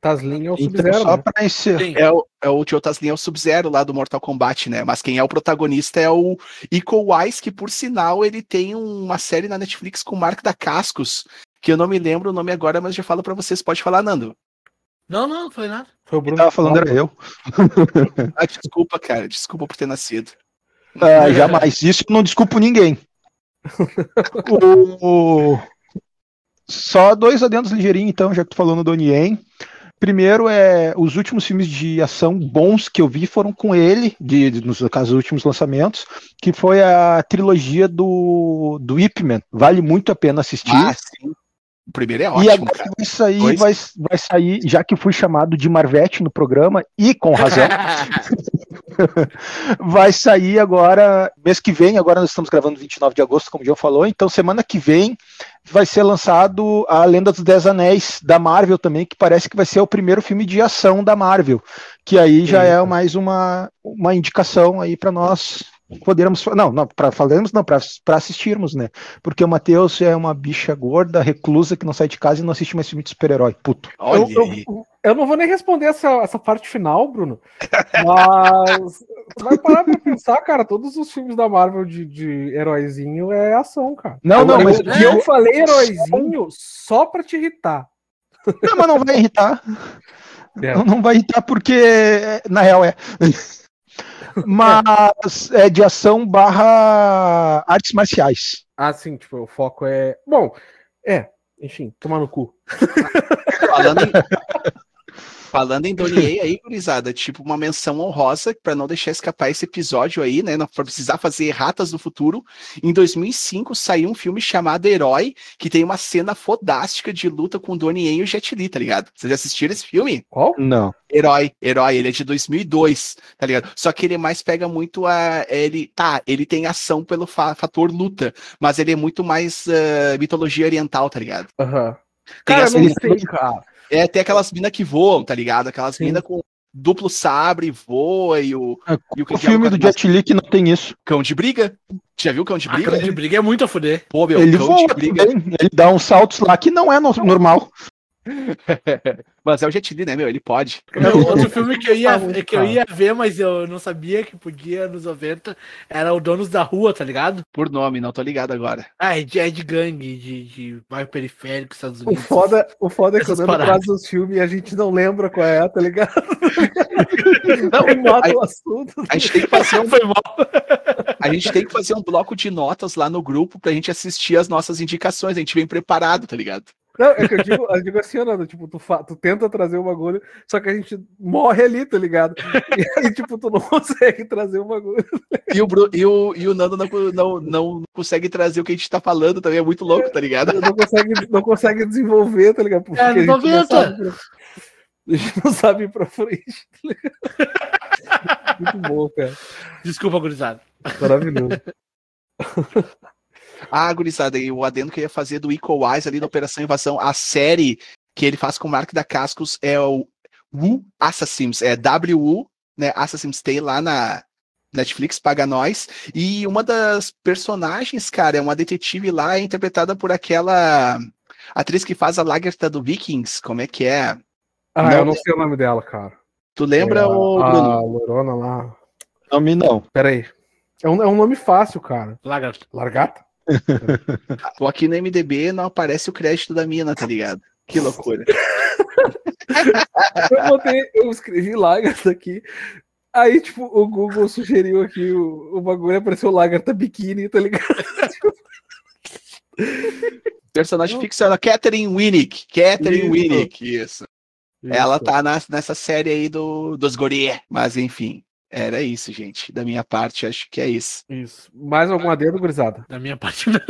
Taslin é o Então, Sub-Zero. só né? pra. Sim. É o, é o Tio Taslin é o Sub-Zero lá do Mortal Kombat, né? Mas quem é o protagonista é o Iko Wise, que por sinal ele tem uma série na Netflix com o Mark da Cascos, que eu não me lembro o nome agora, mas já falo pra vocês. Pode falar, Nando. Não, não, não foi nada. Foi o Bruno. Quem tava falando era eu. [laughs] Ah, desculpa, cara. Desculpa por ter nascido. Ah, jamais. Isso eu não desculpo ninguém. [laughs] O- Só dois adendos ligeirinho, então, já que tu falou no Donnie Primeiro é os últimos filmes de ação bons que eu vi foram com ele, de, de- nos caso, os últimos lançamentos, que foi a trilogia do, do Ip Man. Vale muito a pena assistir. Ah, sim. O primeiro é e ótimo, agora cara. vai sair, vai, vai sair, já que fui chamado de Marvete no programa, e com razão, [laughs] vai sair agora, mês que vem, agora nós estamos gravando 29 de agosto, como o João falou, então semana que vem vai ser lançado a Lenda dos Dez Anéis da Marvel também, que parece que vai ser o primeiro filme de ação da Marvel, que aí já é mais uma, uma indicação aí para nós podermos, não, não para falarmos, não, para assistirmos, né? Porque o Matheus é uma bicha gorda, reclusa, que não sai de casa e não assiste mais filme de super-herói, puto. Olha eu, eu, eu não vou nem responder essa, essa parte final, Bruno. [laughs] Mas tu vai parar pra pensar, cara, todos os filmes da Marvel de, de heróizinho é ação, cara. Não, não, mas eu, eu falei heróizinho só pra te irritar. Não, mas não vai irritar. [laughs] É. Não, não vai irritar porque, na real, é. Mas é de ação barra artes marciais. Ah, sim, tipo, o foco é. Bom, é, enfim, tomar no cu. Falando em, falando em Donnie aí, gurizada, tipo uma menção honrosa pra não deixar escapar esse episódio aí, né? Não pra precisar fazer erratas no futuro. Em 2005 saiu um filme chamado Herói, que tem uma cena fodástica de luta com Donnie e o Jet Li, tá ligado? Vocês já assistiram esse filme? Qual? Não. Herói, Herói, ele é de 2002, tá ligado? Só que ele mais pega muito a. Ele, tá, ele tem ação pelo fa- fator luta, mas ele é muito mais ah, mitologia oriental, tá ligado? Aham. Tem Cara, não sei, cara. É, tem aquelas minas que voam, tá ligado? Aquelas minas com duplo sabre, voa e o, e o, O filme do Jet Li que não tem isso. cão de briga. Já viu cão de A briga? cara de briga é muito a fuder. Pô, meu, Ele cão voa de briga. também, ele dá uns saltos lá que não é no- normal. [laughs] Mas é o Jet Li, né, meu? Ele pode. Não, outro [laughs] filme que eu, ia, que eu ia ver, mas eu não sabia que podia nos 90, era o Donos da Rua, tá ligado? Por nome, não tô ligado agora. Ah, é de, é de gangue, de, de bairro periférico, Estados O Unidos. foda, o foda é que Essas quando traz paradas. os filmes e a gente não lembra qual é, tá ligado? Não, [laughs] mata a- o assunto. A gente tem que fazer um, Foi mal. a gente tem que fazer um bloco de notas lá no grupo pra gente assistir as nossas indicações. A gente vem preparado, tá ligado? Não, é que eu digo, eu digo assim, Nando, tipo, tu, fa- tu tenta trazer o bagulho, só que a gente morre ali, tá ligado? E aí, [laughs] tipo, tu não consegue trazer o bagulho. E o, Bru- e o, e o Nando não, não, não consegue trazer o que a gente tá falando também. É muito louco, tá ligado? Não consegue, não consegue desenvolver, tá ligado? Porque É, a gente não 90. sabe A gente não sabe ir pra frente, tá ligado? Muito bom, cara. Desculpa, gurizada. Maravilhoso. [laughs] Ah, gurizada, e o adendo que eu ia fazer do Wise ali na Operação Invasão, a série que ele faz com o Mark da Cascos é o Wu Assassins, é W-U, né, Assassins tem lá na Netflix, paga nós, e uma das personagens, cara, é uma detetive lá, é interpretada por aquela atriz que faz a Lagertha do Vikings, como é que é? Ah, Não, eu não sei o nome dela, cara. Tu lembra, É, o a, Bruno? a loirona lá. Nome não. Pera aí. É um, é um nome fácil, cara. Lagarto. Largata? Tô aqui no MDB, não aparece o crédito da mina, tá ligado? Que loucura. [laughs] Eu botei, eu escrevi Lagarta aqui. Aí, tipo, o Google sugeriu aqui o, o bagulho apareceu Lagarta biquíni, tá ligado? [laughs] Personagem ficcional, Catherine Winnick. Catherine Isso. Winnick, isso. Ela Isso. tá na- nessa série aí do, dos guri. Mas enfim, era isso, gente. Da minha parte, acho que é isso. Isso. Mais algum adendo, gurizada? Da minha parte, [laughs] não.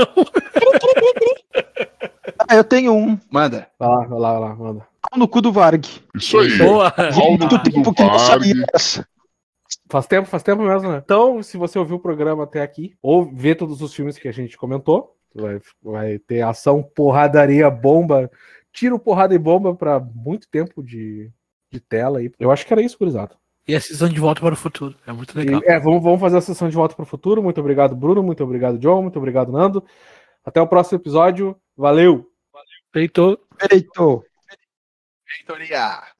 Ah, eu tenho um. Manda. Vai lá, vai lá, vai lá, manda. Pau no cu do Varg. Isso aí. Boa. Muito tempo que não sabia essa. Faz tempo, faz tempo mesmo, né? Então, se você ouviu o programa até aqui, ou vê todos os filmes que a gente comentou, vai, vai ter ação, porradaria, bomba, tiro, porrada e bomba pra muito tempo de, de tela aí. Eu acho que era isso, gurizada. E a sessão de volta para o futuro. É muito legal. E, é, vamos, vamos fazer a sessão de volta para o futuro. Muito obrigado, Bruno. Muito obrigado, John. Muito obrigado, Nando. Até o próximo episódio. Valeu! Feito. Feito. Feitoria.